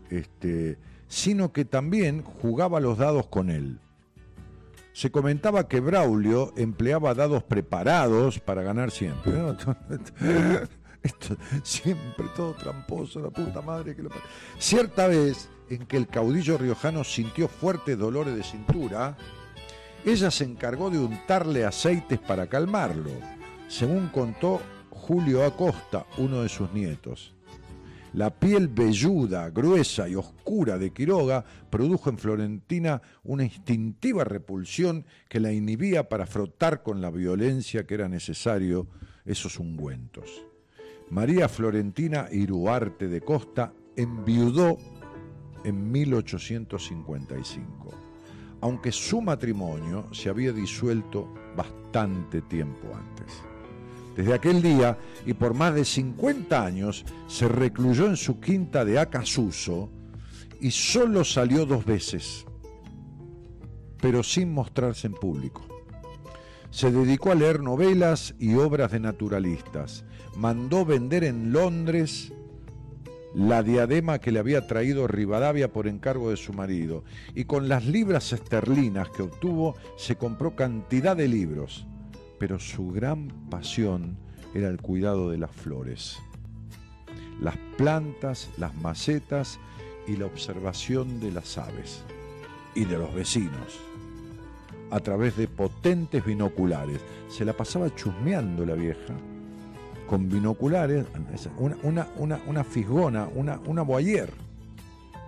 este, sino que también jugaba los dados con él. Se comentaba que Braulio empleaba dados preparados para ganar siempre. ¿no? Esto, siempre todo tramposo, la puta madre que lo. Cierta vez en que el caudillo riojano sintió fuertes dolores de cintura, ella se encargó de untarle aceites para calmarlo, según contó Julio Acosta, uno de sus nietos. La piel velluda, gruesa y oscura de Quiroga produjo en Florentina una instintiva repulsión que la inhibía para frotar con la violencia que era necesario esos ungüentos. María Florentina Iruarte de Costa enviudó en 1855, aunque su matrimonio se había disuelto bastante tiempo antes. Desde aquel día y por más de 50 años se recluyó en su quinta de Acasuso y solo salió dos veces, pero sin mostrarse en público. Se dedicó a leer novelas y obras de naturalistas. Mandó vender en Londres la diadema que le había traído Rivadavia por encargo de su marido. Y con las libras esterlinas que obtuvo se compró cantidad de libros. Pero su gran pasión era el cuidado de las flores, las plantas, las macetas y la observación de las aves y de los vecinos. A través de potentes binoculares. Se la pasaba chusmeando la vieja con binoculares, una, una, una, una fisgona, una, una boyer.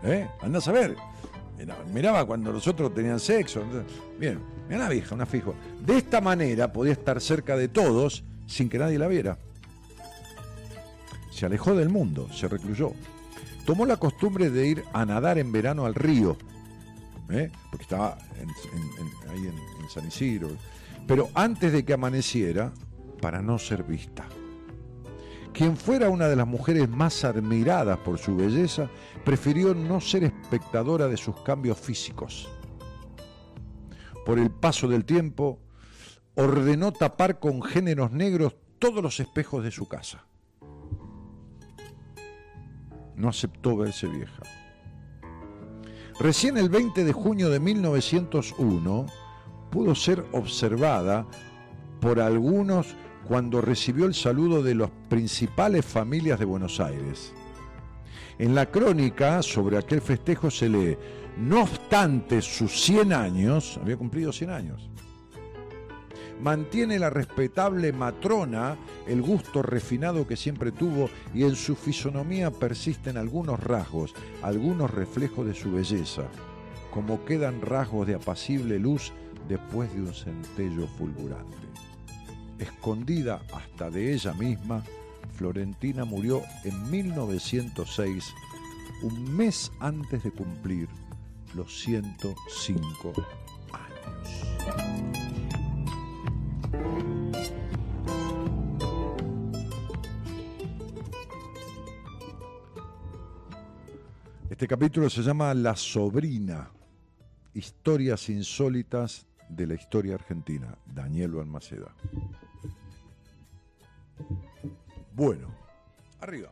¿Eh? Andás a ver. Miraba cuando los otros tenían sexo. Bien, Mira una vieja, una fijo. De esta manera podía estar cerca de todos sin que nadie la viera. Se alejó del mundo, se recluyó. Tomó la costumbre de ir a nadar en verano al río, ¿eh? porque estaba ahí en San Isidro. Pero antes de que amaneciera, para no ser vista. Quien fuera una de las mujeres más admiradas por su belleza, prefirió no ser espectadora de sus cambios físicos. Por el paso del tiempo, ordenó tapar con géneros negros todos los espejos de su casa. No aceptó verse vieja. Recién el 20 de junio de 1901 pudo ser observada por algunos cuando recibió el saludo de las principales familias de Buenos Aires. En la crónica sobre aquel festejo se lee, no obstante sus 100 años, había cumplido 100 años, mantiene la respetable matrona el gusto refinado que siempre tuvo y en su fisonomía persisten algunos rasgos, algunos reflejos de su belleza, como quedan rasgos de apacible luz después de un centello fulgurante. Escondida hasta de ella misma, Florentina murió en 1906, un mes antes de cumplir los 105 años. Este capítulo se llama La sobrina, historias insólitas de la historia argentina, Daniel Balmaceda. Bueno, arriba.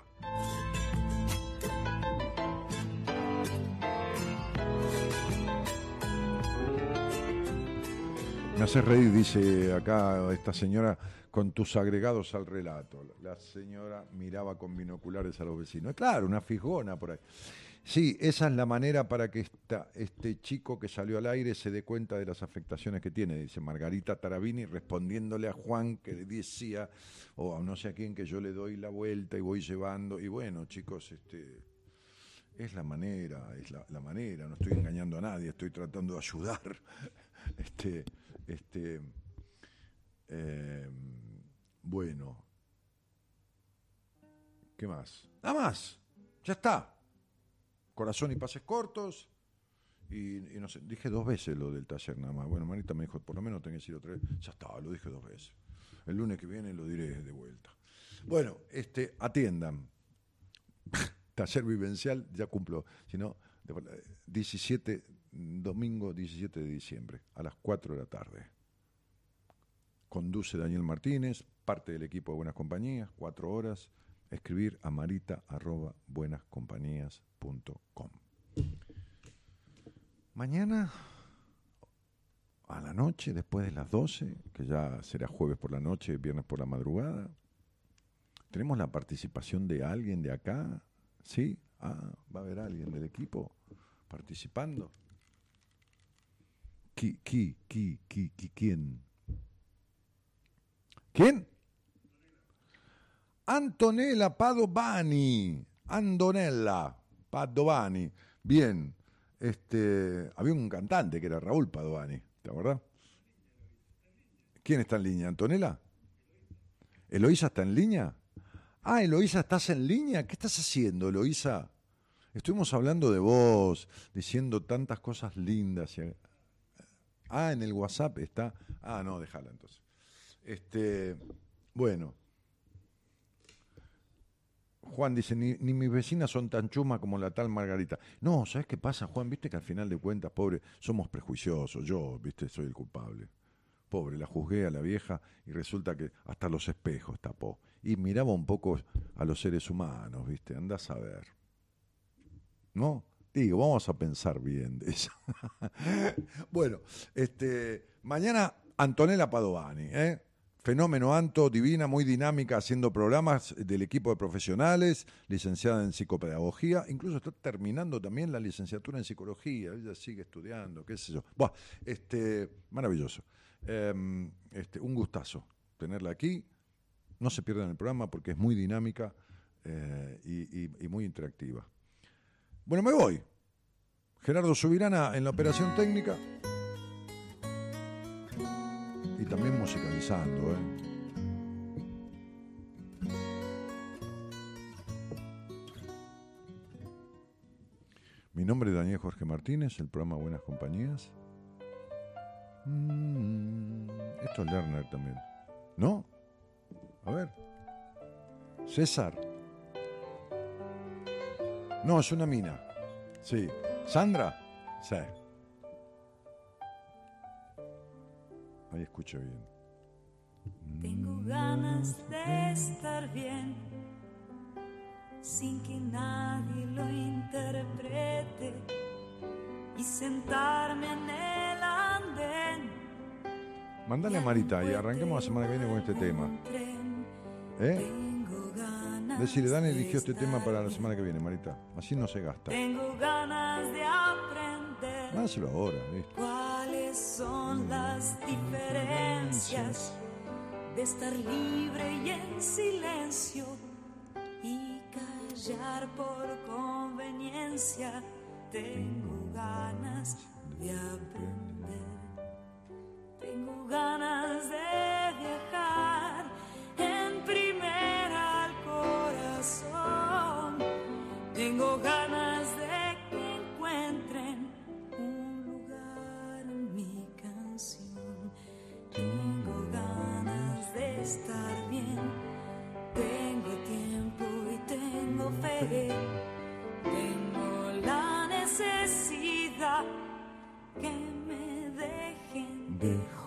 Me hace reír, dice acá esta señora, con tus agregados al relato. La señora miraba con binoculares a los vecinos. Claro, una fijona por ahí. Sí, esa es la manera para que este chico que salió al aire se dé cuenta de las afectaciones que tiene, dice Margarita Tarabini, respondiéndole a Juan que le decía, o a no sé a quién, que yo le doy la vuelta y voy llevando. Y bueno, chicos, este, es la manera, es la, manera, no estoy engañando a nadie, estoy tratando de ayudar. Este, este, eh, bueno, ¿qué más? Nada más, ya está. Corazón y pases cortos. Y, no sé, dije dos veces lo del taller nada más. Bueno, Marita me dijo, por lo menos tenés que decirlo tres. Ya está, lo dije dos veces. El lunes que viene lo diré de vuelta. Bueno, este, atiendan. taller vivencial, ya cumplo. Si no, 17, domingo 17 de diciembre, a las 4 de la tarde. Conduce Daniel Martínez, parte del equipo de Buenas Compañías, cuatro horas. Escribir a marita arroba buenascompañías.com. Mañana a la noche, después de las 12, que ya será jueves por la noche, viernes por la madrugada, tenemos la participación de alguien de acá. ¿Sí? Ah, va a haber alguien del equipo participando. ¿Qui, qui, qui, qui, qui, quién? ¿Quién? Antonella Padovani. Andonella Padovani. Bien. Este, había un cantante que era Raúl Padovani, ¿te acordás? ¿Quién está en línea? ¿Antonella? ¿Eloísa está en línea? Ah, Eloísa, ¿estás en línea? ¿Qué estás haciendo, Eloísa? Estuvimos hablando de vos, diciendo tantas cosas lindas. Ah, en el WhatsApp está. Ah, no, déjala entonces. Este, bueno. Juan dice, ni, ni, mis vecinas son tan chumas como la tal Margarita. No, ¿sabes qué pasa, Juan? Viste que al final de cuentas, pobre, somos prejuiciosos. Yo, viste, soy el culpable. Pobre, la juzgué a la vieja y resulta que hasta los espejos tapó. Y miraba un poco a los seres humanos, viste, andás a ver. ¿No? Digo, vamos a pensar bien de eso. bueno, este, mañana Antonella Padovani, ¿eh? Fenómeno Anto, divina, muy dinámica, haciendo programas del equipo de profesionales, licenciada en psicopedagogía, incluso está terminando también la licenciatura en psicología, ella sigue estudiando, qué sé yo. Buah, este, maravilloso. Eh, este, un gustazo tenerla aquí. No se pierdan el programa porque es muy dinámica eh, y, y muy interactiva. Bueno, me voy. Gerardo Subirana en la operación técnica. Y también musicalizando, ¿eh? Mi nombre es Daniel Jorge Martínez, el programa Buenas Compañías. Mm, esto es Lerner también. ¿No? A ver. César. No, es una mina. Sí. ¿Sandra? Sí. Ahí escucho bien. Tengo ganas de estar bien, sin que nadie lo interprete, y sentarme en el andén. Mándale a Marita y arranquemos la semana que viene con este tema. ¿Eh? Decirle, Dan eligió este tema para la semana que viene, Marita. Así no se gasta. Tengo ganas de aprender Mándaselo ahora, ¿viste? Cuáles son las diferencias de estar libre y en silencio y callar por conveniencia. Tengo ganas de aprender. Tengo ganas de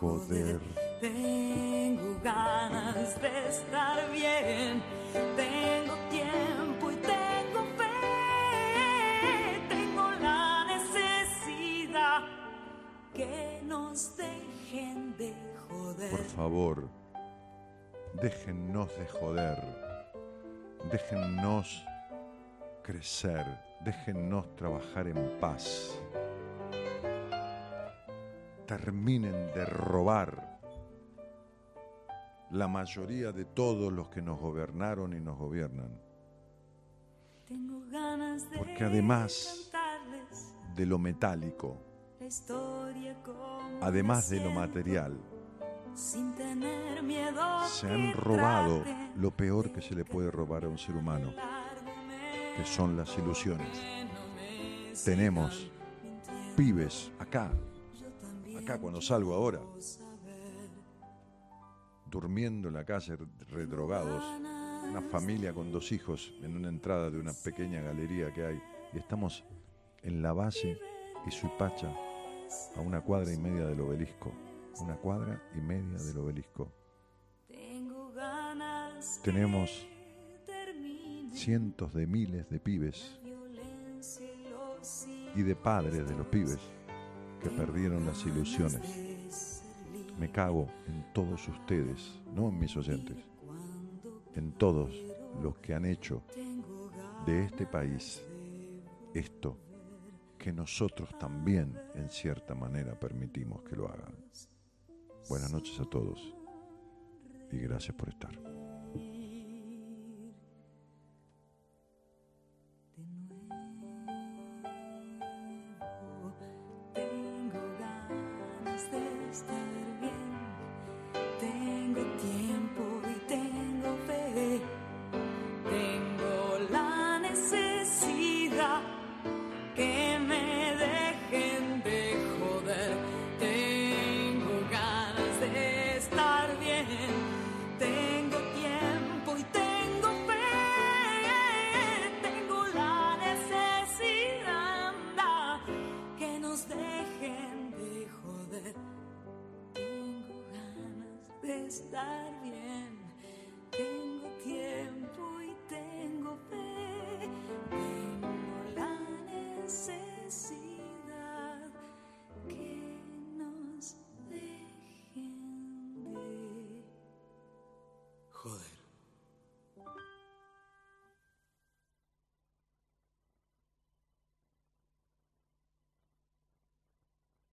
De joder. tengo ganas de estar bien, tengo tiempo y tengo fe, tengo la necesidad que nos dejen de joder. Por favor, déjennos de joder. Déjennos crecer. Déjennos trabajar en paz. Terminen de robar la mayoría de todos los que nos gobernaron y nos gobiernan. Porque además de lo metálico, además de lo material, se han robado lo peor que se le puede robar a un ser humano, que son las ilusiones. Tenemos pibes acá, acá cuando salgo ahora, durmiendo en la calle redrogados, una familia con dos hijos en una entrada de una pequeña galería que hay, y estamos en la base y Suipacha, a una cuadra y media del obelisco, una cuadra y media del obelisco. Tenemos cientos de miles de pibes y de padres de los pibes que perdieron las ilusiones. Me cago en todos ustedes, no en mis oyentes, en todos los que han hecho de este país esto que nosotros también en cierta manera permitimos que lo hagan. Buenas noches a todos y gracias por estar. estás.